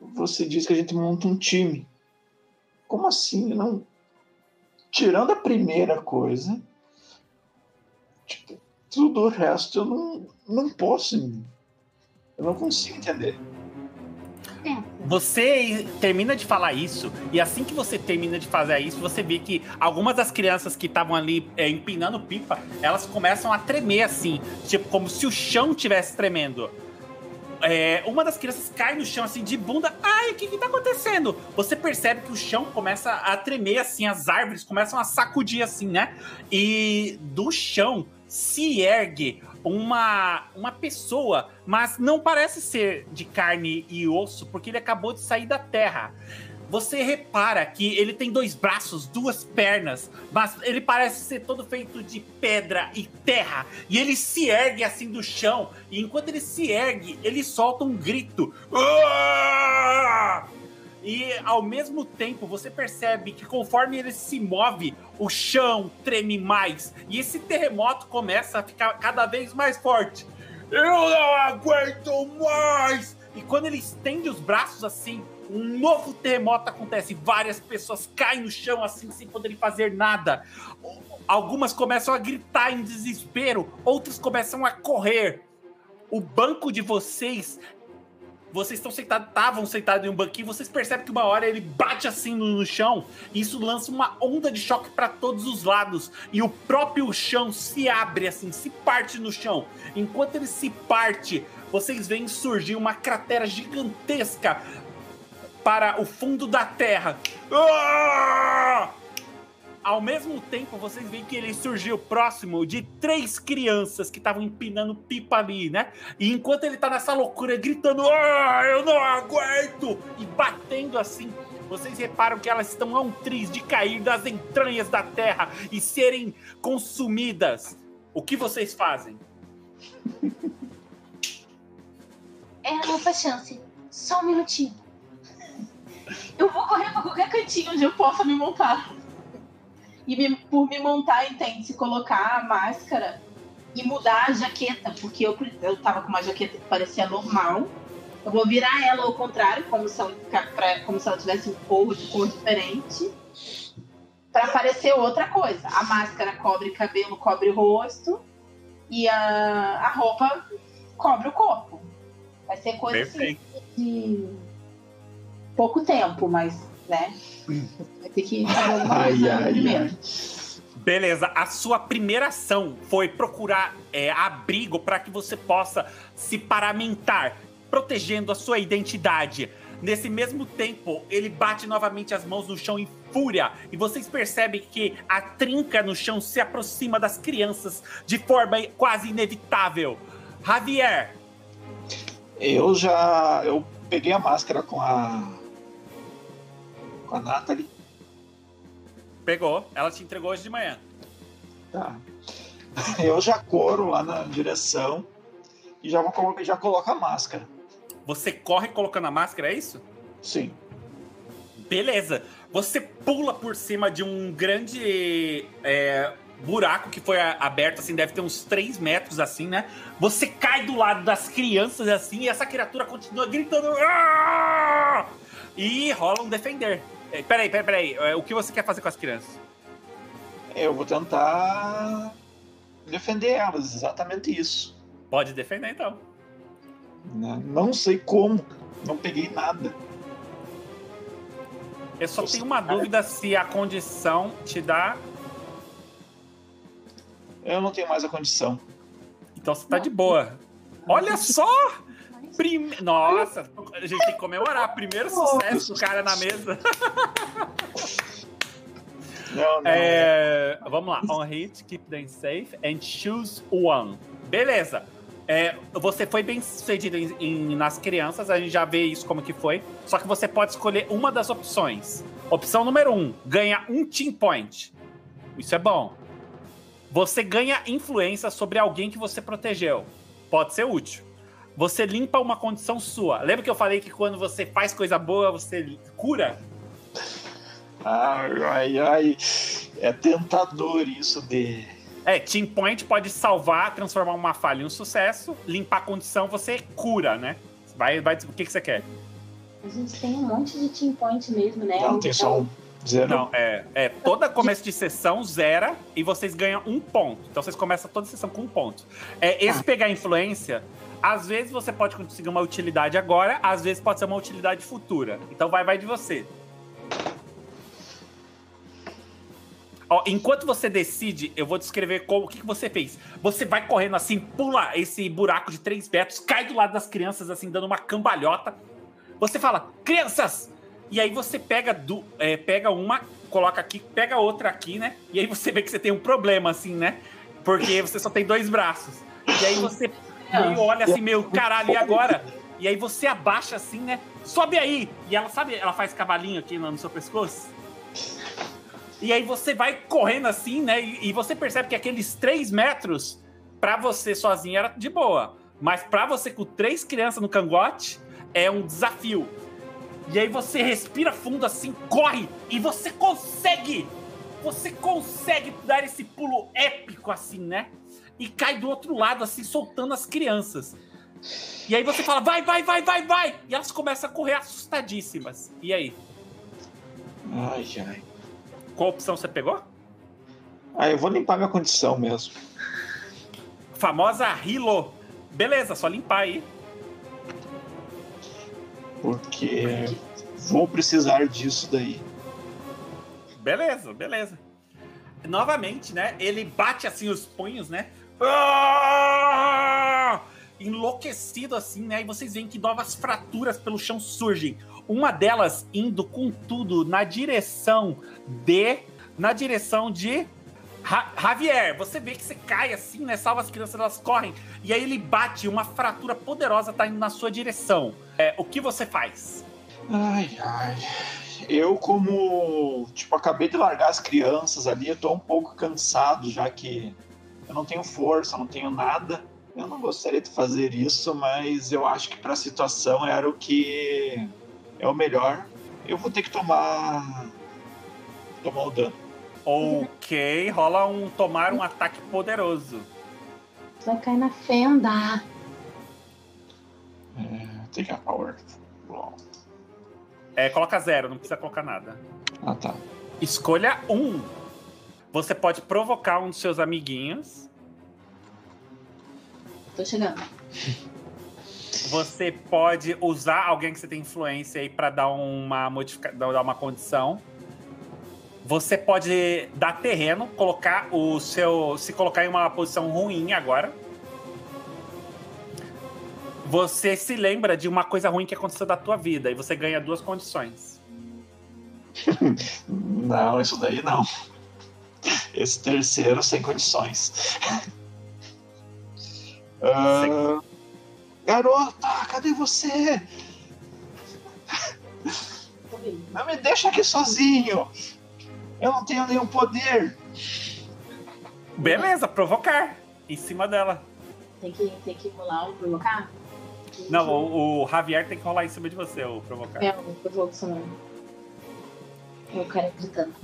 você diz que a gente monta um time. Como assim? Não. Tirando a primeira coisa, tipo, tudo o resto eu não, não posso. Eu não consigo entender. Você termina de falar isso, e assim que você termina de fazer isso, você vê que algumas das crianças que estavam ali é, empinando pipa, elas começam a tremer assim, tipo, como se o chão estivesse tremendo. É, uma das crianças cai no chão assim de bunda. Ai, o que, que tá acontecendo? Você percebe que o chão começa a tremer assim, as árvores começam a sacudir assim, né? E do chão se ergue uma, uma pessoa, mas não parece ser de carne e osso, porque ele acabou de sair da terra. Você repara que ele tem dois braços, duas pernas, mas ele parece ser todo feito de pedra e terra. E ele se ergue assim do chão, e enquanto ele se ergue, ele solta um grito. E ao mesmo tempo você percebe que conforme ele se move, o chão treme mais. E esse terremoto começa a ficar cada vez mais forte. Eu não aguento mais! E quando ele estende os braços assim, um novo terremoto acontece. Várias pessoas caem no chão assim, sem poderem fazer nada. Algumas começam a gritar em desespero, outras começam a correr. O banco de vocês vocês estão sentados, estavam sentados em um banquinho, vocês percebem que uma hora ele bate assim no, no chão, e isso lança uma onda de choque para todos os lados, e o próprio chão se abre assim, se parte no chão. Enquanto ele se parte, vocês veem surgir uma cratera gigantesca para o fundo da terra. Ah! Ao mesmo tempo, vocês veem que ele surgiu próximo de três crianças que estavam empinando pipa ali, né? E enquanto ele tá nessa loucura, gritando, ah, eu não aguento! E batendo assim, vocês reparam que elas estão a um triz de cair das entranhas da terra e serem consumidas. O que vocês fazem? É a nossa chance. Só um minutinho. Eu vou correr pra qualquer cantinho onde eu possa me montar. E me, por me montar, entende-se colocar a máscara e mudar a jaqueta, porque eu, eu tava com uma jaqueta que parecia normal. Eu vou virar ela ao contrário, como se ela, pra, como se ela tivesse um forro de cor diferente, para parecer outra coisa. A máscara cobre cabelo, cobre rosto, e a, a roupa cobre o corpo. Vai ser coisa assim, de pouco tempo, mas, né? Vai ter que fazer alguma coisa ai, primeiro. Ai. Beleza, a sua primeira ação foi procurar é, abrigo para que você possa se paramentar, protegendo a sua identidade. Nesse mesmo tempo, ele bate novamente as mãos no chão em fúria, e vocês percebem que a trinca no chão se aproxima das crianças de forma quase inevitável. Javier. Eu já. Eu peguei a máscara com a com a Nathalie? Pegou. Ela te entregou hoje de manhã. Tá. Eu já corro lá na direção e já, vou, já coloco a máscara. Você corre colocando a máscara, é isso? Sim. Beleza. Você pula por cima de um grande é, buraco que foi aberto, assim, deve ter uns 3 metros, assim, né? Você cai do lado das crianças, assim, e essa criatura continua gritando. Aaah! E rola um defender. Peraí, peraí, peraí. É, o que você quer fazer com as crianças? Eu vou tentar defender elas, exatamente isso. Pode defender então. Não, não sei como, não peguei nada. Eu só tenho uma dúvida se a condição te dá. Eu não tenho mais a condição. Então você tá de boa. Olha só! Prime... Nossa, a gente tem que comemorar. Primeiro sucesso do cara na mesa. Não, não. É, vamos lá. On hit, keep them safe and choose one. Beleza. É, você foi bem sucedido em, em, nas crianças, a gente já vê isso como que foi. Só que você pode escolher uma das opções. Opção número um, ganha um team point. Isso é bom. Você ganha influência sobre alguém que você protegeu. Pode ser útil você limpa uma condição sua. Lembra que eu falei que quando você faz coisa boa, você cura? Ai, ai, ai. É tentador isso de. É, Team Point pode salvar, transformar uma falha em um sucesso, limpar a condição, você cura, né? Vai, vai, o que, que você quer? A gente tem um monte de Team Point mesmo, né? Não, tem só um. Zero. Não, é, é. Toda começo de sessão zera e vocês ganham um ponto. Então vocês começam toda a sessão com um ponto. É, esse ah. pegar influência Às vezes você pode conseguir uma utilidade agora, às vezes pode ser uma utilidade futura. Então vai, vai de você. Ó, enquanto você decide, eu vou descrever como, o que, que você fez. Você vai correndo assim, pula esse buraco de 3 metros, cai do lado das crianças, assim, dando uma cambalhota. Você fala, crianças! E aí você pega, do, é, pega uma, coloca aqui, pega outra aqui, né? E aí você vê que você tem um problema, assim, né? Porque você só tem dois braços. E aí você meio olha assim, meu caralho, e agora? E aí você abaixa assim, né? Sobe aí! E ela, sabe, ela faz cavalinho aqui no, no seu pescoço? E aí você vai correndo assim, né? E, e você percebe que aqueles três metros, para você sozinho era de boa. Mas para você com três crianças no cangote, é um desafio. E aí você respira fundo assim, corre e você consegue! Você consegue dar esse pulo épico assim, né? E cai do outro lado assim, soltando as crianças. E aí você fala, vai, vai, vai, vai, vai! E elas começam a correr assustadíssimas. E aí? Ai, ai. Qual opção você pegou? Ah, eu vou limpar minha condição mesmo. Famosa Hilo. Beleza, só limpar aí. Porque vou precisar disso daí. Beleza, beleza. Novamente, né? Ele bate assim os punhos, né? Ah! Enlouquecido assim, né? E vocês veem que novas fraturas pelo chão surgem. Uma delas indo com tudo na direção de. Na direção de. Ja Javier, você vê que você cai assim, né? Salva as crianças, elas correm. E aí ele bate, uma fratura poderosa tá indo na sua direção. É, o que você faz? Ai, ai. Eu, como. Tipo, acabei de largar as crianças ali, eu tô um pouco cansado, já que eu não tenho força, não tenho nada. Eu não gostaria de fazer isso, mas eu acho que para a situação era o que é o melhor. Eu vou ter que tomar. tomar o dano. Ok, rola um tomar um ataque poderoso. Vai cair na fenda. É, take a power. Bom. É, coloca zero, não precisa colocar nada. Ah, tá. Escolha um. Você pode provocar um dos seus amiguinhos. Tô chegando. Você pode usar alguém que você tem influência aí para dar uma modifica... dar uma condição. Você pode dar terreno, colocar o seu, se colocar em uma posição ruim agora. Você se lembra de uma coisa ruim que aconteceu da tua vida e você ganha duas condições. Não, isso daí não. Esse terceiro sem condições. Ah, garota, cadê você? Não me deixa aqui sozinho. Eu não tenho nenhum poder. Beleza, provocar em cima dela. Tem que, tem que rolar um provocar? Não, o, o Javier tem que rolar em cima de você, o provocar. É, provoco só não. O cara gritando.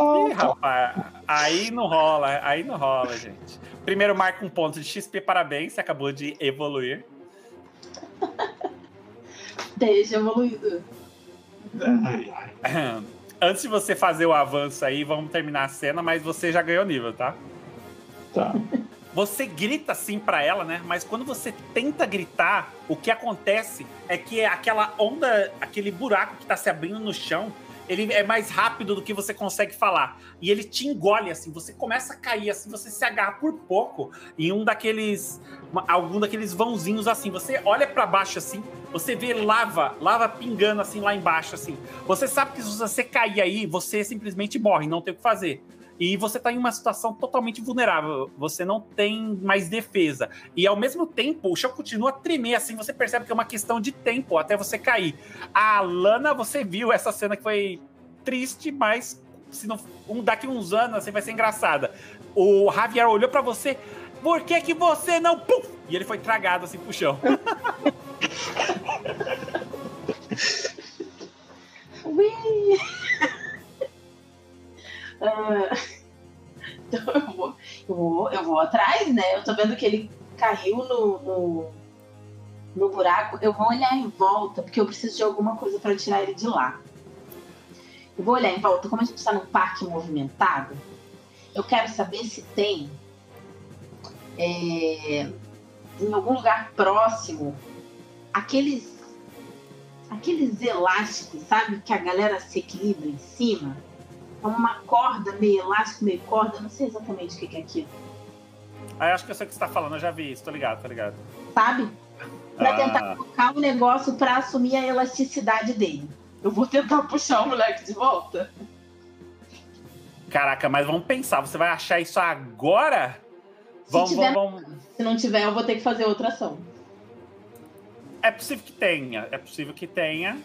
Ih, rapaz, aí não rola, aí não rola, gente. Primeiro marca um ponto de XP, parabéns, você acabou de evoluir. Deixa evoluído. Antes de você fazer o avanço aí, vamos terminar a cena, mas você já ganhou nível, tá? Tá. Você grita assim pra ela, né? Mas quando você tenta gritar, o que acontece é que aquela onda, aquele buraco que tá se abrindo no chão, ele é mais rápido do que você consegue falar. E ele te engole, assim, você começa a cair, assim, você se agarra por pouco em um daqueles. algum daqueles vãozinhos assim. Você olha pra baixo assim, você vê lava, lava pingando assim lá embaixo, assim. Você sabe que se você cair aí, você simplesmente morre, não tem o que fazer. E você tá em uma situação totalmente vulnerável. Você não tem mais defesa. E ao mesmo tempo, o chão continua a tremer, assim. Você percebe que é uma questão de tempo até você cair. A Lana, você viu essa cena que foi triste, mas se não, um, daqui uns anos assim, vai ser engraçada. O Javier olhou pra você. Por que, que você não. Pum! E ele foi tragado assim pro chão. Ui! Ah, então eu vou, eu, vou, eu vou atrás, né? Eu tô vendo que ele caiu no, no, no buraco. Eu vou olhar em volta, porque eu preciso de alguma coisa pra tirar ele de lá. Eu vou olhar em volta, como a gente tá num parque movimentado, eu quero saber se tem é, em algum lugar próximo, aqueles aqueles elásticos, sabe? Que a galera se equilibra em cima. É uma corda, meio elástico, meio corda. Não sei exatamente o que é aquilo. Ah, acho que eu sei o que você tá falando, eu já vi isso, tô ligado, tô ligado. Sabe? Pra Ah. tentar colocar o negócio pra assumir a elasticidade dele. Eu vou tentar puxar o moleque de volta. Caraca, mas vamos pensar, você vai achar isso agora? Se, Vamos, tiver, vamos, vamos. se não tiver, eu vou ter que fazer outra ação. É possível que tenha, é possível que tenha.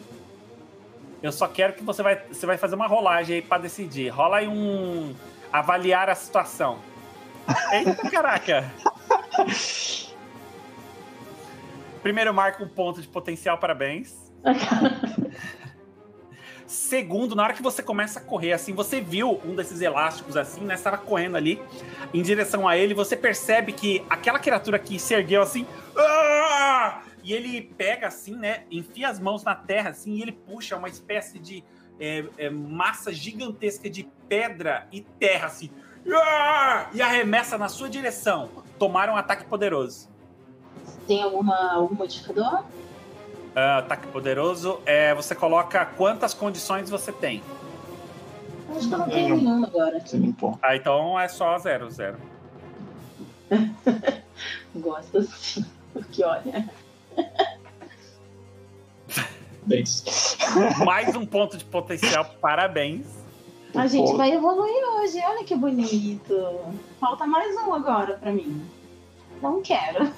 Eu só quero que você vai, você vai fazer uma rolagem aí pra decidir. Rola aí um avaliar a situação. Eita, caraca. Primeiro marca um ponto de potencial, parabéns. Segundo, na hora que você começa a correr, assim, você viu um desses elásticos assim, né? Estava correndo ali em direção a ele, você percebe que aquela criatura que se ergueu assim. "Ah!" E ele pega assim, né? Enfia as mãos na terra, assim, e ele puxa uma espécie de é, é, massa gigantesca de pedra e terra, assim. E arremessa na sua direção. Tomaram um ataque poderoso. Tem alguma, algum modificador? Ah, ataque poderoso é você coloca quantas condições você tem. Acho que eu não tenho nenhuma agora. Você limpou. Ah, então é só zero, zero. Gosto assim. Porque olha. Mais um ponto de potencial, parabéns. A gente Pô. vai evoluir hoje. Olha que bonito. Falta mais um agora pra mim. Não quero.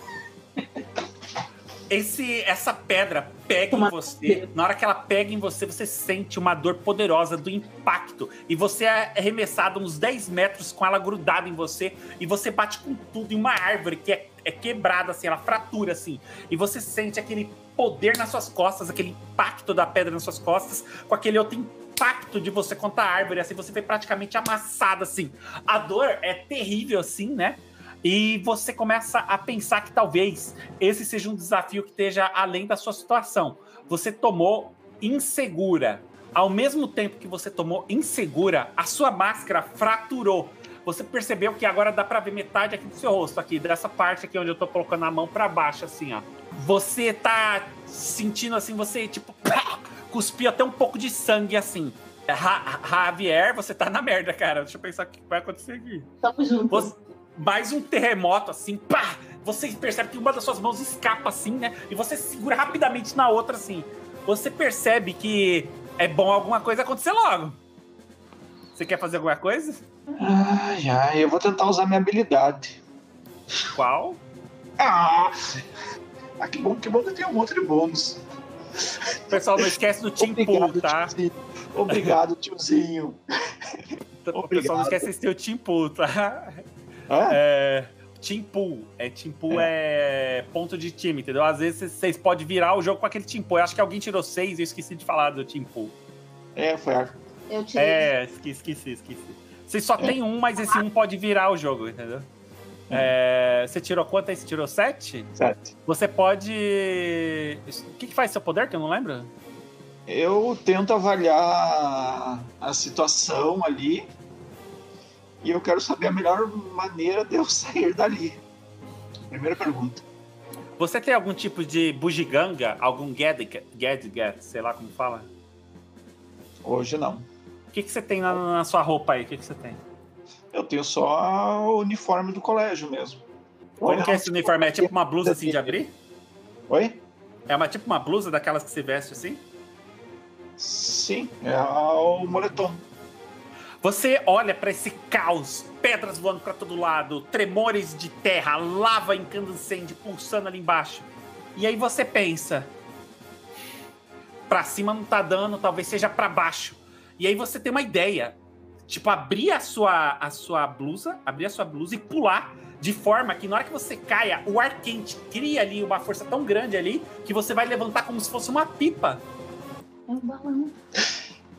Esse, essa pedra pega em Uma- você. Na hora que ela pega em você, você sente uma dor poderosa do impacto. E você é arremessado uns 10 metros com ela grudada em você. E você bate com tudo em uma árvore que é, é quebrada, assim, ela fratura, assim. E você sente aquele poder nas suas costas, aquele impacto da pedra nas suas costas, com aquele outro impacto de você contra a árvore. Assim, você foi praticamente amassado, assim. A dor é terrível, assim, né? E você começa a pensar que talvez esse seja um desafio que esteja além da sua situação. Você tomou insegura. Ao mesmo tempo que você tomou insegura, a sua máscara fraturou. Você percebeu que agora dá pra ver metade aqui do seu rosto, aqui, dessa parte aqui onde eu tô colocando a mão pra baixo, assim, ó. Você tá sentindo assim, você, tipo, pá, cuspiu até um pouco de sangue, assim. Ra- Javier, você tá na merda, cara. Deixa eu pensar o que vai acontecer aqui. Tamo junto. Você- mais um terremoto, assim, pá! Você percebe que uma das suas mãos escapa, assim, né? E você segura rapidamente na outra, assim. Você percebe que é bom alguma coisa acontecer logo. Você quer fazer alguma coisa? Ai, ai, eu vou tentar usar minha habilidade. Qual? Ah! ah, que bom, que bom que eu tenho um monte de bônus. Pessoal, não esquece do Team Pool, Obrigado, tá? tiozinho. Obrigado, tiozinho. O pessoal não Obrigado. esquece de ter o Team Pool, tá? Ah, É, team Pool. É, team Pool é. ponto de time, entendeu? Às vezes vocês podem virar o jogo com aquele Team Pool. Eu acho que alguém tirou seis e eu esqueci de falar do Team Pool. é, foi a. Eu tirei. É, esqueci, esqueci, esqueci. Vocês só tem um, mas esse um pode virar o jogo, entendeu? É, você tirou quanto aí? Você tirou sete? Sete. Você pode. O que, que faz seu poder, que eu não lembro? Eu tento avaliar a situação ali e eu quero saber a melhor maneira de eu sair dali. Primeira pergunta. Você tem algum tipo de bugiganga? Algum gadget, gadget, sei lá como fala? Hoje não. O que, que você tem na, na sua roupa aí? O que, que você tem? Eu tenho só o uniforme do colégio mesmo. Como que é esse uniforme? É tipo uma blusa assim de abrir? Oi? É uma, tipo uma blusa daquelas que se veste assim? Sim, é o moletom. Você olha pra esse caos, pedras voando pra todo lado, tremores de terra, lava incandescente pulsando ali embaixo. E aí você pensa, pra cima não tá dando, talvez seja pra baixo. E aí você tem uma ideia, tipo abrir a sua a sua blusa, abrir a sua blusa e pular de forma que na hora que você caia, o ar quente cria ali uma força tão grande ali que você vai levantar como se fosse uma pipa. É um balão.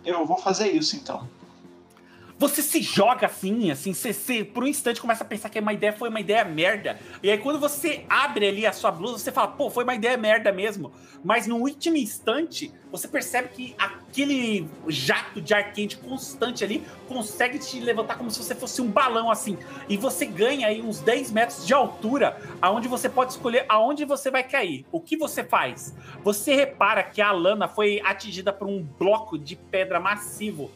Eu vou fazer isso então. Você se joga assim, assim, você, você, por um instante começa a pensar que uma ideia foi uma ideia merda. E aí quando você abre ali a sua blusa, você fala, pô, foi uma ideia merda mesmo. Mas no último instante, você percebe que aquele jato de ar quente constante ali consegue te levantar como se você fosse um balão assim. E você ganha aí uns 10 metros de altura, aonde você pode escolher aonde você vai cair. O que você faz? Você repara que a Lana foi atingida por um bloco de pedra massivo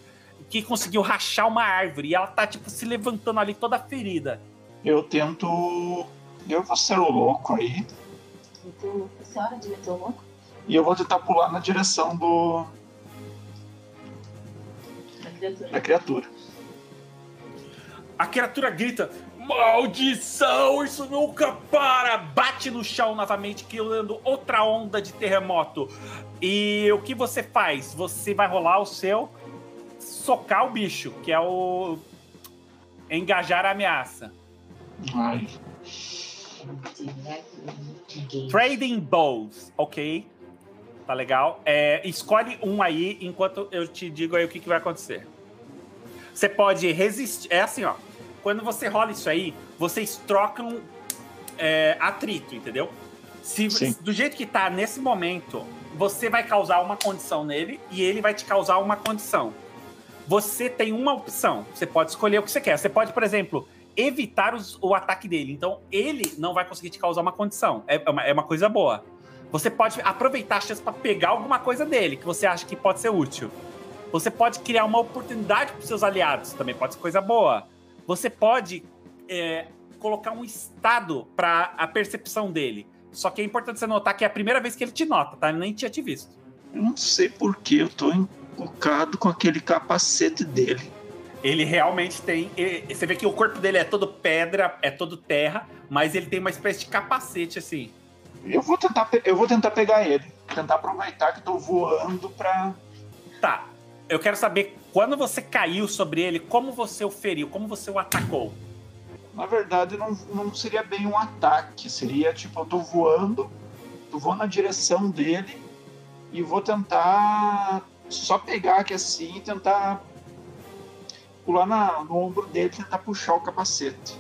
que conseguiu rachar uma árvore e ela tá, tipo, se levantando ali toda ferida. Eu tento. Eu vou ser o louco aí. Então, essa é hora de meter o louco? E eu vou tentar pular na direção do. Da criatura. da criatura. A criatura grita: Maldição, isso nunca para! Bate no chão novamente, criando outra onda de terremoto. E o que você faz? Você vai rolar o seu socar o bicho, que é o engajar a ameaça. Ai. Trading Bows, ok? Tá legal? É, escolhe um aí enquanto eu te digo aí o que, que vai acontecer. Você pode resistir. É assim, ó. Quando você rola isso aí, vocês trocam é, atrito, entendeu? Se, Sim. do jeito que tá nesse momento, você vai causar uma condição nele e ele vai te causar uma condição. Você tem uma opção. Você pode escolher o que você quer. Você pode, por exemplo, evitar os- o ataque dele. Então, ele não vai conseguir te causar uma condição. É, é uma, é uma coisa boa. Você pode aproveitar a chance para pegar alguma coisa dele que você acha que pode ser útil. Você pode criar uma oportunidade para seus aliados. Também pode ser coisa boa. Você pode é, colocar um estado para a percepção dele. Só que é importante você notar que é a primeira vez que ele te nota, tá? Ele nem tinha te visto. Eu não sei por que eu tô encucado com aquele capacete dele. Ele realmente tem. e- Você vê que o corpo dele é todo pedra, é todo terra, mas ele tem uma espécie de capacete assim. Eu vou tentar, eu vou tentar pegar ele. Tentar aproveitar que eu tô voando pra. Tá. Eu quero saber quando você caiu sobre ele, como você o feriu, como você o atacou. Na verdade, não, não seria bem um ataque. Seria tipo, eu tô voando, eu vou na direção dele e vou tentar só pegar aqui assim e tentar pular na- no ombro dele tentar puxar o capacete.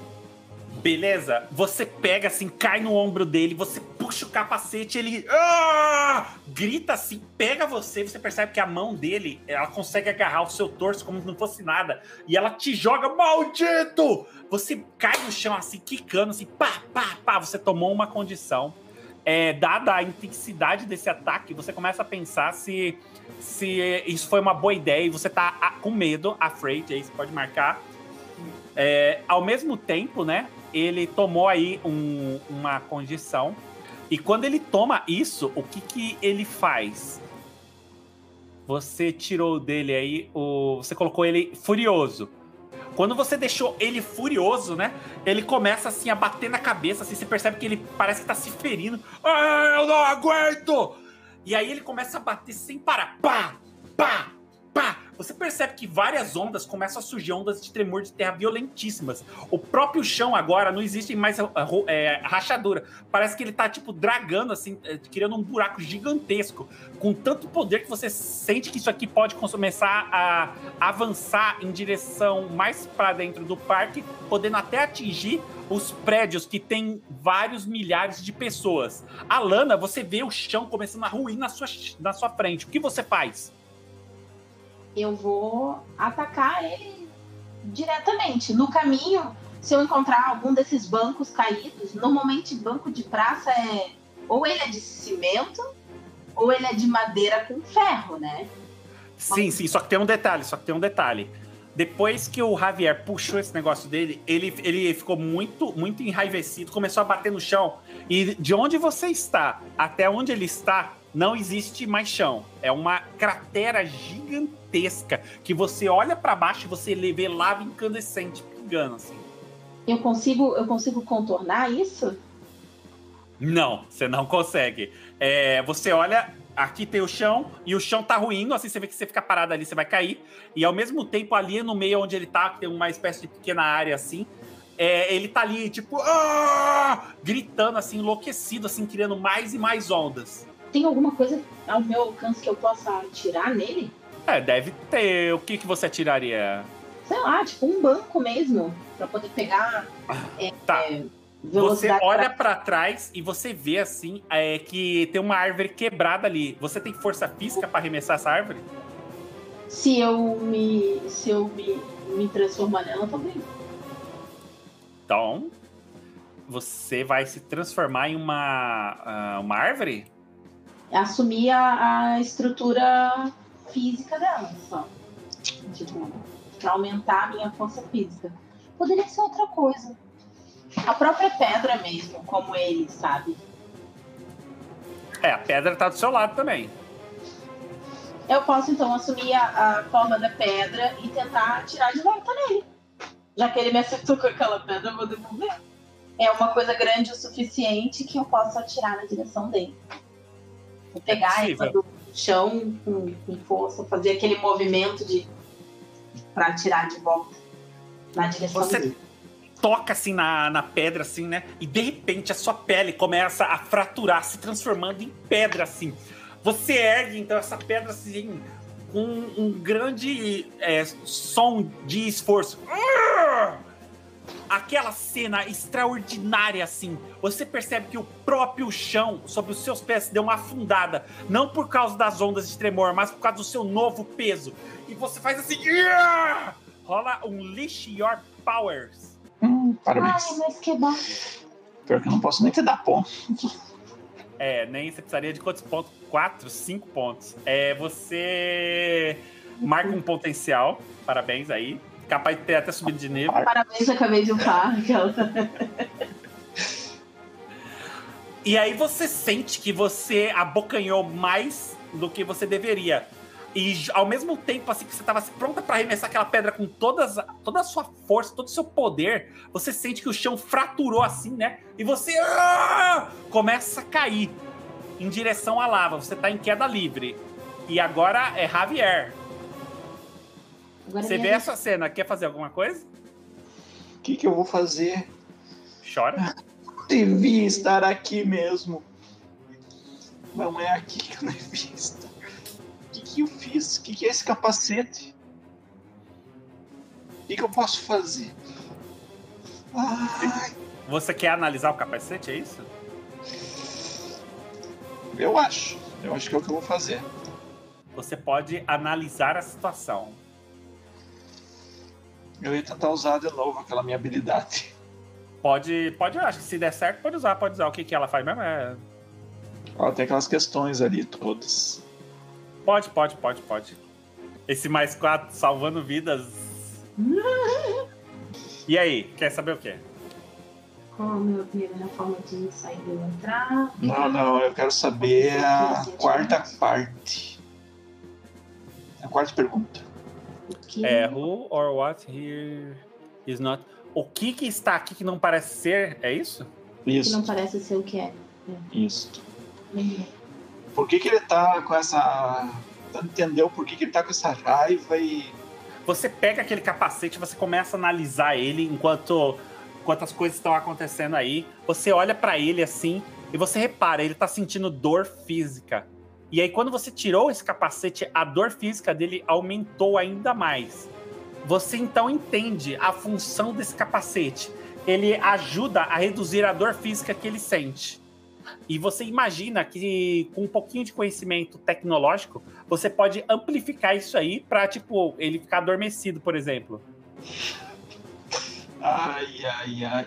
Beleza? Você pega assim, cai no ombro dele, você puxa o capacete, ele ah! grita assim, pega você, você percebe que a mão dele, ela consegue agarrar o seu torso como se não fosse nada, e ela te joga, maldito! Você cai no chão assim, quicando assim, pá, pá, pá, você tomou uma condição. É, dada a intensidade desse ataque, você começa a pensar se, se isso foi uma boa ideia e você tá com medo, afraid, aí você pode marcar. É, ao mesmo tempo, né? Ele tomou aí um- uma condição. E quando ele toma isso, o que, que ele faz? Você tirou dele aí o. Você colocou ele furioso. Quando você deixou ele furioso, né? Ele começa assim a bater na cabeça, assim, você percebe que ele parece que tá se ferindo. Ah, eu não aguento! E aí ele começa a bater sem parar. Pá! Pá! Pá! Você percebe que várias ondas começam a surgir, ondas de tremor de terra violentíssimas. O próprio chão agora não existe mais ro- é, rachadura. Parece que ele tá, tipo, dragando, assim, é, criando um buraco gigantesco. Com tanto poder que você sente que isso aqui pode começar a avançar em direção mais para dentro do parque, podendo até atingir os prédios que tem vários milhares de pessoas. Alana, você vê o chão começando a ruir na sua, na sua frente. O que você faz? Eu vou atacar ele diretamente. No caminho, se eu encontrar algum desses bancos caídos, normalmente banco de praça é ou ele é de cimento ou ele é de madeira com ferro, né? Sim, sim, só que tem um detalhe, só que tem um detalhe. Depois que o Javier puxou esse negócio dele, ele, ele ficou muito, muito enraivecido, começou a bater no chão. E de onde você está até onde ele está, não existe mais chão. É uma cratera gigantesca que você olha pra baixo e você vê lava incandescente pingando assim. Eu consigo, eu consigo contornar isso? Não, você não consegue. É, você olha, aqui tem o chão, e o chão tá ruindo, assim você vê que você fica parado ali, você vai cair. E ao mesmo tempo, ali no meio onde ele tá, que tem uma espécie de pequena área assim, é, ele tá ali, tipo, "Ah!", gritando, assim, enlouquecido, assim, criando mais e mais ondas. Tem alguma coisa ao meu alcance que eu possa atirar nele? É, deve ter. O que, que você atiraria? sei lá, tipo um banco mesmo, para poder pegar. É, Tá. é, Você olha pra- pra trás e você vê assim é, que tem uma árvore quebrada ali. Você tem força física pra arremessar essa árvore? Se eu me. Se eu me, me transformar nela, também. Então, você vai se transformar em uma, ah, uma árvore? Assumir a, a estrutura física dela, só. Tipo, pra aumentar a minha força física. Poderia ser outra coisa. A própria pedra mesmo, como ele, sabe? É, a pedra tá do seu lado também. Eu posso então assumir a, a forma da pedra e tentar atirar de volta nele. Já que ele me acertou com aquela pedra, eu vou devolver. É uma coisa grande o suficiente que eu possa atirar na direção dele. Vou pegar ela do chão com, com força, fazer aquele movimento de para atirar de volta na direção Você- dele. Toca assim na, na pedra, assim, né? E de repente a sua pele começa a fraturar, se transformando em pedra, assim. Você ergue, então, essa pedra assim, com um grande é, som de esforço. Aquela cena extraordinária, assim. Você percebe que o próprio chão sobre os seus pés deu uma afundada. Não por causa das ondas de tremor, mas por causa do seu novo peso. E você faz assim. "Yeah!" Rola um Leash Your Powers. Hum, parabéns. Ai, mas que bom. Pior que eu não posso nem te dar ponto. É, nem você precisaria de quantos pontos? Quatro, cinco pontos. É, você marca um potencial. Parabéns aí. Capaz de ter até subido de nível. Parabéns, acabei de upar. E aí você sente que você abocanhou mais do que você deveria. E ao mesmo tempo, assim, que você estava pronta para arremessar aquela pedra com todas, toda a sua força, todo o seu poder, você sente que o chão fraturou assim, né? E você ah! começa a cair em direção à lava. Você tá em queda livre. E agora é Javier. Agora Você vê vez. essa cena, quer fazer alguma coisa? O que, que eu vou fazer? Chora. Devia estar aqui mesmo. Não é aqui que eu devia estar. O que, que eu fiz? O que, que é esse capacete? O que, que eu posso fazer? Ai, Você quer analisar o capacete, é isso? eu acho. Eu acho que é o que eu vou fazer. Você pode analisar a situação. Eu ia tentar usar de novo aquela minha habilidade. Pode, pode, eu acho que se der certo, pode usar, pode usar. O que, que ela faz mesmo? É... Ó, tem aquelas questões ali todas. Pode, pode, pode, pode. Esse mais quatro salvando vidas. E aí, quer saber o quê? Qual a minha primeira forma de sair e entrar? Não, não, eu quero saber a quarta parte. A quarta pergunta. O que É, who or what here is not. O que que está aqui que não parece ser? É isso? que Isso, não parece ser o que é? isso. Por que, que ele tá com essa. Tentando entender o porquê que ele tá com essa raiva e. Você pega aquele capacete, você começa a analisar ele enquanto, enquanto as coisas estão acontecendo aí. Você olha pra ele assim e você repara, ele tá sentindo dor física. E aí, quando você tirou esse capacete, a dor física dele aumentou ainda mais. Você então entende a função desse capacete. Ele ajuda a reduzir a dor física que ele sente. E você imagina que com um pouquinho de conhecimento tecnológico, você pode amplificar isso aí pra, tipo, ele ficar adormecido, por exemplo. Ai, ai, ai.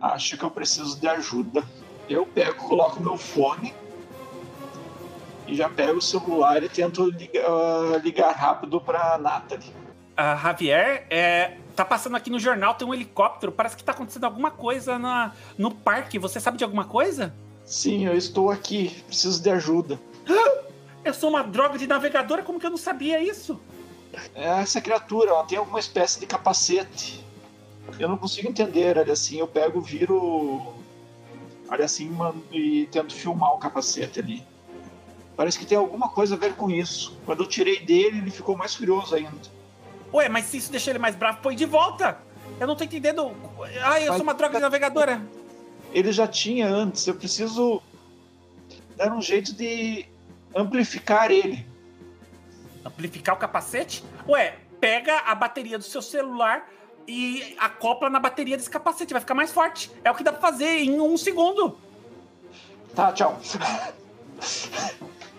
Acho que eu preciso de ajuda. Eu pego, coloco meu fone e já pego o celular e tento ligar, ah, ligar rápido pra Nathalie. A Javier, é, tá passando aqui no jornal, tem um helicóptero, parece que tá acontecendo alguma coisa na, no parque. Você sabe de alguma coisa? Sim, eu estou aqui, preciso de ajuda. Eu sou uma droga de navegadora, como que eu não sabia isso? Essa criatura, ela tem alguma espécie de capacete. Eu não consigo entender, olha assim, eu pego, viro. Olha assim, mano, e tento filmar o capacete ali. Parece que tem alguma coisa a ver com isso. Quando eu tirei dele, ele ficou mais furioso ainda. Ué, mas se isso deixa ele mais bravo, põe de volta. Eu não tô entendendo. Ai, eu Mas- sou uma droga de navegadora. Ele já tinha antes, eu preciso dar um jeito de amplificar ele. Amplificar o capacete? Ué, pega a bateria do seu celular e acopla na bateria desse capacete. Vai ficar mais forte. É o que dá pra fazer em um segundo. Tá, tchau.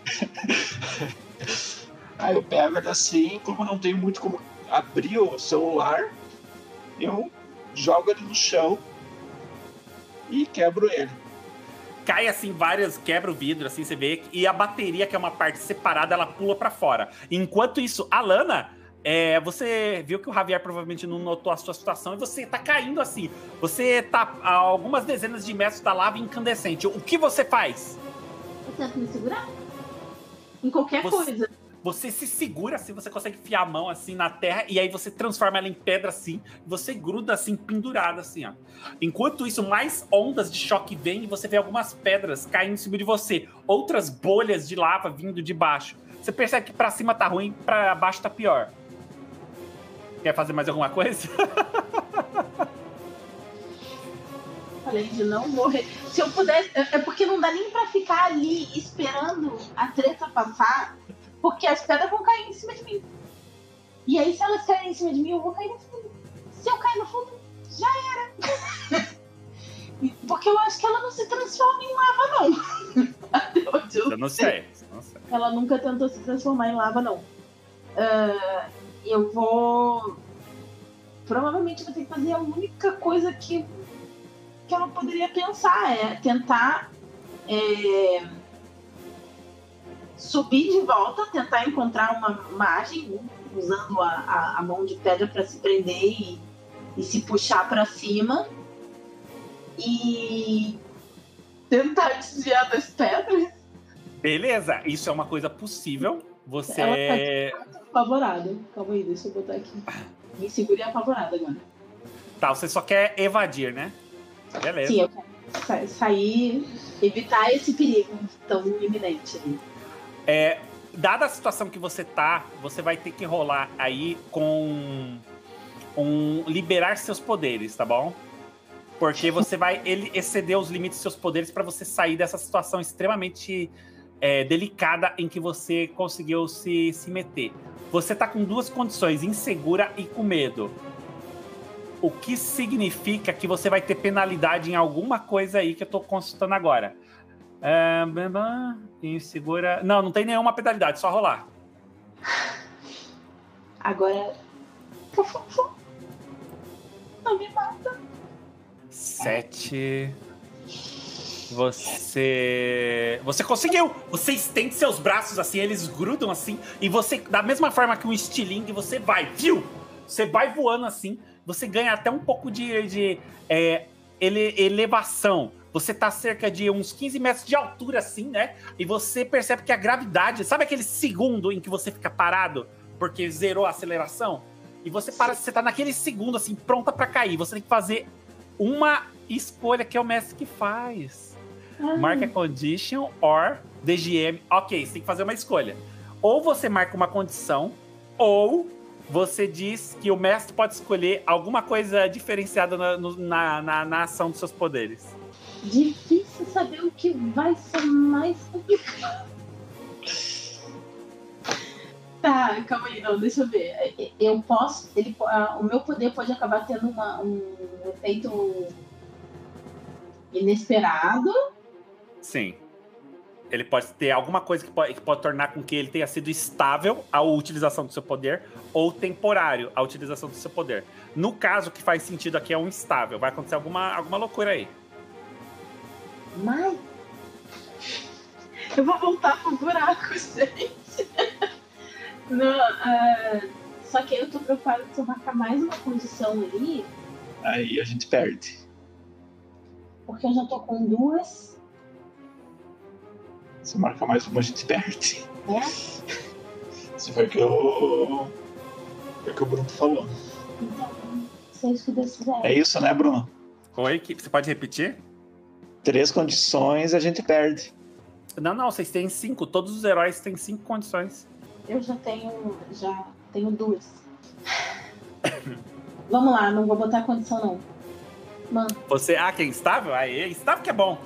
Aí eu pego ele assim, como eu não tenho muito como abrir o celular, eu jogo ele no chão e quebro ele. Cai assim várias, quebra o vidro, assim, você vê, e a bateria, que é uma parte separada, ela pula para fora. Enquanto isso, a Lana, é, você viu que o Javier provavelmente não notou a sua situação e você tá caindo assim. Você tá a algumas dezenas de metros da lava incandescente. O que você faz? Eu tento me segurar. Em qualquer Você- coisa. Você se segura assim, você consegue enfiar a mão assim na terra e aí você transforma ela em pedra assim, você gruda assim, pendurada assim, ó. Enquanto isso, mais ondas de choque vêm e você vê algumas pedras caindo em cima de você, outras bolhas de lava vindo de baixo. Você percebe que pra cima tá ruim, pra baixo tá pior. Quer fazer mais alguma coisa? Falei de não morrer. Se eu pudesse. É é porque não dá nem pra ficar ali esperando a treta passar, porque as pedras vão cair em cima de mim. E aí, se elas caírem em cima de mim, eu vou cair no fundo. Se eu cair no fundo, já era. Porque eu acho que ela não se transforma em lava, não. Eu não sei. não sei. Ela nunca tentou se transformar em lava, não. Ah, eu vou. Provavelmente vou ter que fazer a única coisa que, que ela poderia pensar: é tentar é, subir de volta, tentar encontrar uma margem, usando a, a, a mão de pedra para se prender e, e se puxar para cima. E tentar desviar das pedras. Beleza, isso é uma coisa possível. Você. Ela Apavorada. Calma aí, deixa eu botar aqui. Me segure apavorada agora. Tá, você só quer evadir, né? Beleza. Sim, eu quero sa- sair, evitar esse perigo tão iminente. É, dada a situação que você tá, você vai ter que rolar aí com um liberar seus poderes, tá bom? Porque você vai ele exceder os limites dos seus poderes pra você sair dessa situação extremamente é, delicada em que você conseguiu se, se meter. Você tá com duas condições, insegura e com medo. O que significa que você vai ter penalidade em alguma coisa aí que eu tô consultando agora. É, insegura. Não, não tem nenhuma penalidade, só rolar. Agora, por favor, não me mata. Sete. Você. Você conseguiu! Você estende seus braços assim, eles grudam assim, e você, da mesma forma que um estilingue, você vai, viu? Você vai voando assim, você ganha até um pouco de, de é, ele- elevação. Você tá cerca de uns 15 metros de altura, assim, né? E você percebe que a gravidade. Sabe aquele segundo em que você fica parado porque zerou a aceleração? E você para, você tá naquele segundo, assim, pronta pra cair. Você tem que fazer uma escolha que é o mestre que faz. Ah, Marca a condition or DGM. Ok, você tem que fazer uma escolha. Ou você marca uma condição, ou você diz que o mestre pode escolher alguma coisa diferenciada na, na, na, na ação dos seus poderes. Difícil saber o que vai ser mais complicado. Tá, calma aí, não, deixa eu ver. Eu posso. Ele, po- ah, o meu poder pode acabar tendo uma- um efeito inesperado. Sim. Ele pode ter alguma coisa que pode, que pode tornar com que ele tenha sido estável a utilização do seu poder ou temporário a utilização do seu poder. No caso que faz sentido aqui é um instável. Vai acontecer alguma, alguma loucura aí. Mas. Eu vou voltar pro buraco, gente. Não, ah, só que eu tô preocupada se eu marcar mais uma condição ali, Aí a gente perde. porque eu já tô com duas. Se marca mais uma, a gente perde. É? Isso foi o que o. Foi o que o Bruno falou. Então, seja o que Deus quiser. É isso, né, Bruno? Oi, que- você pode repetir? Três condições a gente perde. Não, não, vocês têm cinco. Todos os heróis têm cinco condições. Eu já tenho. Já tenho duas. Vamos lá, não vou botar condição não. Mano, Você. Ah, quem estável? Aí, estável que é bom.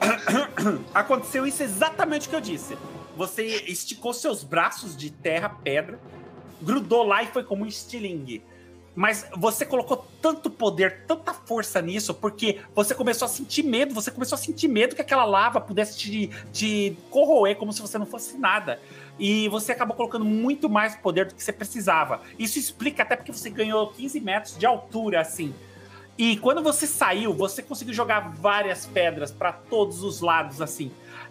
Aconteceu isso exatamente o que eu disse. Você esticou seus braços de terra, pedra, grudou lá e foi como um estilingue. Mas você colocou tanto poder, tanta força nisso, porque você começou a sentir medo, você começou a sentir medo que aquela lava pudesse te, te corroer como se você não fosse nada. E você acabou colocando muito mais poder do que você precisava. Isso explica até porque você ganhou 15 metros de altura, assim. E quando você saiu, você conseguiu jogar várias pedras para todos os lados, assim.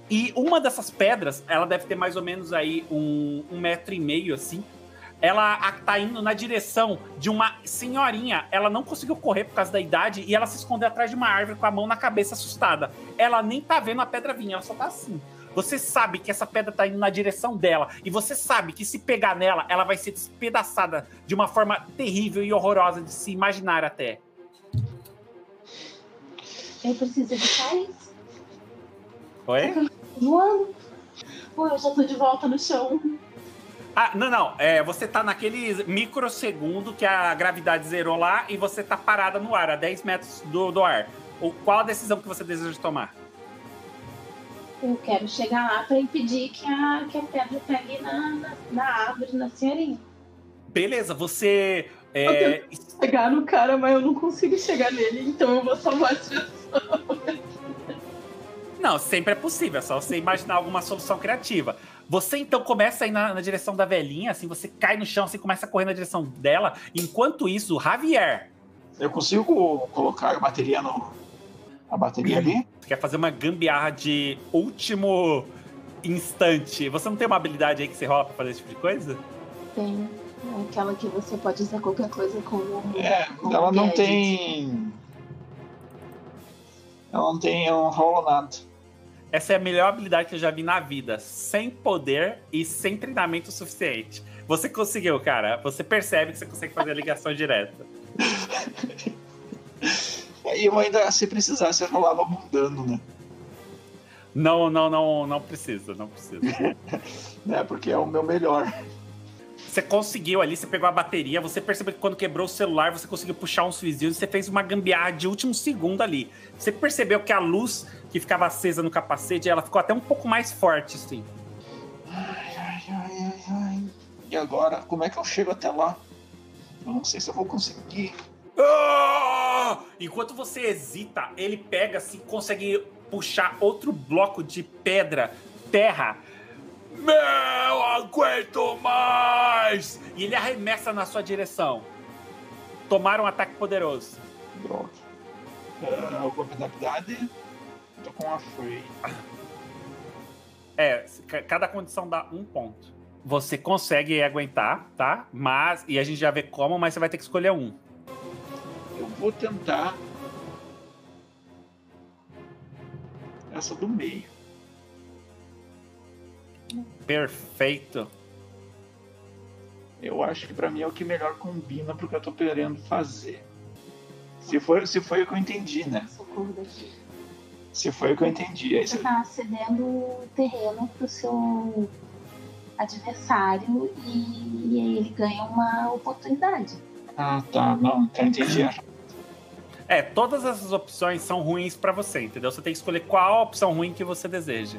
E uma dessas pedras, ela deve ter mais ou menos aí um, um metro e meio, assim ela tá indo na direção de uma senhorinha. Ela não conseguiu correr por causa da idade e ela se escondeu atrás de uma árvore com a mão na cabeça, assustada. Ela nem tá vendo a pedra vir, ela só tá assim. Você sabe que essa pedra tá indo na direção dela e você sabe que se pegar nela, ela vai ser despedaçada de uma forma terrível e horrorosa de se imaginar até. Eu preciso evitar isso. Oi? Voando. Pô, eu já tô de volta no chão. Ah, não, não. É, você tá naquele microsegundo que a gravidade zerou lá e você tá parada no ar, a 10 metros do, do ar. Ou qual a decisão que você deseja tomar? Eu quero chegar lá para impedir que a, que a pedra pegue na, na, na árvore, na senhorinha. Beleza, você. É... Eu chegar no cara, mas eu não consigo chegar nele, então eu vou salvar as pessoas. Não, sempre é possível, é só você imaginar alguma solução criativa. Você então começa a ir na, na, direção da velhinha, assim, você cai no chão, você começa a correr na direção dela. Enquanto isso, Javier. Eu consigo colocar a bateria no. A bateria ali? Você quer fazer uma gambiarra de último instante. Você não tem uma habilidade aí que você rola pra fazer esse tipo de coisa? Tem. É aquela que você pode usar qualquer coisa como. É, como ela não gadget. tem. Ela não tem. Eu não rolo nada. Essa é a melhor habilidade que eu já vi na vida. Sem poder e sem treinamento suficiente. Você conseguiu, cara. Você percebe que você consegue fazer a ligação direta. E eu ainda, se precisasse, eu rolava mudando, né? Não, não, não, não precisa, não precisa. né? Porque é o meu melhor. Você conseguiu ali, você pegou a bateria, você percebeu que quando quebrou o celular, você conseguiu puxar uns fios, você fez uma gambiarra de último segundo ali. Você percebeu que a luz que ficava acesa no capacete, ela ficou até um pouco mais forte, assim. Ai, ai, ai, ai, ai. E agora, como é que eu chego até lá? Eu não sei se eu vou conseguir. Ah! Enquanto você hesita, ele pega assim, consegue puxar outro bloco de pedra, terra. Não aguento mais! E ele arremessa na sua direção. Tomaram um ataque poderoso. Droga. Ah, alguma penalidade? Tô com a free. É, ca- cada condição dá um ponto. Você consegue aguentar, tá? Mas. E a gente já vê como, mas você vai ter que escolher um. Eu vou tentar. Essa do meio. Perfeito. Eu acho que pra mim é o que melhor combina pro que eu tô querendo fazer. Se foi, se foi o que eu entendi, né? Socorro daqui. Se foi o que eu entendi. Aí Você você... tá cedendo terreno pro seu adversário e, e aí ele ganha uma oportunidade. Ah, tá. Não, então entendi. É, todas essas opções são ruins pra você, entendeu? Você tem que escolher qual opção ruim que você deseja.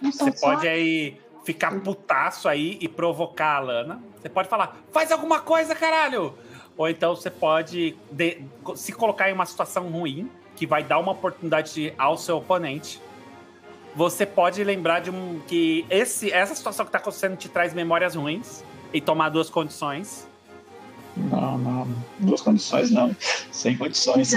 Não Você só pode aí ficar putaço aí e provocar a Lana. Você pode falar, faz alguma coisa, caralho! Ou então você pode de- se colocar em uma situação ruim, que vai dar uma oportunidade ao seu oponente. Você pode lembrar de um que esse, essa situação que tá acontecendo te traz memórias ruins e tomar duas condições. Não, não. Duas condições não. Sem condições.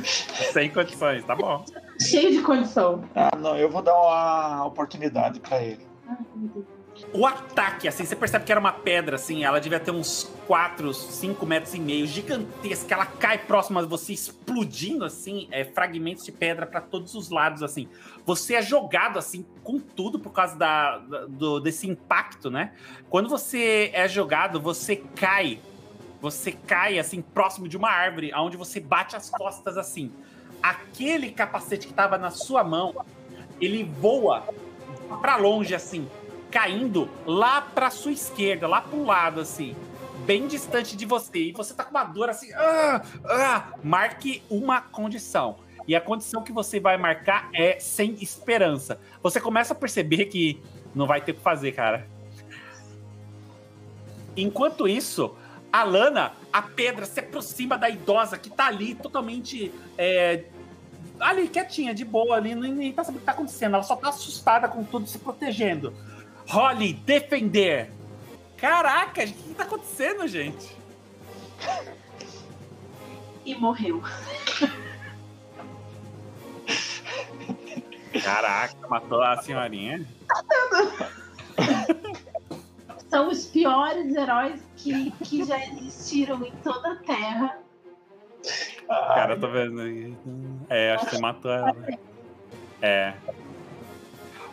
Sem condições, tá bom. Cheio de condição. Ah, não. Eu vou dar uma oportunidade pra ele. Ai, meu Deus. O ataque, assim, você percebe que era uma pedra, assim, ela devia ter uns 4, 5 metros e meio, gigantesca. Ela cai próxima de você, explodindo, assim, é, fragmentos de pedra para todos os lados, assim. Você é jogado, assim, com tudo por causa da, da- do, desse impacto, né? Quando você é jogado, você cai. Você cai, assim, próximo de uma árvore, onde você bate as costas, assim. Aquele capacete que tava na sua mão, ele voa para longe, assim caindo lá pra sua esquerda, lá pro lado, assim, bem distante de você. E você tá com uma dor assim. Ah, ah, marque uma condição. E a condição que você vai marcar é sem esperança. Você começa a perceber que não vai ter o que fazer, cara. Enquanto isso, a Lana, a pedra, se aproxima da idosa que tá ali totalmente. É, ali, quietinha, de boa, ali, nem tá sabendo o que tá acontecendo. Ela só tá assustada com tudo se protegendo. Holly, defender! Caraca, o que tá acontecendo, gente? E morreu. Caraca, matou a senhorinha. São os piores heróis que, que já existiram em toda a Terra. Cara, eu tô vendo aí. É, acho que você matou ela. É.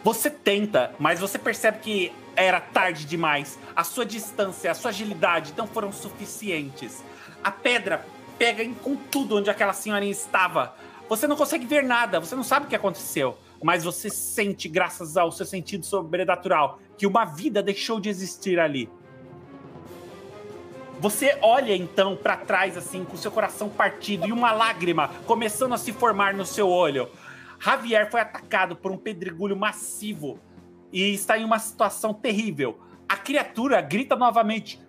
Você tenta, mas você percebe que era tarde demais. A sua distância, a sua agilidade não foram suficientes. A pedra pega em com tudo onde aquela senhorinha estava. Você não consegue ver nada, você não sabe o que aconteceu mas você sente, graças ao seu sentido sobrenatural, que uma vida deixou de existir ali. Você olha então para trás, assim, com seu coração partido e uma lágrima começando a se formar no seu olho. Javier foi atacado por um pedregulho massivo e está em uma situação terrível. A criatura grita novamente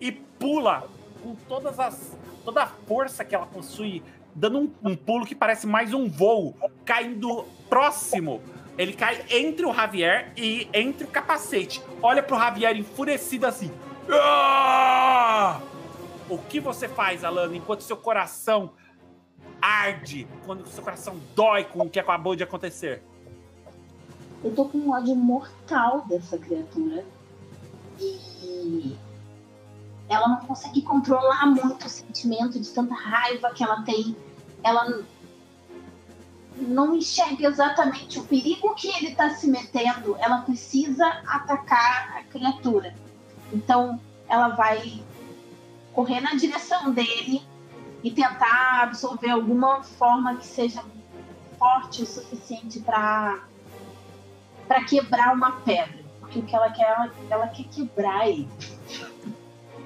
e pula com todas as toda a força que ela possui dando um, um pulo que parece mais um voo, caindo próximo. Ele cai entre o Javier e entre o capacete. Olha pro Javier enfurecido assim. Ah! O que você faz, Alana, enquanto seu coração arde, quando seu coração dói com o que acabou de acontecer? Eu tô com um ódio mortal dessa criatura. E ela não consegue controlar muito o sentimento de tanta raiva que ela tem. Ela não enxerga exatamente o perigo que ele está se metendo. Ela precisa atacar a criatura. Então, ela vai correr na direção dele e tentar absorver alguma forma que seja forte o suficiente para para quebrar uma pedra, porque o que ela quer, ela, ela quer quebrar ele.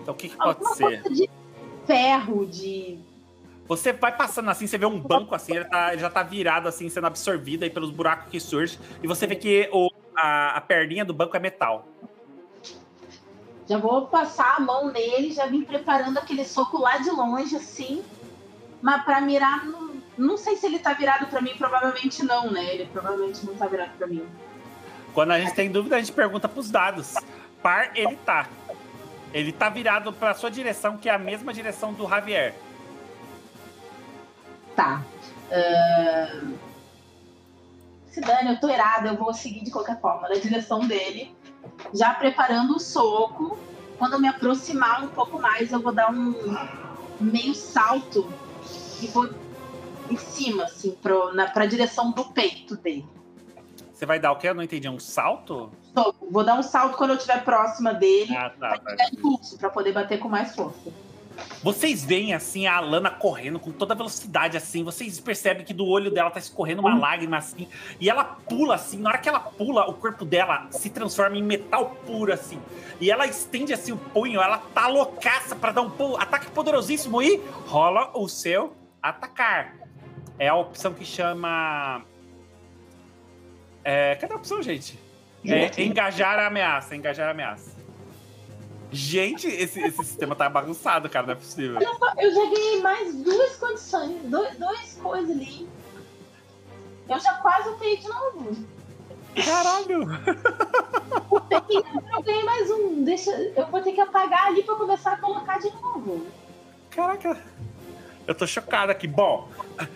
Então o que, que pode ser? de ferro, de. Você vai passando assim, você vê um banco assim, ele, tá, ele já tá virado assim, sendo absorvido aí pelos buracos que surgem. E você vê que o, a, a perninha do banco é metal. Já vou passar a mão nele, já vim preparando aquele soco lá de longe, assim. Mas para mirar, não, não sei se ele tá virado para mim, provavelmente não, né? Ele provavelmente não tá virado para mim. Quando a gente tem dúvida, a gente pergunta pros dados. Par, ele tá. Ele tá virado pra sua direção, que é a mesma direção do Javier. Tá. Uh... Se dane, eu tô irada, eu vou seguir de qualquer forma, na direção dele, já preparando o soco. Quando eu me aproximar um pouco mais, eu vou dar um meio salto e vou em cima, assim, pro, na, pra direção do peito dele. Você vai dar o quê? Eu não entendi. Um salto? Vou dar um salto quando eu estiver próxima dele. Ah, tá. Pra, tá. impulso, pra poder bater com mais força. Vocês veem assim a Alana correndo com toda velocidade assim, vocês percebem que do olho dela tá escorrendo uma lágrima assim, e ela pula assim, na hora que ela pula, o corpo dela se transforma em metal puro assim. E ela estende assim o punho, ela tá loucaça para dar um pulo, ataque poderosíssimo e rola o seu atacar. É a opção que chama é, cadê a opção, gente? É, engajar a ameaça, engajar a ameaça. Gente, esse, esse sistema tá bagunçado, cara, não é possível. Eu já ganhei mais duas condições, dois, dois coisas ali. Eu já quase upei de novo. Caralho! eu ganhei mais um. Deixa, eu vou ter que apagar ali pra começar a colocar de novo. Caraca. Eu tô chocado aqui. Bom,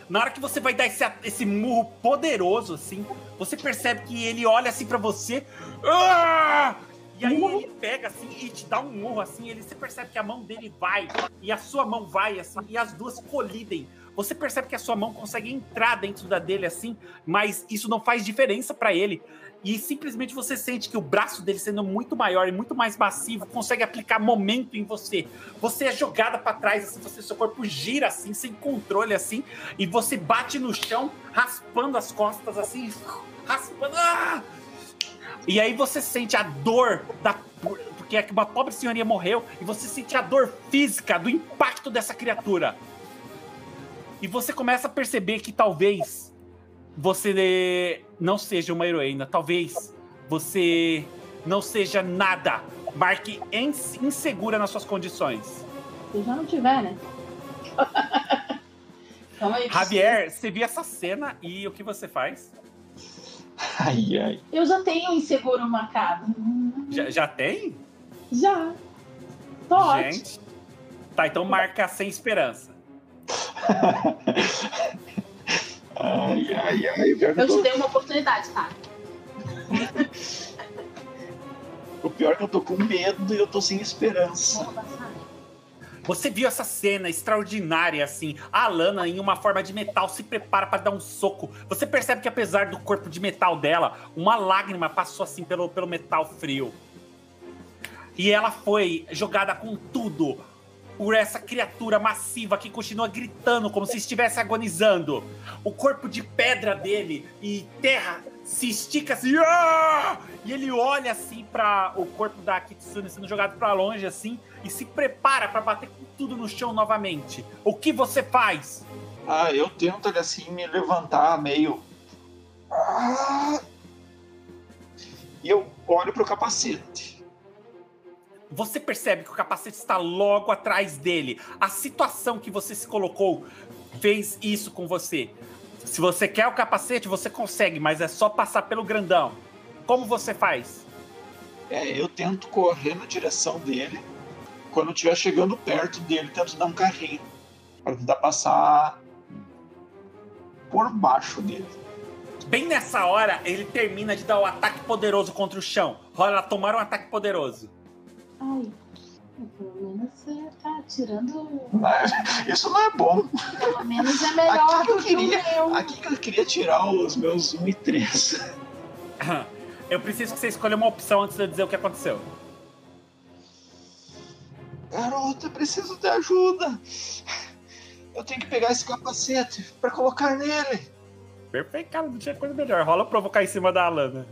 na hora que você vai dar esse, esse murro poderoso, assim, você percebe que ele olha assim para você. Ah! E aí ele pega assim e te dá um murro assim, ele você percebe que a mão dele vai e a sua mão vai assim e as duas colidem. Você percebe que a sua mão consegue entrar dentro da dele assim, mas isso não faz diferença para ele e simplesmente você sente que o braço dele sendo muito maior e muito mais massivo consegue aplicar momento em você. Você é jogada para trás assim, você seu corpo gira assim, sem controle assim, e você bate no chão, raspando as costas assim, raspando. Ah! E aí você sente a dor da porque é uma pobre senhoria morreu e você sente a dor física do impacto dessa criatura. E você começa a perceber que talvez você não seja uma heroína, talvez você não seja nada, marque insegura nas suas condições. Se já não tiver, né? aí, Javier, você viu essa cena e o que você faz? Ai, ai. Eu já tenho inseguro marcado. Já, já tem? Já. Tô Gente. Tá, então marca sem esperança. ai, ai, ai. Eu, eu te dei uma oportunidade, tá? o pior é que eu tô com medo e eu tô sem esperança. Você viu essa cena extraordinária, assim. A Alana, em uma forma de metal, se prepara para dar um soco. Você percebe que, apesar do corpo de metal dela, uma lágrima passou assim pelo, pelo metal frio. E ela foi jogada com tudo por essa criatura massiva que continua gritando como se estivesse agonizando. O corpo de pedra dele e terra se estica assim, ah! e ele olha assim para o corpo da Kitsune sendo jogado para longe assim e se prepara para bater com tudo no chão novamente. O que você faz? Ah, eu tento assim me levantar meio ah! e eu olho pro capacete. Você percebe que o capacete está logo atrás dele. A situação que você se colocou fez isso com você. Se você quer o capacete, você consegue, mas é só passar pelo grandão. Como você faz? É, eu tento correr na direção dele. Quando eu estiver chegando perto dele, tento dar um carrinho. Para tentar passar por baixo dele. Bem nessa hora, ele termina de dar o ataque poderoso contra o chão. Rola tomar um ataque poderoso. Ai, pelo menos tá tirando. Isso não é bom. Pelo menos é melhor do que, queria, que o meu. Aqui que eu queria tirar os meus 1 e 3. Eu preciso que você escolha uma opção antes de eu dizer o que aconteceu. Garota, eu preciso de ajuda. Eu tenho que pegar esse capacete para colocar nele. Perfeito, cara, não tinha coisa melhor. Rola provocar em cima da Alana.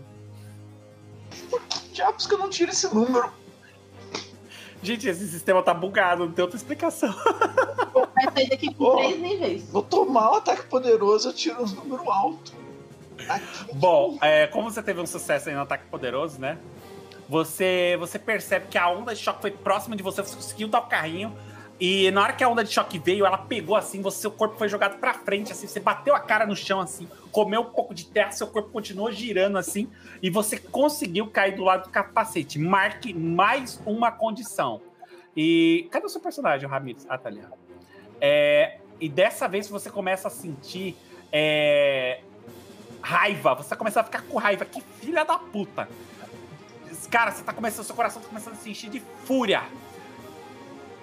Por que diabos que eu não tiro esse número? Gente, esse sistema tá bugado, não tem outra explicação. Vai sair daqui com oh, três níveis. Vou tomar um ataque poderoso, eu tiro um número alto. Aqui. Bom, é, como você teve um sucesso aí no ataque poderoso, né? Você, você percebe que a onda de choque foi próxima de você, você conseguiu dar o carrinho. E na hora que a onda de choque veio, ela pegou assim, você, seu corpo foi jogado para frente, assim, você bateu a cara no chão, assim, comeu um pouco de terra, seu corpo continuou girando assim, e você conseguiu cair do lado do capacete. Marque mais uma condição. E. Cadê o seu personagem, Ramires? Ah, tá ali. É, e dessa vez você começa a sentir é, raiva. Você começa a ficar com raiva. Que filha da puta. Cara, você tá começando, seu coração tá começando a se encher de fúria.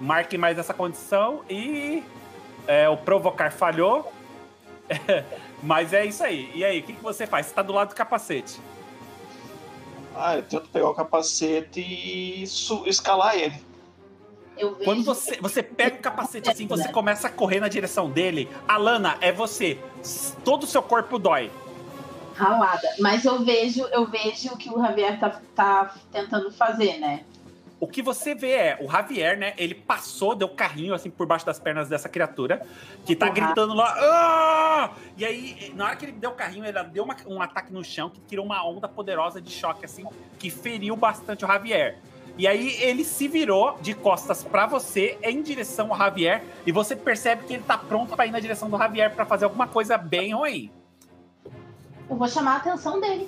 Marque mais essa condição e é, o provocar falhou. Mas é isso aí. E aí, o que, que você faz? Você tá do lado do capacete. Ah, eu tento pegar o capacete e escalar ele. Quando você, você pega o capacete assim, você começa a correr na direção dele, Alana, é você. Todo o seu corpo dói. Ralada. Mas eu vejo, eu vejo o que o Javier tá, tá tentando fazer, né? O que você vê é o Javier, né? Ele passou, deu carrinho assim por baixo das pernas dessa criatura, que tá uhum. gritando lá. Ah! E aí, na hora que ele deu o carrinho, ele deu uma, um ataque no chão que tirou uma onda poderosa de choque, assim, que feriu bastante o Javier. E aí ele se virou de costas para você em direção ao Javier e você percebe que ele tá pronto para ir na direção do Javier para fazer alguma coisa bem ruim. Eu vou chamar a atenção dele.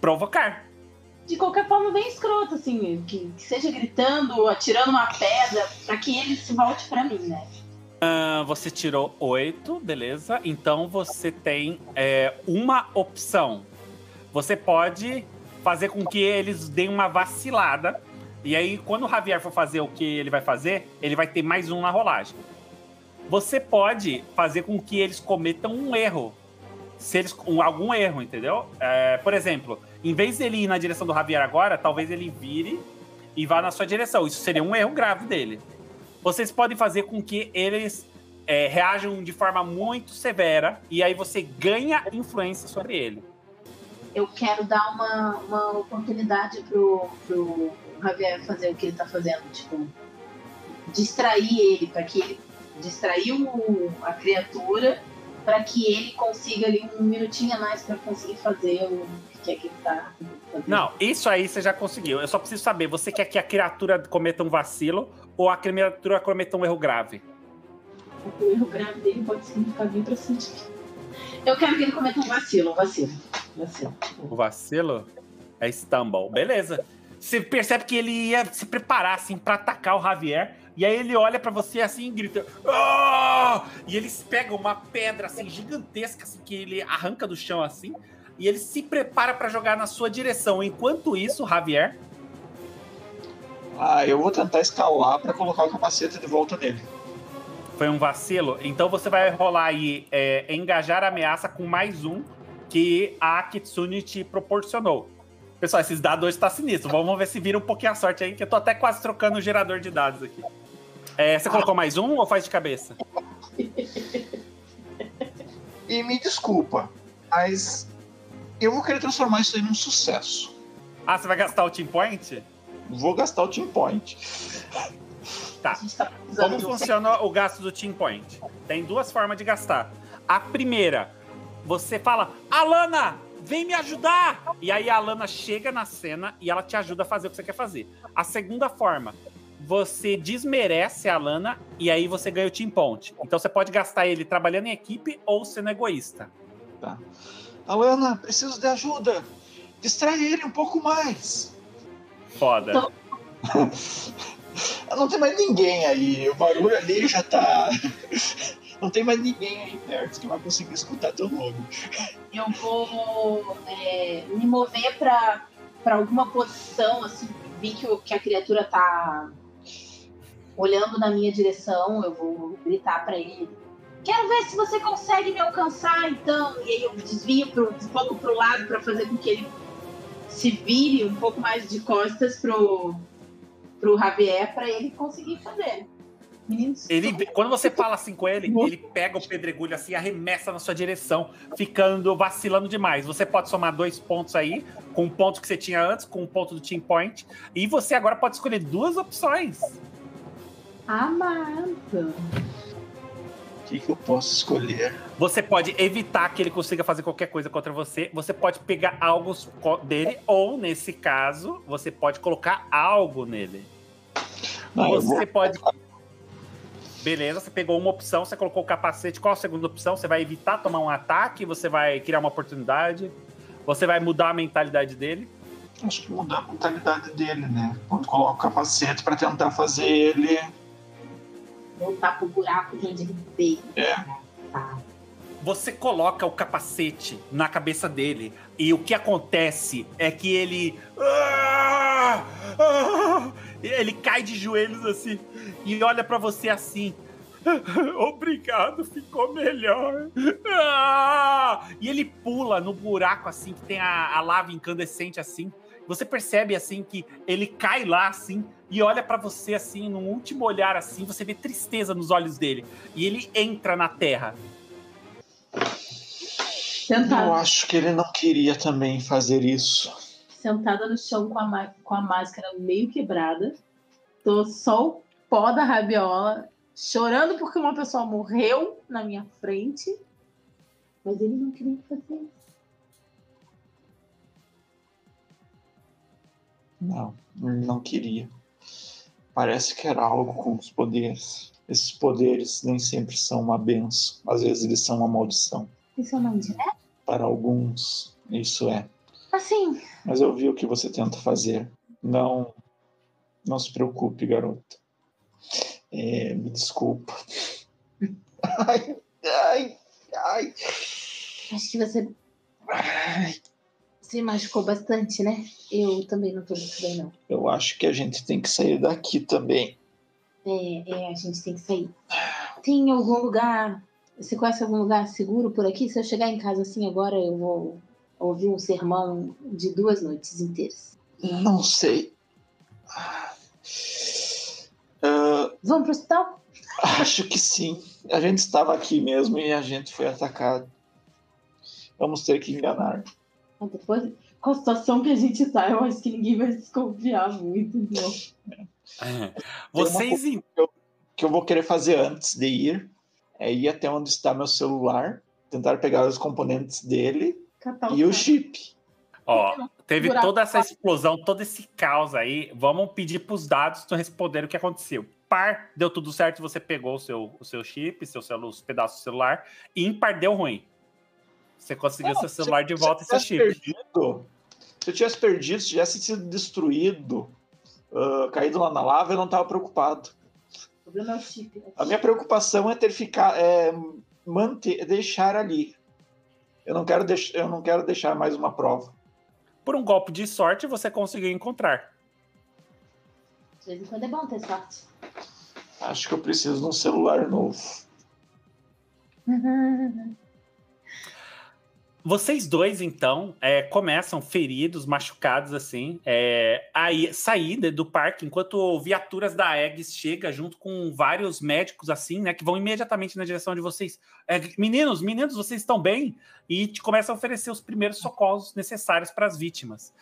Provocar de qualquer forma bem escroto, assim, que, que seja gritando, atirando uma pedra, para que ele se volte para mim, né? Uh, você tirou oito, beleza? Então você tem é, uma opção. Você pode fazer com que eles deem uma vacilada. E aí, quando o Javier for fazer o que ele vai fazer, ele vai ter mais um na rolagem. Você pode fazer com que eles cometam um erro. Se eles. Um, algum erro, entendeu? É, por exemplo, em vez dele ir na direção do Javier agora, talvez ele vire e vá na sua direção. Isso seria um erro grave dele. Vocês podem fazer com que eles é, reajam de forma muito severa e aí você ganha influência sobre ele. Eu quero dar uma, uma oportunidade pro, pro Javier fazer o que ele tá fazendo, tipo, distrair ele, para que ele distrair o, a criatura para que ele consiga ali um minutinho a mais para conseguir fazer o que é que tá Não, isso aí você já conseguiu. Eu só preciso saber, você quer que a criatura cometa um vacilo ou a criatura cometa um erro grave? O erro grave dele pode significar vir pra sentir. Eu quero que ele cometa um vacilo, um vacilo. vacilo. O vacilo é stumble. Beleza. Você percebe que ele ia se preparar assim para atacar o Javier. E aí ele olha para você assim e grita. Oh! E eles pegam uma pedra assim gigantesca assim, que ele arranca do chão assim. E ele se prepara para jogar na sua direção. Enquanto isso, Javier. Ah, eu vou tentar escalar para colocar o capacete de volta nele. Foi um vacilo? Então você vai rolar aí é, engajar a ameaça com mais um que a Kitsune te proporcionou. Pessoal, esses dados hoje tá sinistro. Vamos ver se vira um pouquinho a sorte aí, que eu tô até quase trocando o gerador de dados aqui. É, você colocou mais um ou faz de cabeça? E me desculpa, mas eu vou querer transformar isso aí num sucesso. Ah, você vai gastar o Team Point? Vou gastar o Team Point. Tá. Como funciona o gasto do Team Point? Tem duas formas de gastar. A primeira, você fala, Alana, vem me ajudar! E aí a Alana chega na cena e ela te ajuda a fazer o que você quer fazer. A segunda forma, você desmerece a Alana e aí você ganha o Team Point. Então você pode gastar ele trabalhando em equipe ou sendo egoísta. Tá. Alana, preciso de ajuda. Distrai ele um pouco mais. Foda. Então... Não tem mais ninguém aí. O barulho ali já tá. Não tem mais ninguém aí perto que vai conseguir escutar teu nome. Eu vou é, me mover pra, pra alguma posição, assim, vi que, que a criatura tá olhando na minha direção, eu vou gritar para ele. Quero ver se você consegue me alcançar, então. E aí eu desvio pro, um pouco pro lado para fazer com que ele se vire um pouco mais de costas pro, pro Javier para ele conseguir fazer. Meninos, ele, quando você fala assim com ele, ele pega o pedregulho assim, arremessa na sua direção, ficando vacilando demais. Você pode somar dois pontos aí, com o ponto que você tinha antes, com o ponto do Team Point, e você agora pode escolher duas opções. Amado. O que, que eu posso escolher? Você pode evitar que ele consiga fazer qualquer coisa contra você. Você pode pegar algo dele, ou nesse caso, você pode colocar algo nele. Não, você vou... pode. Beleza, você pegou uma opção, você colocou o capacete. Qual a segunda opção? Você vai evitar tomar um ataque? Você vai criar uma oportunidade? Você vai mudar a mentalidade dele? Acho que mudar a mentalidade dele, né? Quando coloca o capacete para tentar fazer ele. Voltar pro buraco de onde ele veio. É. Tá. Você coloca o capacete na cabeça dele e o que acontece é que ele. Ah! Ah! Ele cai de joelhos assim e olha para você assim. Obrigado, ficou melhor. Ah! E ele pula no buraco assim, que tem a, a, lava incandescente assim. Você percebe assim que ele cai lá assim e olha para você assim, num último olhar assim, você vê tristeza nos olhos dele. E ele entra na terra. Sentado. Eu acho que ele não queria também fazer isso. Sentada no chão com a, com a máscara meio quebrada. Tô só o pó da rabiola, chorando porque uma pessoa morreu na minha frente. Mas ele não queria fazer isso. Não, ele não queria. Parece que era algo com os poderes. Esses poderes nem sempre são uma benção, às vezes eles são uma maldição. Isso é uma indireta? Para alguns, isso é. Assim. Mas eu vi o que você tenta fazer. Não, não se preocupe, garota. É, me desculpa. Ai, ai, ai. Acho que você ai. Se machucou bastante, né? Eu também não tô muito bem, não. Eu acho que a gente tem que sair daqui também. É, é, a gente tem que sair. Tem algum lugar você conhece algum lugar seguro por aqui? Se eu chegar em casa assim agora, eu vou ouvir um sermão de duas noites inteiras. Não sei. Uh, Vamos pro hospital? Acho que sim. A gente estava aqui mesmo e a gente foi atacado. Vamos ter que enganar. Depois, com a situação que a gente tá, eu acho que ninguém vai desconfiar muito, não. É. Vocês. Que eu, que eu vou querer fazer antes de ir é ir até onde está meu celular, tentar pegar os componentes dele e o chip. Ó, Teve toda essa explosão, todo esse caos aí. Vamos pedir para os dados tu responder o que aconteceu. Par, deu tudo certo, você pegou o seu, o seu chip, seu celu- os pedaços do celular. E ímpar, deu ruim. Você conseguiu Não, seu celular de volta e se seu eu chip. tivesse perdido, se eu tivesse perdido, se tivesse sido destruído, ah, caído lá na lava, eu não estava preocupado. O problema é o chip. A minha preocupação é ter ficar, é manter, deixar ali. Eu não quero deix, eu não quero deixar mais uma prova. Por um golpe de sorte, você conseguiu encontrar. De vez em quando é bom ter sorte. Acho que eu preciso de um celular novo. Vocês dois, então, é, começam feridos, machucados, assim, é, sair né, do parque, enquanto viaturas da Eggs chega junto com vários médicos, assim, né, que vão imediatamente na direção de vocês. É, meninos, meninos, vocês estão bem? E te começam a oferecer os primeiros socorros necessários para as vítimas.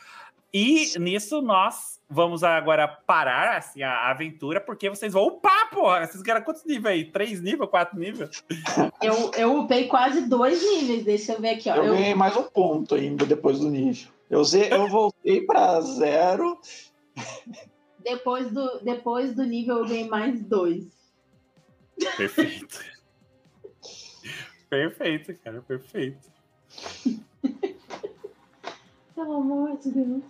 E nisso nós vamos agora parar assim, a aventura, porque vocês vão upar, porra! Vocês ganharam quantos níveis aí? Três níveis, quatro níveis? Eu, eu upei quase dois níveis. Deixa eu ver aqui, ó. Eu Eu, ganhei mais um ponto ainda depois do nível. Eu, ze- eu voltei para zero. depois, do, depois do nível, eu ganhei mais dois. Perfeito. perfeito, cara, perfeito. Pelo amor de Deus.